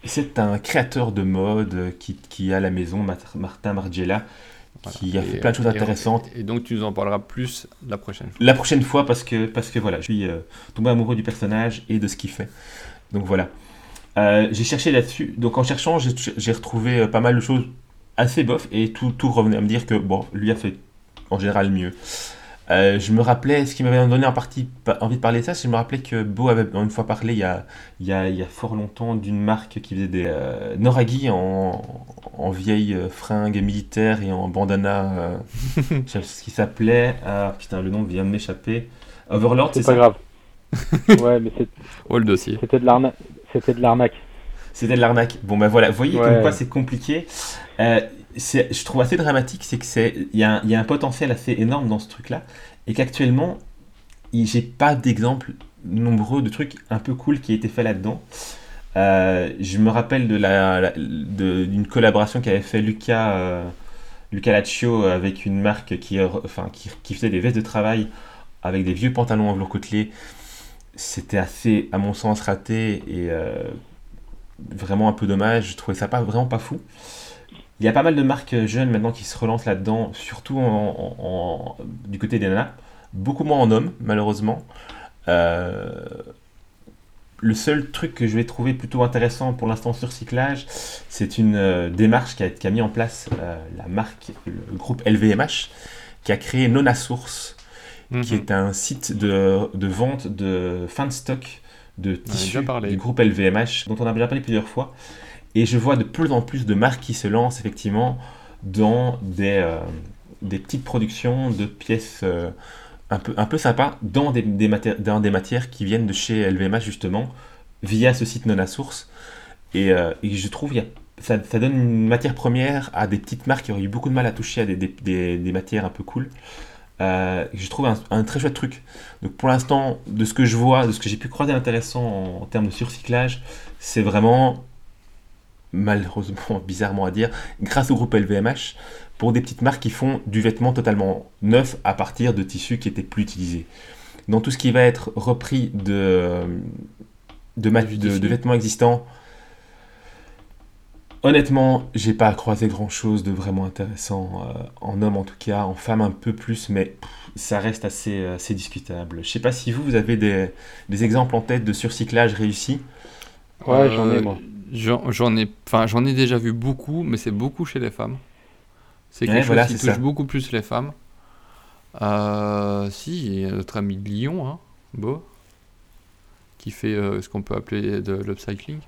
C'est un créateur de mode euh, qui, qui a la maison, Martin Margiela, qui a
Et-
fait plein de choses
et-
intéressantes.
Et donc tu nous en parleras plus la prochaine fois.
La prochaine fois, parce que, parce que voilà, je suis euh, tombé amoureux du personnage et de ce qu'il fait. Donc voilà. Euh, j'ai cherché là-dessus. Donc en cherchant, j'ai retrouvé pas mal de choses assez bof et tout, tout revenait à me dire que bon, lui a fait en général mieux. Euh, je me rappelais, ce qui m'avait donné en partie pa- envie de parler de ça, c'est que je me rappelais que Beau avait une fois parlé il y a, il y a, il y a fort longtemps d'une marque qui faisait des euh, en, en vieille euh, fringue militaire et en bandana. euh, je sais ce qui s'appelait. Ah putain, le nom vient de m'échapper. Overlord, c'est
C'est pas
ça
grave. ouais, mais c'est-
Oh le dossier.
c'était de l'arnaque. C'était de l'arnaque.
C'était de l'arnaque. Bon, ben voilà, vous voyez
Ouais.
comme quoi c'est compliqué. Je trouve assez dramatique, c'est que c'est, il y, a un- potentiel assez énorme dans ce truc-là, et qu'actuellement, j'ai pas d'exemples nombreux de trucs un peu cool qui a été fait là-dedans. Euh, je me rappelle de la, d'une collaboration qu'avait fait Luca, euh, Luca Laccio avec une marque qui, enfin, qui faisait des vestes de travail avec des vieux pantalons en velours côtelé. C'était assez, à mon sens, raté et euh, vraiment un peu dommage. Je trouvais ça pas, vraiment pas fou. Il y a pas mal de marques jeunes maintenant qui se relancent là-dedans, surtout en- en- en- du côté des nanas. Beaucoup moins en hommes, malheureusement. Euh, le seul truc que je vais trouver plutôt intéressant pour l'instant sur Cyclage, c'est une euh, démarche qui a, qui a mis en place euh, la marque, le groupe LVMH, qui a créé Nona Source, qui
Mhm.
est un site de, de vente de fin de stock de tissus du groupe LVMH, dont on a déjà parlé plusieurs fois. Et je vois de plus en plus de marques qui se lancent effectivement dans des, euh, des petites productions de pièces euh, un, peu, un peu sympas dans des, des dans des matières qui viennent de chez LVMH justement, via ce site Nona Source. Et, euh, et je trouve y a- ça, ça donne une matière première à des petites marques qui auraient eu beaucoup de mal à toucher à des, des- matières un peu cool. Je trouve un, un très chouette truc. Donc pour l'instant, de ce que je vois, de ce que j'ai pu croiser intéressant en, en termes de surcyclage, c'est vraiment, malheureusement, bizarrement à dire, grâce au groupe LVMH, pour des petites marques qui font du vêtement totalement neuf à partir de tissus qui étaient plus utilisés. Dans tout ce qui va être repris de,
Du
de- vêtements existants, honnêtement, j'ai pas croisé grand chose de vraiment intéressant euh, en homme en tout cas, en femme un peu plus, mais pff, ça reste assez, euh, assez discutable. Je sais pas si vous, vous avez des, des exemples en tête de surcyclage réussi.
Ouais, j'en ai
Euh,
moi.
J'en j'en ai, enfin, j'en ai déjà vu beaucoup, mais c'est beaucoup chez les femmes. C'est quelque
Ouais,
chose
voilà,
qui touche
ça.
beaucoup plus les femmes. Euh, si, il y a notre ami de Lyon, hein, Beau, qui fait euh, ce qu'on peut appeler de l'upcycling.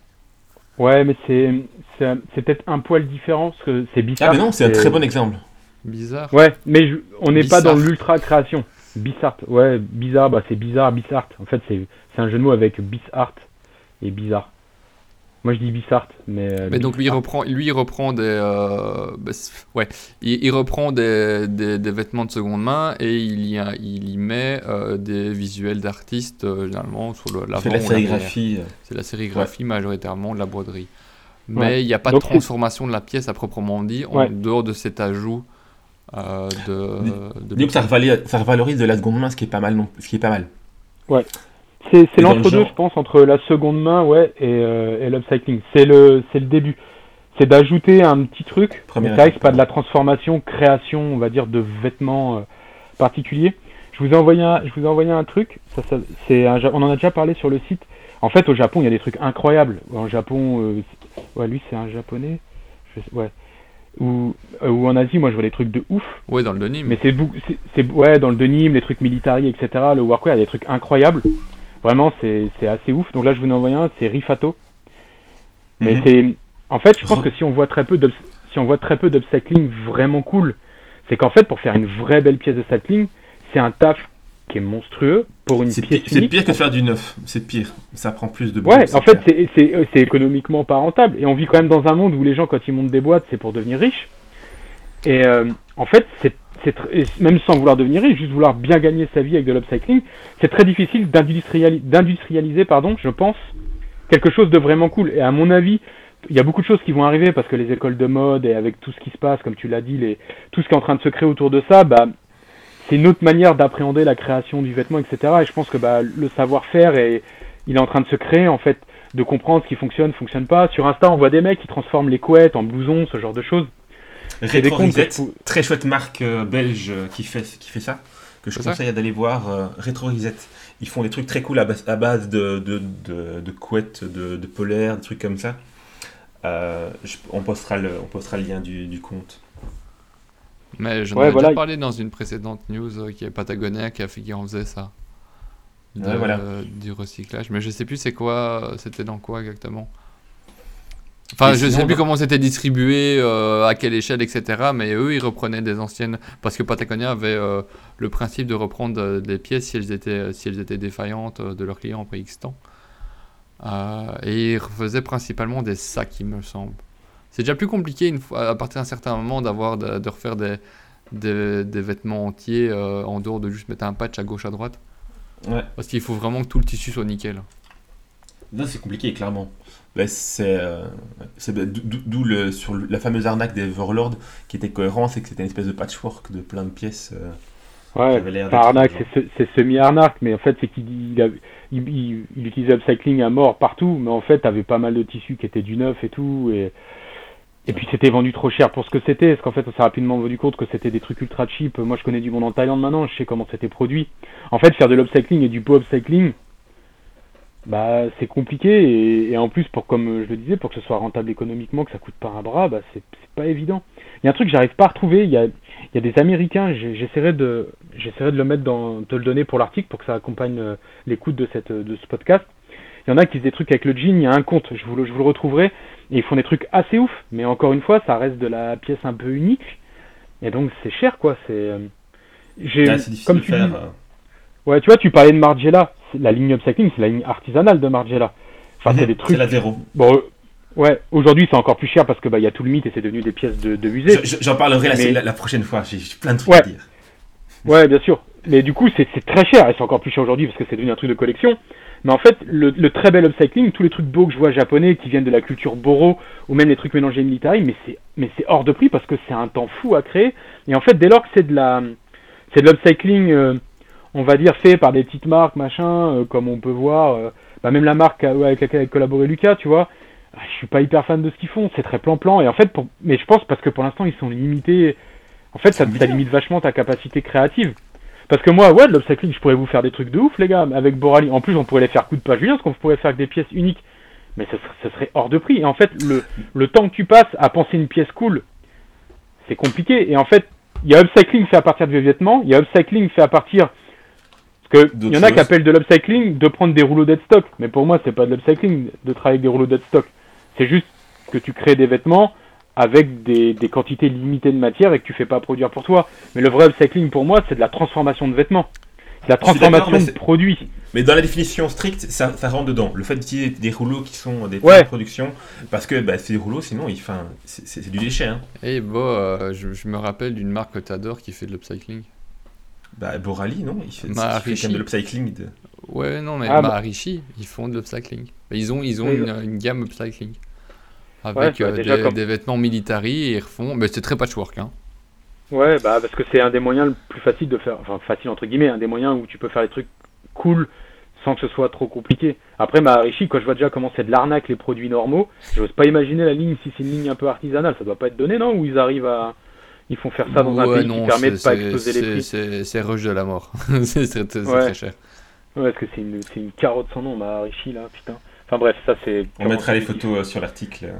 Ouais, mais c'est c'est c'est peut-être un poil différent parce que c'est bizarre.
Ah mais non, c'est un très bon exemple.
Bizarre.
Ouais, mais je- on n'est pas
Bizarre.
dans l'ultra création. Bizarre. Ouais, bizarre, bah c'est bizarre, bizarre. En fait, c'est c'est un jeu de mots avec bizarre et bizarre. Moi, je dis bizarre, mais. euh,
Mais donc lui il reprend, lui il reprend des, euh, bah, c'est- ouais, il, il reprend des, des, des vêtements de seconde main et il y, a- il y met euh, des visuels d'artistes euh, généralement sur le l'avant
de la sérigraphie.
C'est la sérigraphie majoritairement de la broderie. Mais
Ouais.
il n'y a pas
Donc,
de
c'est-
transformation de la pièce à proprement dit en
Ouais.
dehors de cet ajout euh, de, de
que ça revalorise, de la seconde main, ce qui est pas mal. Non, ce qui est pas mal.
C'est c'est l'entre-deux, je pense, entre la seconde main, ouais, et, euh, et l'upcycling. C'est le, c'est le début. C'est d'ajouter un petit truc.
Première
Mais C'est pas de la transformation, création, on va dire, de vêtements euh, particuliers. Je vous ai envoyé un, je vous ai envoyé un truc. Ça, ça- c'est un Ja- on en a déjà parlé sur le site. En fait, au Japon, il y a des trucs incroyables. En Japon, euh, ouais, lui, c'est un japonais. Je sais- ouais. Ou, euh, ou en Asie, moi, je vois des trucs de ouf.
Ouais, dans le denim.
Mais c'est beaucoup, c'est- c'est ouais dans le denim, les trucs militari, etc. Le workwear, il y a des trucs incroyables. Vraiment, c'est c'est assez ouf. Donc là, je vous en envoie un, c'est Rifato. Mais
Mhm.
c'est, en fait, je pense que si on voit très peu d'ups- si on voit très peu d'upcycling vraiment cool, c'est qu'en fait, pour faire une vraie belle pièce de cycling, c'est un taf qui est monstrueux pour une
C'est
pièce
pire, c'est
unique.
pire que de faire du neuf. C'est pire. Ça prend plus de
Ouais, en fait,
clair.
c'est- c'est euh, c'est économiquement pas rentable. Et on vit quand même dans un monde où les gens, quand ils montent des boîtes, c'est pour devenir riches. Et euh, en fait, c'est même sans vouloir devenir riche, juste vouloir bien gagner sa vie avec de l'upcycling, c'est très difficile d'industriali- d'industrialiser, pardon, je pense, quelque chose de vraiment cool. Et à mon avis, il y a beaucoup de choses qui vont arriver parce que les écoles de mode et avec tout ce qui se passe, comme tu l'as dit, tout ce qui est en train de se créer autour de ça, bah, c'est une autre manière d'appréhender la création du vêtement, etc. Et je pense que bah, le savoir-faire, est, il est en train de se créer, en fait, de comprendre ce qui fonctionne, fonctionne pas. Sur Insta, on voit des mecs qui transforment les couettes en blousons, ce genre de choses.
Retro Reset, très chouette marque euh, belge euh, qui fait, qui fait ça, que je conseille d'aller voir. euh, Retro Reset. Ils font des trucs très cool à base, à base de, de, de, de couettes, de, de polaires, des trucs comme ça. Euh, je- on, postera le, on postera le lien du, du compte.
Mais j'en
Ouais,
ai
voilà.
déjà parlé dans une précédente news euh, qui est Patagonia qui a fait qui en faisait ça. De-
Ouais, voilà.
Du recyclage. Mais je sais plus c'est quoi, c'était dans quoi exactement. Enfin,
Et
je
sinon,
sais plus
dans-
comment c'était distribué, euh, à quelle échelle, etc. Mais eux, ils reprenaient des anciennes. Parce que Patagonia avait euh, le principe de reprendre euh, des pièces si elles étaient, si elles étaient défaillantes de leurs clients après X temps. Euh, et ils refaisaient principalement des sacs, il me semble. C'est déjà plus compliqué une fois, à partir d'un certain moment d'avoir de, de refaire des, des, des vêtements entiers en dehors de juste mettre un patch à gauche à droite.
Ouais.
Parce qu'il faut vraiment que tout le tissu soit nickel.
Là, c'est compliqué, clairement. Ben, c'est euh, c'est d'où le sur la fameuse arnaque des Overlord qui était cohérent, c'est que c'était une espèce de patchwork de plein de pièces. euh,
Ouais,
avait
arnaque, c'est se- c'est semi-arnaque, mais en fait, c'est qu'il il, il, il- il utilisait upcycling à mort partout, mais en fait, t'avais pas mal de tissus qui étaient du neuf et tout, et, et puis c'était vendu trop cher pour ce que c'était, parce qu'en fait, on s'est rapidement rendu compte que c'était des trucs ultra cheap. Moi, je connais du monde en Thaïlande maintenant, je sais comment c'était produit. En fait, faire de l'upcycling et du beau upcycling, bah c'est compliqué et, et en plus pour comme je le disais pour que ce soit rentable économiquement que ça coûte pas un bras bah c'est c'est pas évident il y a un truc que j'arrive pas à retrouver il y a il y a des américains j'essaierai de j'essaierai de le mettre dans te le donner pour l'article pour que ça accompagne euh, l'écoute de cette de ce podcast il y en a qui font des trucs avec le jean il y a un compte je vous le, je vous le retrouverai et ils font des trucs assez ouf mais encore une fois ça reste de la pièce un peu unique et donc c'est cher quoi c'est euh, j'ai
Ah,
comme
de
tu
faire.
dis
euh,
Ouais, tu vois, tu parlais de Margiela. La ligne upcycling, c'est la ligne artisanale de Margiela. Enfin, c'est des trucs.
C'est la zéro.
Bon, euh, ouais, aujourd'hui, c'est encore plus cher parce que bah, il y a tout le mythe et c'est devenu des pièces de, de musée.
Je- je- J'en parlerai la,
Mais-
la, la prochaine fois. J'ai plein de trucs
Ouais.
à dire.
Ouais, bien sûr. Mais du coup, c'est c'est très cher et c'est encore plus cher aujourd'hui parce que c'est devenu un truc de collection. Mais en fait, le, le très bel upcycling, tous les trucs beaux que je vois japonais qui viennent de la culture boro ou même les trucs mélangés military, mais c'est mais c'est hors de prix parce que c'est un temps fou à créer. Et en fait, dès lors que c'est de la c'est de l'upcycling, euh, on va dire fait par des petites marques, machin, euh, comme on peut voir, euh, bah, même la marque euh, avec laquelle a collaboré Lucas, tu vois. ah, Je suis pas hyper fan de ce qu'ils font, c'est très plan-plan. Et en fait, pour... mais je pense parce que pour l'instant ils sont limités. En fait, ça, ça limite vachement ta capacité créative. Parce que moi, ouais, de l'upcycling, je pourrais vous faire des trucs de ouf, les gars, avec Borali. En plus, on pourrait les faire coup de pas Julien, parce qu'on pourrait faire des pièces uniques. Mais serait, ce serait hors de prix. Et en fait, le, le temps que tu passes à penser une pièce cool, c'est compliqué. Et en fait, il y a upcycling fait à partir de vieux vêtements, il y a upcycling fait à partir. Parce que il y en a qui appellent de l'upcycling de prendre des rouleaux deadstock. Mais pour moi, c'est pas de l'upcycling de travailler avec des rouleaux deadstock. C'est juste que tu crées des vêtements avec des, des quantités limitées de matière et que tu fais pas produire pour toi. Mais le vrai upcycling pour moi, c'est de la transformation de vêtements. C'est de la transformation de produits.
Mais dans la définition stricte, ça, ça rentre dedans. Le fait d'utiliser des rouleaux qui sont des
Ouais.
de production, parce que bah, c'est des rouleaux, sinon il, c'est du déchet. Hein.
Et bon, euh, je, je me rappelle d'une marque que t'adores qui fait de l'upcycling.
Bah, Borali, non Il fait, il fait
Maharishi.
quand même de l'upcycling. De...
Ouais, non, mais
Ah, bah-
Maharishi, ils font de l'upcycling. Ils ont, ils ont
Oui,
une, une gamme upcycling. Avec
Ouais, bah,
euh,
déjà,
des,
comme-
des vêtements military et ils refont. Mais c'est très patchwork, hein.
Ouais, bah parce que c'est un des moyens le plus facile de faire, enfin facile entre guillemets, un des moyens où tu peux faire des trucs cool sans que ce soit trop compliqué. Après, Maharishi, quand je vois déjà comment c'est de l'arnaque les produits normaux, j'ose pas imaginer la ligne si c'est une ligne un peu artisanale, ça doit pas être donné non? Où ils arrivent à, ils font faire ça dans un pays
non,
qui permet de pas exploser les prix.
C'est rush de la mort. c'est
Ouais.
très cher.
Ouais, parce que c'est une, carotte sans nom, Maharishi là, putain. Enfin bref, ça c'est.
On mettra les photos euh, sur l'article.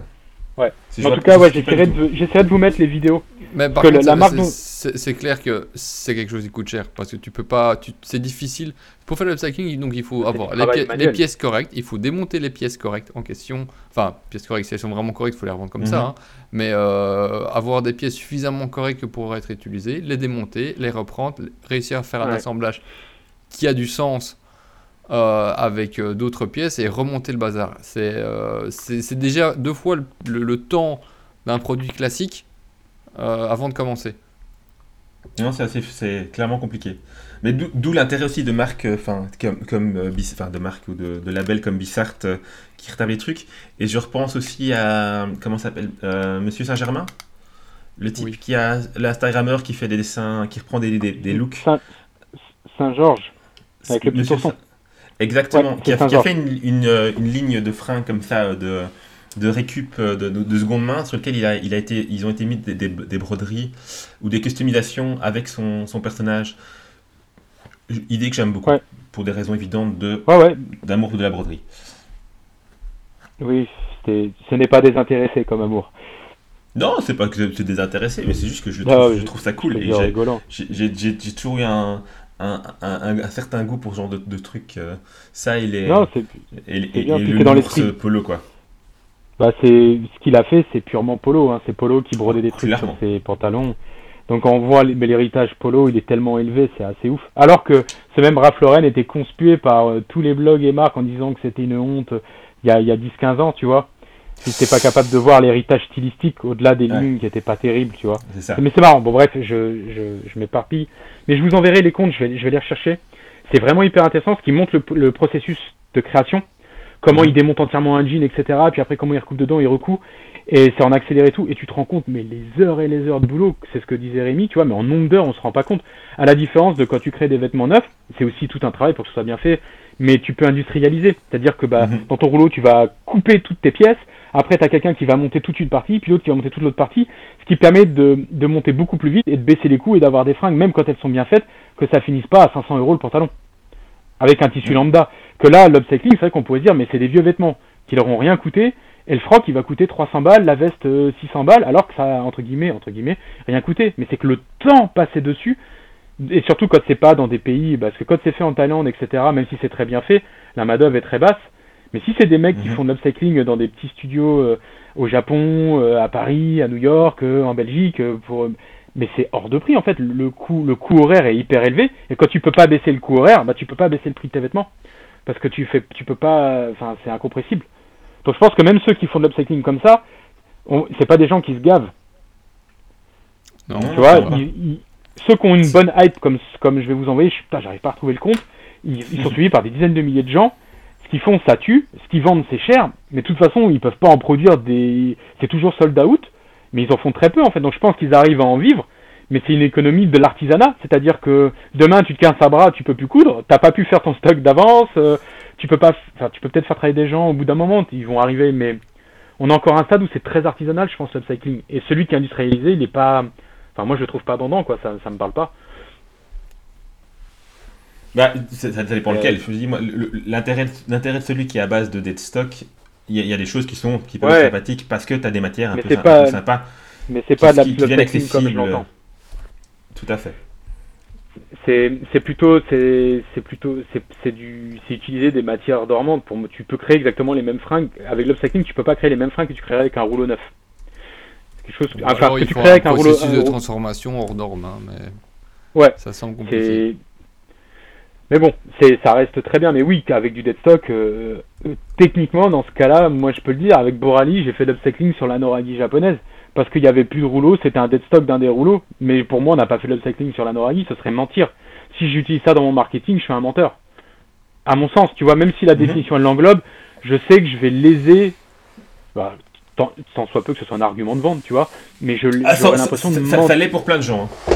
Ouais.
Si
En tout cas, ouais, j'essaierai de, vous- j'essaierai de vous mettre les vidéos.
Mais par
que
contre,
la
c'est-
marque
c'est- clair que c'est quelque chose qui coûte cher parce que tu peux pas, c'est difficile. Pour faire le upcycling, donc il faut avoir les,
travail
pi-
manuel.
les pièces correctes, il faut démonter les pièces correctes en question. Enfin, pièces correctes, si elles sont vraiment correctes, il faut les revendre comme ça.
Mhm.
hein. Mais euh, avoir des pièces suffisamment correctes pour être utilisées, les démonter, les reprendre, réussir à faire un
Ouais.
assemblage qui a du sens. Euh, avec euh, d'autres pièces et remonter le bazar. C'est euh, déjà deux fois le, le- le temps d'un produit classique euh, avant de commencer.
Non, c'est clairement compliqué. Mais d'où d'où l'intérêt aussi de marques, euh, enfin, comme, comme euh, Bis- enfin, de marques ou de, de labels comme Bissart euh, qui retapent les trucs. Et je repense aussi à comment ça s'appelle, euh, Monsieur Saint-Germain, le type
Oui.
qui a l'Instagrammeur qui fait des dessins, qui reprend des, des, des looks.
Saint- Saint-Georges. Avec le petit
Monsieur. Saint- Exactement,
Ouais,
qui, a, qui fait une, une, euh, une ligne de frein comme ça euh, de, de récup euh, de, de, de seconde main sur lequel il a, il a été, ils ont été mis des, des, des broderies ou des customisations avec son, son personnage. Idée que j'aime beaucoup,
Ouais.
pour des raisons évidentes de
Ouais,
d'amour de la broderie.
Oui, ce n'est pas désintéressé comme amour.
Non, c'est pas que c'est désintéressé, mais c'est juste que je
Ah,
trouve,
oui,
je trouve ça cool. J'ai toujours eu un, un, un, un certain goût pour ce genre de, de trucs. euh, Ça, il est.
Non, c'est
et,
bien,
et le
dans l'esprit.
polo, quoi.
Bah, c'est ce qu'il a fait, c'est purement Polo. Hein. C'est Polo qui brodait des trucs
Clairement.
sur ses pantalons. Donc on voit l'héritage Polo, il est tellement élevé, c'est assez ouf. Alors que ce même Ralph Lauren était conspué par euh, tous les blogs et marques en disant que c'était une honte euh, il y a, il y a 10-15 ans, tu vois. Si t'es pas capable de voir l'héritage stylistique au-delà des
Ouais.
lignes qui étaient pas terribles, tu vois.
Ça.
Mais c'est marrant. Bon, bref, je, je, je m'éparpille. Mais je vous enverrai les comptes, je vais, je vais les rechercher. C'est vraiment hyper intéressant ce qui montre le, le processus de création. Comment
Mhm.
il démonte entièrement un jean, etc. Puis après, comment il recoupe dedans, il recoue. Et c'est en accéléré tout. Et tu te rends compte, mais les heures et les heures de boulot, c'est ce que disait Rémi, tu vois, mais en nombre d'heures, on se rend pas compte. À la différence de quand tu crées des vêtements neufs, c'est aussi tout un travail pour que ce soit bien fait. Mais tu peux industrialiser. C'est-à-dire que bah,
Mhm.
dans ton rouleau, tu vas couper toutes tes pièces. Après, tu as quelqu'un qui va monter toute une partie, puis l'autre qui va monter toute l'autre partie, ce qui permet de, de monter beaucoup plus vite et de baisser les coûts et d'avoir des fringues, même quand elles sont bien faites, que ça finisse pas à 500 euros le pantalon. Avec un tissu lambda. Que là, l'upcycling, c'est vrai qu'on pourrait se dire, mais c'est des vieux vêtements qui leur ont rien coûté, et le froc, il va coûter 300 balles, la veste euh, 600 balles, alors que ça a, entre guillemets, entre guillemets, rien coûté. Mais c'est que le temps passé dessus, et surtout quand c'est pas dans des pays, parce que quand c'est fait en Thaïlande, etc., même si c'est très bien fait, la main-d'œuvre est très basse. Mais si c'est des mecs qui
Mhm.
font de l'upcycling dans des petits studios euh, au Japon, euh, à Paris, à New York, euh, en Belgique, pour, mais c'est hors de prix en fait. Le coût, le coût horaire est hyper élevé, et quand tu peux pas baisser le coût horaire, bah tu peux pas baisser le prix de tes vêtements, parce que tu fais, tu peux pas, enfin c'est incompressible. Donc je pense que même ceux qui font de l'upcycling comme ça, on- c'est pas des gens qui se gavent.
Non,
Tu
vois, ils- ils- ceux qui ont une bonne hype comme, comme je vais vous envoyer, je, j'arrive pas à retrouver le compte, ils, ils sont suivis par des dizaines de milliers de gens. Qu'ils font, ça tue. Ce qu'ils vendent, c'est cher. Mais de toute façon, ils peuvent pas en produire des. C'est toujours sold out. Mais ils en font très peu en fait. Donc je pense qu'ils arrivent à en vivre. Mais c'est une économie de l'artisanat. C'est-à-dire que demain, tu te casses un bras, tu peux plus coudre. T'as pas pu faire ton stock d'avance. euh, tu peux pas. Tu peux peut-être faire travailler des gens au bout d'un moment. Ils vont arriver. Mais on est encore un stade où c'est très artisanal, je pense, l'upcycling. Et celui qui est industrialisé, il est pas. Enfin, moi, je le trouve pas bandant, quoi. Ça, ça me parle pas.
Bah, ça, ça dépend
Euh,
lequel. Je me dis, moi, le- l'intérêt, l'intérêt de celui qui est à base de dead stock, il y, a- il y a des choses qui sont qui peuvent
Ouais.
être sympathiques parce que tu as des matières un
Mais
peu,
c'est
un
pas-
peu sympas.
Mais c'est pas de la
qui- qui
comme je l'entends.
Tout à fait.
C'est c'est plutôt c'est c'est plutôt c'est c'est du c'est utiliser des matières dormantes pour tu peux créer exactement les mêmes fringues avec l'upcycling tu peux pas créer les mêmes fringues que tu créerais avec un rouleau neuf. C'est quelque chose
Ou
enfin
alors,
que
il
tu
faut
crées
un
avec un rouleau
de transformation hors norme, hein, mais
Ouais.
ça semble compliqué.
Mais bon, c'est ça reste très bien mais oui avec du deadstock euh, euh, techniquement dans ce cas-là, moi je peux le dire avec Borali, j'ai fait de l'upcycling sur la Noragi japonaise parce qu'il y avait plus de rouleaux, c'était un deadstock d'un des rouleaux, mais pour moi on n'a pas fait de l'upcycling sur la Noragi, ce serait mentir. Si j'utilise ça dans mon marketing, je suis un menteur. À mon sens, tu vois, même si la
Mhm.
définition elle l'englobe, je sais que je vais léser, bah, tant, tant soit peu que ce soit un argument de vente, tu vois, mais je
Ah, ça,
j'aurais
ça,
l'impression de
ça- ça-
mentir.
ça l'est pour plein de gens. hein.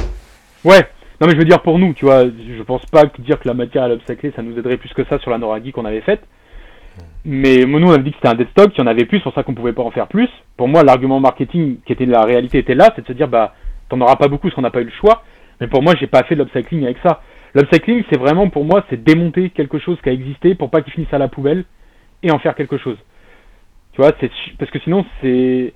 Ouais, non mais je veux dire pour nous, tu vois, je pense pas que dire que la matière à l'obstacle ça nous aiderait plus que ça sur la Noragi qu'on avait faite. Mais nous on avait dit que c'était un dead stock, qu'il y en avait plus, c'est pour ça qu'on pouvait pas en faire plus. Pour moi l'argument marketing qui était la réalité était là, c'est de se dire bah t'en auras pas beaucoup parce qu'on n'a pas eu le choix. Mais pour moi j'ai pas fait de l'upcycling avec ça. L'upcycling c'est vraiment pour moi c'est démonter quelque chose qui a existé pour pas qu'il finisse à la poubelle et en faire quelque chose. Tu vois, c'est parce que sinon c'est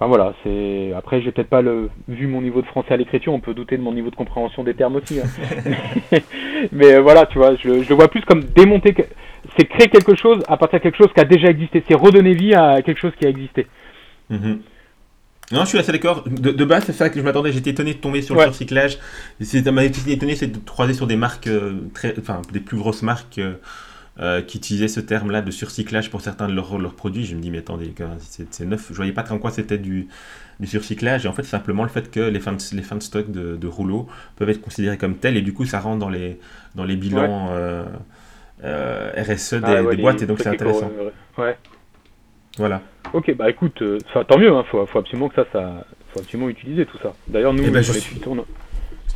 Enfin voilà, c'est après j'ai peut-être pas le vu mon niveau de français à l'écriture, on peut douter de mon niveau de compréhension des termes aussi. hein. Mais euh, voilà, tu vois, je, je le vois plus comme démonter, que- c'est créer quelque chose à partir de quelque chose qui a déjà existé, c'est redonner vie à quelque chose qui a existé.
Mhm. Non, je suis assez d'accord. De, de base, c'est ça que je m'attendais. J'étais étonné de tomber sur le surcyclage. C'est- Ça m'a étonné, c'est de croiser sur des marques, euh, très, enfin, des plus grosses marques euh, euh, qui utilisaient ce terme-là de surcyclage pour certains de leurs, leurs produits. Je me dis, mais attendez, c'est neuf. Je voyais pas en quoi c'était du, du surcyclage. Et en fait, c'est simplement le fait que les fins de, les fins de stock de, de rouleaux peuvent être considérés comme tels. Et du coup, ça rentre dans les, dans les bilans euh, euh, RSE des,
Ah ouais,
des
les
boîtes. Et donc, c'est intéressant.
ouais.
Voilà.
Ok, bah écoute, tant mieux, hein, faut, faut absolument que ça, ça, faut absolument utiliser tout ça. D'ailleurs nous,
Eh ben,
sur les
suis-
on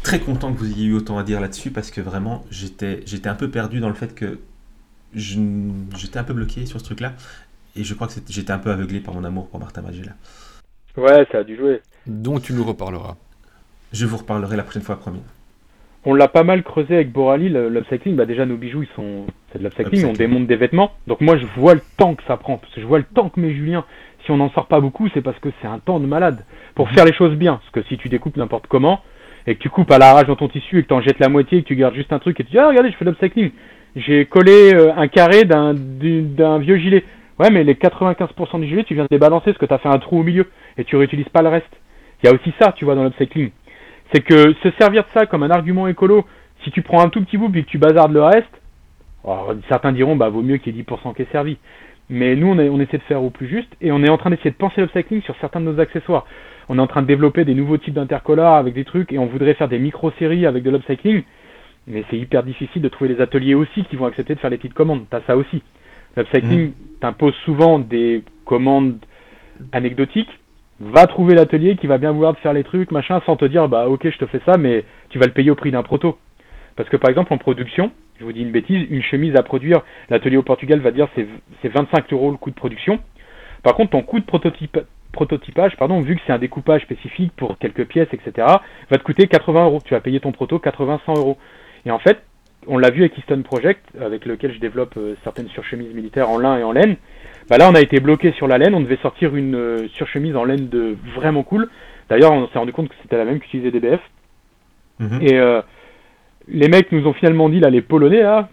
très content que vous ayez eu autant à dire là-dessus parce que vraiment j'étais j'étais un peu perdu dans le fait que j'étais un peu bloqué sur ce truc-là et je crois que j'étais un peu aveuglé par mon amour pour Martin Magella.
Ouais, ça a dû jouer.
Dont tu nous reparleras.
Je vous reparlerai la prochaine fois, promis.
On l'a pas mal creusé avec Borali, l'upcycling. Bah déjà, nos bijoux, ils sont, c'est de l'upcycling. On démonte des vêtements. Donc moi, je vois le temps que ça prend. Parce que je vois le temps que met Julien. Si on n'en sort pas beaucoup, c'est parce que c'est un temps de malade. Pour
Mhm.
faire les choses bien. Parce que si tu découpes n'importe comment, et que tu coupes à l'arrache dans ton tissu, et que tu en jettes la moitié, et que tu gardes juste un truc, et tu dis, ah, regardez, je fais de l'upcycling. J'ai collé euh, un carré d'un, du- d'un vieux gilet. Ouais, mais les 95% du gilet, tu viens de les balancer parce que tu as fait un trou au milieu. Et tu réutilises pas le reste. Il y a aussi ça, tu vois, dans l'upcycling. C'est que se servir de ça comme un argument écolo, si tu prends un tout petit bout puis que tu bazardes le reste, alors, certains diront bah vaut mieux qu'il y ait 10% qui est servi. Mais nous on essaie de faire au plus juste et on est en train d'essayer de penser l'upcycling sur certains de nos accessoires. On est en train de développer des nouveaux types d'intercollars avec des trucs et on voudrait faire des micro-séries avec de l'upcycling. Mais c'est hyper difficile de trouver les ateliers aussi qui vont accepter de faire les petites commandes. T'as ça aussi. L'upcycling t'impose souvent des commandes anecdotiques. Va trouver l'atelier qui va bien vouloir te faire les trucs, machin, sans te dire bah ok je te fais ça, mais tu vas le payer au prix d'un proto. Parce que par exemple en production, je vous dis une bêtise, une chemise à produire, l'atelier au Portugal va dire c'est c'est 25 euros le coût de production. Par contre ton coût de prototype, prototypage, pardon, vu que c'est un découpage spécifique pour quelques pièces, etc., va te coûter 80 euros. Tu vas payer ton proto 80-100 euros. Et en fait, on l'a vu avec Easton Project, avec lequel je développe euh, certaines surchemises militaires en lin et en laine. Bah là, on a été bloqué sur la laine. On devait sortir une euh, surchemise en laine de vraiment cool. D'ailleurs, on s'est rendu compte que c'était la même qu'utilisait DBF.
Mhm.
Et euh, les mecs nous ont finalement dit, là, les Polonais, là,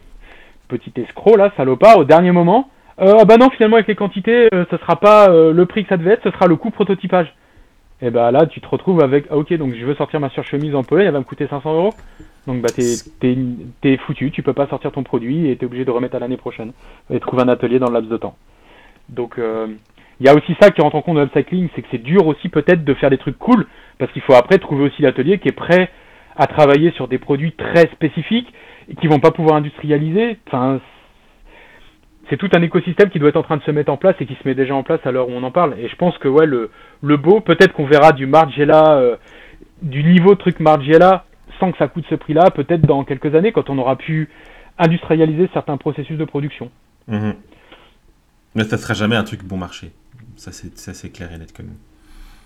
petit escroc, là, salopard, au dernier moment, ah bah non, finalement, avec les quantités, ce sera pas le prix que ça devait être, ce sera le coût prototypage. Et bah là, tu te retrouves avec, ah ok, donc je veux sortir ma surchemise en Pologne, elle va me coûter 500 euros. Donc bah t'es, foutu, tu peux pas sortir ton produit et t'es obligé de remettre à l'année prochaine. Et trouver un atelier dans le laps de temps. Donc euh, il y a aussi ça qui rentre en compte dans l'upcycling, c'est que c'est dur aussi peut-être de faire des trucs cool, parce qu'il faut après trouver aussi l'atelier qui est prêt à travailler sur des produits très spécifiques et qui vont pas pouvoir industrialiser. Enfin, c'est tout un écosystème qui doit être en train de se mettre en place et qui se met déjà en place à l'heure où on en parle. Et je pense que ouais, le, le beau, peut-être qu'on verra du Margiela, euh, du niveau truc Margiela, sans que ça coûte ce prix-là, peut-être dans quelques années, quand on aura pu industrialiser certains processus de production.
Mhm. Mais ça sera jamais un truc bon marché. Ça, c'est ça, c'est clair et net comme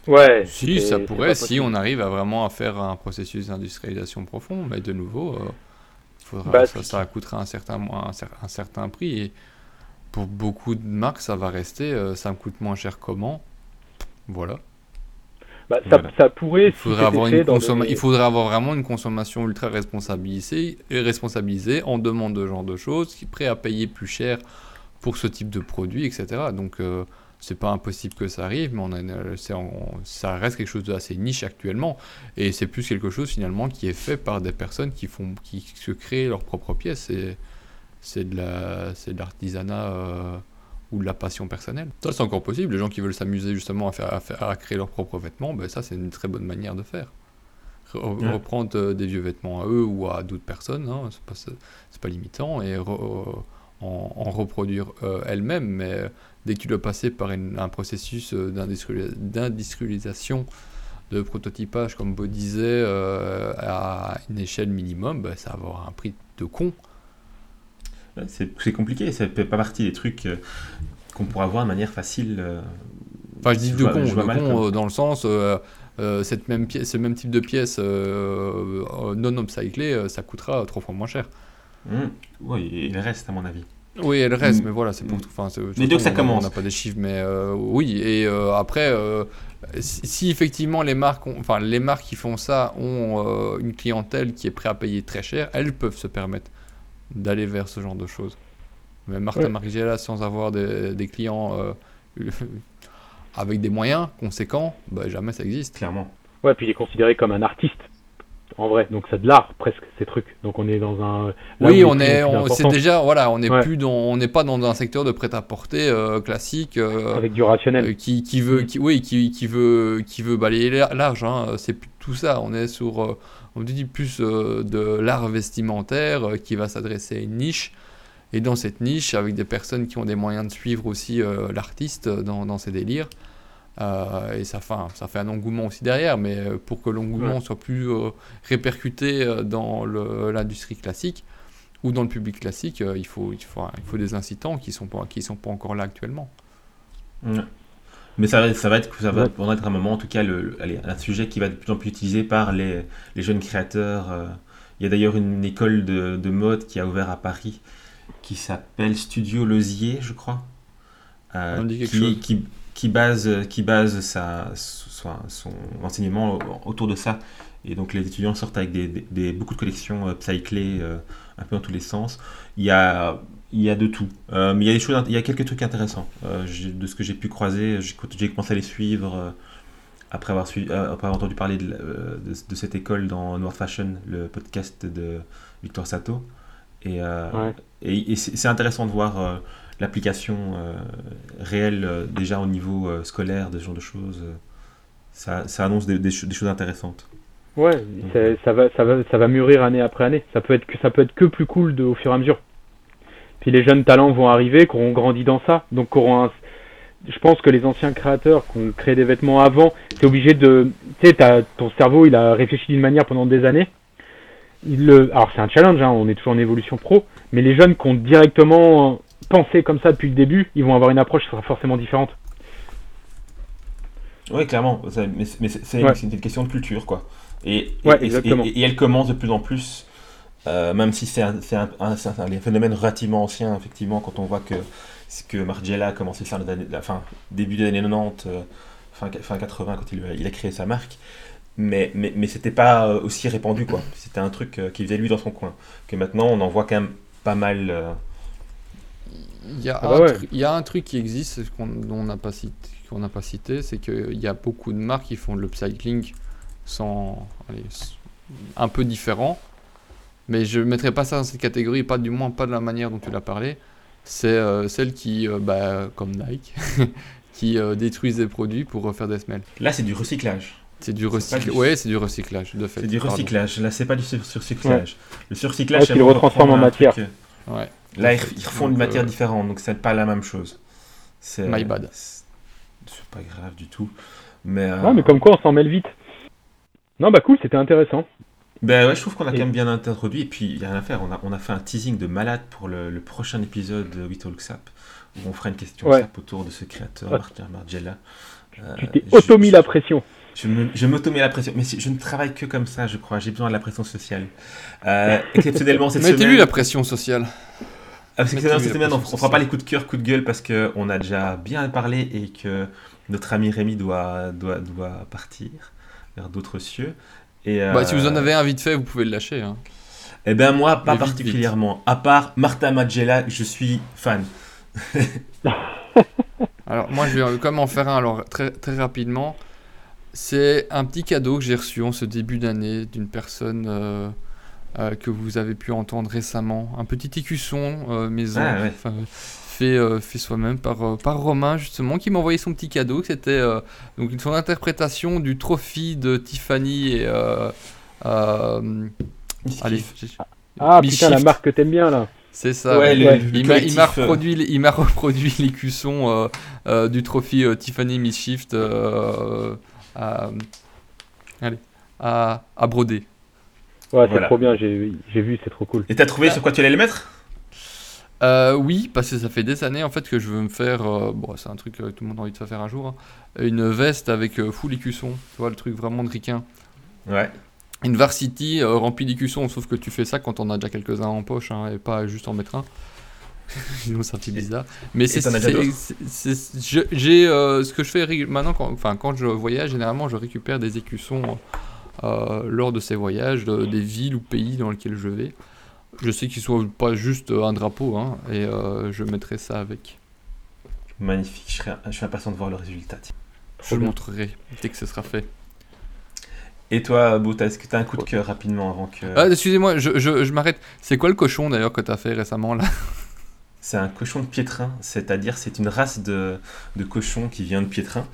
Ouais.
Si, ça pourrait, si on arrive à vraiment à faire un processus d'industrialisation profond, mais de nouveau, euh, faudra,
Bah,
ça, ça coûtera un certain, un, un certain prix. Et pour beaucoup de marques, ça va rester, euh, ça me coûte moins cher comment Voilà.
Bah, ça,
Voilà.
ça pourrait.
Il faudrait, avoir une il faudrait avoir vraiment une consommation ultra responsabilisée, responsabilisée en demande de ce genre de choses, qui est prêt à payer plus cher pour ce type de produit, etc. Donc, euh, c'est pas impossible que ça arrive, mais on a ça reste quelque chose d'assez niche actuellement. Et c'est plus quelque chose finalement qui est fait par des personnes qui, font, qui se créent leurs propres pièces. C'est de la- l'artisanat euh, ou de la passion personnelle. Ça, c'est encore possible. Les gens qui veulent s'amuser justement à, faire, à, faire- à créer leurs propres vêtements, ben, ça, c'est une très bonne manière de faire. Re-
Ouais.
Reprendre euh, des vieux vêtements à eux ou à d'autres personnes, hein, c'est pas, pas limitant, et re- en, en reproduire euh, elles-mêmes. Mais dès que tu dois passer par une- un processus euh, d'industriali- d'industrialisation, de prototypage, comme Beau disait, euh, à une échelle minimum, ben, ça va avoir un prix de con.
C'est compliqué, ça fait pas partie des trucs euh, qu'on pourra voir de manière facile. euh.
Enfin, je dis de con,
je vois
de
mal
con,
comme-
euh, dans le sens, euh, cette même pièce, ce même type de pièce euh, non upcyclée, ça coûtera trois fois moins cher.
Hum, Oui, il reste à mon avis.
Oui, elle reste,
Mm.
mais voilà, c'est pour
Mm.
tout. Enfin,
Mais donc
façon,
ça
on-
commence.
On n'a pas des chiffres, mais euh, oui. Et après, si, si effectivement les marques, ont- enfin les marques qui font ça ont une clientèle qui est prête à payer très cher, elles peuvent se permettre d'aller vers ce genre de choses. Mais Martin
Ouais.
Margiela, sans avoir des, des clients euh, avec des moyens conséquents, bah, jamais ça existe.
Clairement.
Ouais, puis il est considéré comme un artiste. En vrai, donc c'est de l'art presque ces trucs. Donc on est dans un. là
oui, on est, on- c'est déjà, voilà, on n'est
Ouais.
plus dans, on n'est pas dans un secteur de prêt-à-porter euh, classique. euh,
avec du rationnel.
Euh, qui, qui veut, qui, oui, qui, qui veut, qui veut balayer lar- large. hein. C'est plus tout ça. On est sur, on dit plus euh, de l'art vestimentaire euh, qui va s'adresser à une niche. Et dans cette niche, avec des personnes qui ont des moyens de suivre aussi euh, l'artiste dans, dans ses délires. Et ça fait, un- ça fait un engouement aussi derrière, mais pour que l'engouement soit plus répercuté dans l'industrie classique ou dans le public classique, il, faut, il, faut, il faut des incitants qui ne sont, pas- qui sont pas encore là actuellement.
Ouais. Mais ça va, ça va être, ça va
Ouais.
être un moment, en tout cas, le, le- allez, un sujet qui va être de plus en plus utilisé par les, les jeunes créateurs. euh. Il y a d'ailleurs une école de, de mode qui a ouvert à Paris qui s'appelle Studio Losier, je crois. euh, qui, qui, qui base, qui base sa, son, son enseignement autour de ça. Et donc les étudiants sortent avec des, des- des- beaucoup de collections euh, upcyclées euh, un peu dans tous les sens. Il y a, il y a de tout. Euh, mais il y a des choses, il y a quelques trucs intéressants. Euh, de ce que j'ai pu croiser, j'ai commencé à les suivre euh, après, avoir suivi, après avoir entendu parler de, la- de- de cette école dans Noir Fashion, le podcast de Victor Sato. Et,
Ouais.
et, et c'est intéressant de voir l'application réelle déjà au niveau scolaire de ce genre de choses. ça, ça annonce des, des des choses intéressantes.
Ouais, ça va, ça va, ça va mûrir année après année. Ça peut être que, ça peut être que plus cool de, au fur et à mesure. Puis les jeunes talents vont arriver, qui auront grandi dans ça, donc qui auront un- je pense que les anciens créateurs qui ont créé des vêtements avant, c'est obligé de, tu sais, ton cerveau, il a réfléchi d'une manière pendant des années. Il le, alors c'est un challenge, hein, on est toujours en évolution pro, mais les jeunes qui ont directement pensé comme ça depuis le début, ils vont avoir une approche qui sera forcément différente.
Oui, clairement. Mais c'est-
Ouais.
une question de culture, quoi. Et, et-
Ouais,
et-
exactement.
et- et elle commence de plus en plus Euh, même si c'est un, c'est un- un- c'est un- un phénomène relativement ancien, effectivement, quand on voit que ce que Margiela a commencé à faire les années- la fin, début des années 90, euh, fin, fin 80, quand il, a- il a créé sa marque. Mais, mais, mais c'était pas euh, aussi répandu, quoi. C'était un truc euh, qu'il faisait lui dans son coin. Que maintenant, on en voit quand même pas mal. euh,
Il y, a
Ah bah ouais.
il y a un truc qui existe qu'on dont on n'a pas cité, qu'on n'a pas cité, c'est qu'il y a beaucoup de marques qui font de l'upcycling sans, allez, un peu différent. Mais je ne mettrai pas ça dans cette catégorie, pas du moins pas de la manière dont tu l'as parlé. C'est euh, celles qui, euh, bah, comme Nike, qui euh, détruisent des produits pour refaire des semelles.
Là, c'est du recyclage.
C'est du recyclage.
du-
Ouais, c'est du recyclage, de fait.
C'est du
pardon.
recyclage. Là, c'est pas du sur- surcyclage. Le surcyclage,
Ouais,
c'est
qu'ils
vraiment
retransforment en matière.
truc,
Ouais.
Là, ils, ils refont une matière
euh,
différente, donc c'est pas la même chose. C'est
My bad.
C'est pas grave du tout. Mais, euh,
Ouais, mais comme quoi on s'en mêle vite. Non, bah cool, c'était intéressant.
Ben ouais, je trouve qu'on a
Et-
quand même bien introduit. Et puis, il n'y a rien à faire. On a, on a fait un teasing de malade pour le, le prochain épisode de We Talk Sap, où on fera une question
Ouais.
Sap autour de ce créateur,
Ouais.
Martin Margiela. Euh,
Tu t'es auto-mis
je-
la pression.
Je je m'auto-mets la pression. Mais je ne travaille que comme ça, je crois. J'ai besoin de la pression sociale. Euh, exceptionnellement, cette
Mettez-lui
semaine...
la pression sociale.
Ah, parce que
Mettez-lui
cette
la
semaine, on, on fera pas les coups de cœur, coups de gueule, parce qu'on a déjà bien parlé et que notre ami Rémi doit, doit, doit partir vers d'autres cieux. Et,
Bah, si vous en
euh,
avez un vite fait, vous pouvez le lâcher. hein.
Eh ben moi, pas
Mais vite,
particulièrement. À part Martha Magella, je suis fan.
Alors moi je vais quand même en faire un alors très, très rapidement. C'est un petit cadeau que j'ai reçu en ce début d'année d'une personne euh, euh, que vous avez pu entendre récemment. Un petit écusson euh, maison
Ah, ouais.
Fait, euh, fait soi-même par, euh, par Romain justement qui m'a envoyé son petit cadeau. C'était euh, donc son interprétation du trophy de Tiffany et... euh, euh, allez,
Ah
Mischief.
putain, la marque que t'aimes bien là.
c'est ça.
ouais, le, le
Il m'a, il m'a
collectif,
reproduit, les- il m'a reproduit l'écusson euh, euh, du trophée euh, Tiffany Mischief euh, à, allez, à, à broder.
Ouais, c'est
Voilà.
trop bien, j'ai j'ai vu, c'est trop cool.
Et t'as trouvé sur quoi tu allais le mettre?
Euh, oui, parce que ça fait des années en fait que je veux me faire, euh, bon c'est un truc que tout le monde a envie de se faire un jour, hein, une veste avec euh, full écusson, tu vois le truc vraiment de.
Ouais.
Une varsity euh, remplie d'écussons, sauf que tu fais ça quand on a déjà quelques-uns en poche hein, et pas juste en mettre un. Sinon ça fait bizarre. Mais c'est c'est- c'est- c'est- j'ai euh, ce que je fais maintenant quand enfin quand je voyage généralement je récupère des écussons euh, lors de ces voyages de- des villes ou pays dans lesquels je vais. Je sais qu'ils soient pas juste euh, un drapeau hein, et euh, je mettrai ça avec.
Magnifique, je, je suis impatient de voir le résultat.
Je le montrerai dès que ce sera fait.
Et toi, Bouta, est-ce que t'as un coup de cœur rapidement avant que...
Ah, excusez-moi, je, je, je m'arrête. C'est quoi le cochon d'ailleurs que t'as fait récemment là?
C'est un cochon de piétrin, c'est-à-dire c'est une race de, de cochon qui vient de piétrin.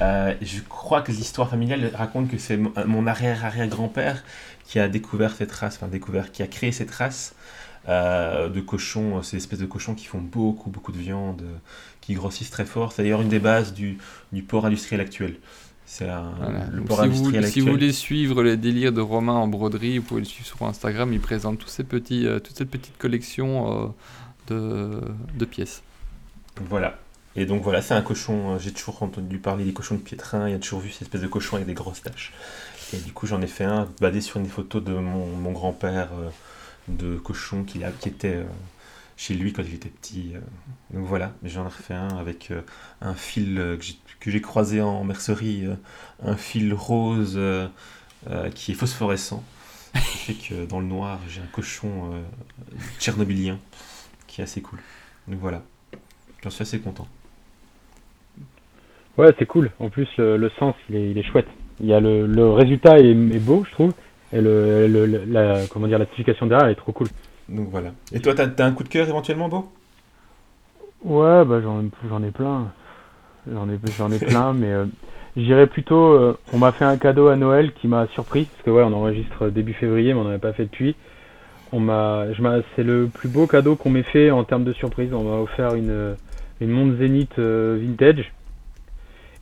Euh, je crois que l'histoire familiale raconte que c'est mon- mon arrière-arrière-grand-père qui a découvert cette race, enfin découvert, qui a créé cette race euh, de cochons, ces espèces de cochons qui font beaucoup, beaucoup de viande, euh, qui grossissent très fort. C'est d'ailleurs une des bases du, du porc industriel actuel. C'est un-
Voilà.
le porc
si, vous,
industriel
si
actuel.
vous voulez suivre les délires de Romain en broderie, vous pouvez le suivre sur Instagram. Il présente tous ces petits, euh, toute cette petite collection euh, de, pièces.
Voilà. Et donc voilà, c'est un cochon. euh, J'ai toujours entendu parler des cochons de piétrin. Il y a toujours vu cette espèce de cochon avec des grosses taches. Et du coup, j'en ai fait un basé sur une photo de mon, grand-père euh, de cochon qui était euh, chez lui quand il était petit. euh. Donc voilà, j'en ai refait un avec un fil que j'ai- croisé en mercerie, un fil rose qui est phosphorescent. Ce qui fait que dans le noir, j'ai un cochon tchernobylien qui est assez cool. Donc voilà, j'en suis assez content.
Ouais, c'est cool. En plus, le, le sens, il est, il est chouette. Il y a le, le résultat est, est beau, je trouve. Et le, le- la, comment dire, la signification derrière, elle est trop cool.
Donc voilà. Et toi, t'as as un coup de cœur éventuellement, Beau
Ouais, bah j'en j'en ai plein. J'en ai, j'en ai plein, mais euh, j'irais plutôt. euh, on m'a fait un cadeau à Noël qui m'a surpris, parce que ouais, on enregistre début février, mais on n'en avait pas fait depuis. On m'a, je m'a, c'est le plus beau cadeau qu'on m'ait fait en termes de surprise. On m'a offert une, une montre Zénith euh, vintage,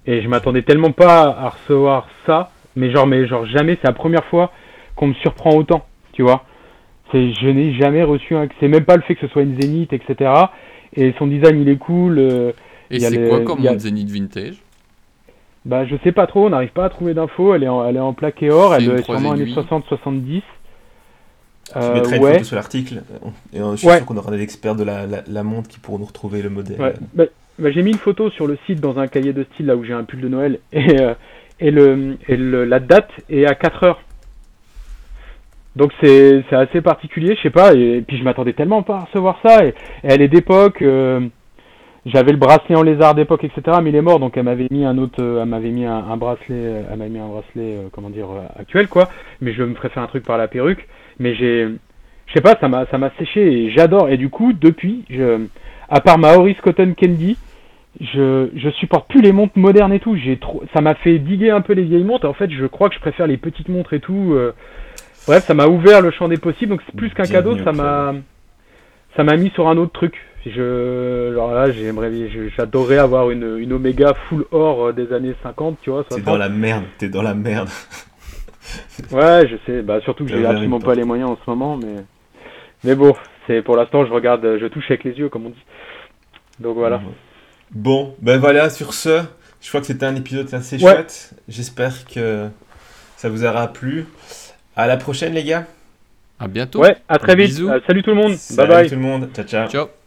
et je m'attendais tellement pas à recevoir ça, mais genre, mais genre jamais. C'est la première fois qu'on me surprend autant, tu vois. C'est, je n'ai jamais reçu un. C'est même pas le fait que ce soit une Zénith, etc. Et son design, il est cool. euh,
Et
Il y a
c'est quoi comme
a-
Zenith Vintage?
Bah, je sais pas trop, on n'arrive pas à trouver d'infos. Elle est en, elle est en plaqué or, elle
trois
sûrement années
aiguilles.
60-70.
Tu
Euh,
mettrais une
ouais.
photo sur l'article. Et euh, je suis
Ouais.
sûr qu'on aura des experts de la, la, la montre qui pourront nous retrouver le modèle.
Ouais. Bah, bah, j'ai mis une photo sur le site dans un cahier de style là où j'ai un pull de Noël et, euh, et, le, et le, la date est à 4 heures. Donc c'est c'est assez particulier, je sais pas, et, puis je m'attendais tellement pas à recevoir ça, et, et elle est d'époque, euh, j'avais le bracelet en lézard d'époque, etc., mais il est mort, donc elle m'avait mis un autre, euh, elle m'avait mis un, un bracelet, euh, elle m'avait mis un bracelet, euh, comment dire, euh, actuel, quoi, mais je me ferais faire un truc par la perruque, mais j'ai, je sais pas, ça m'a ça m'a séché, et j'adore, et du coup, depuis, je, à part ma Horace Cotton Candy, je, je supporte plus les montres modernes et tout. J'ai trop, ça m'a fait diguer un peu les vieilles montres. En fait, je crois que je préfère les petites montres et tout. euh. Bref, ça m'a ouvert le champ des possibles. Donc c'est plus qu'un cadeau, ça m'a, ça m'a mis sur un autre truc. Je, alors là, j'aimerais, j'adorerais avoir une, une Omega full or euh, des années 50, tu vois.
T'es
60.
dans la merde, t'es dans la merde.
Ouais, je sais. Bah surtout que j'ai absolument pas les moyens en ce moment, mais, mais bon, c'est pour l'instant, je regarde, je touche avec les yeux, comme on dit. Donc voilà.
Bon, ben voilà, sur ce, je crois que c'était un épisode assez
Ouais.
chouette. J'espère que ça vous aura plu. À la prochaine, les gars.
À bientôt.
Ouais, à très vite.
Bisous.
Euh, salut tout le monde.
Salut
bye bye.
tout le monde. Ciao, ciao.
Ciao.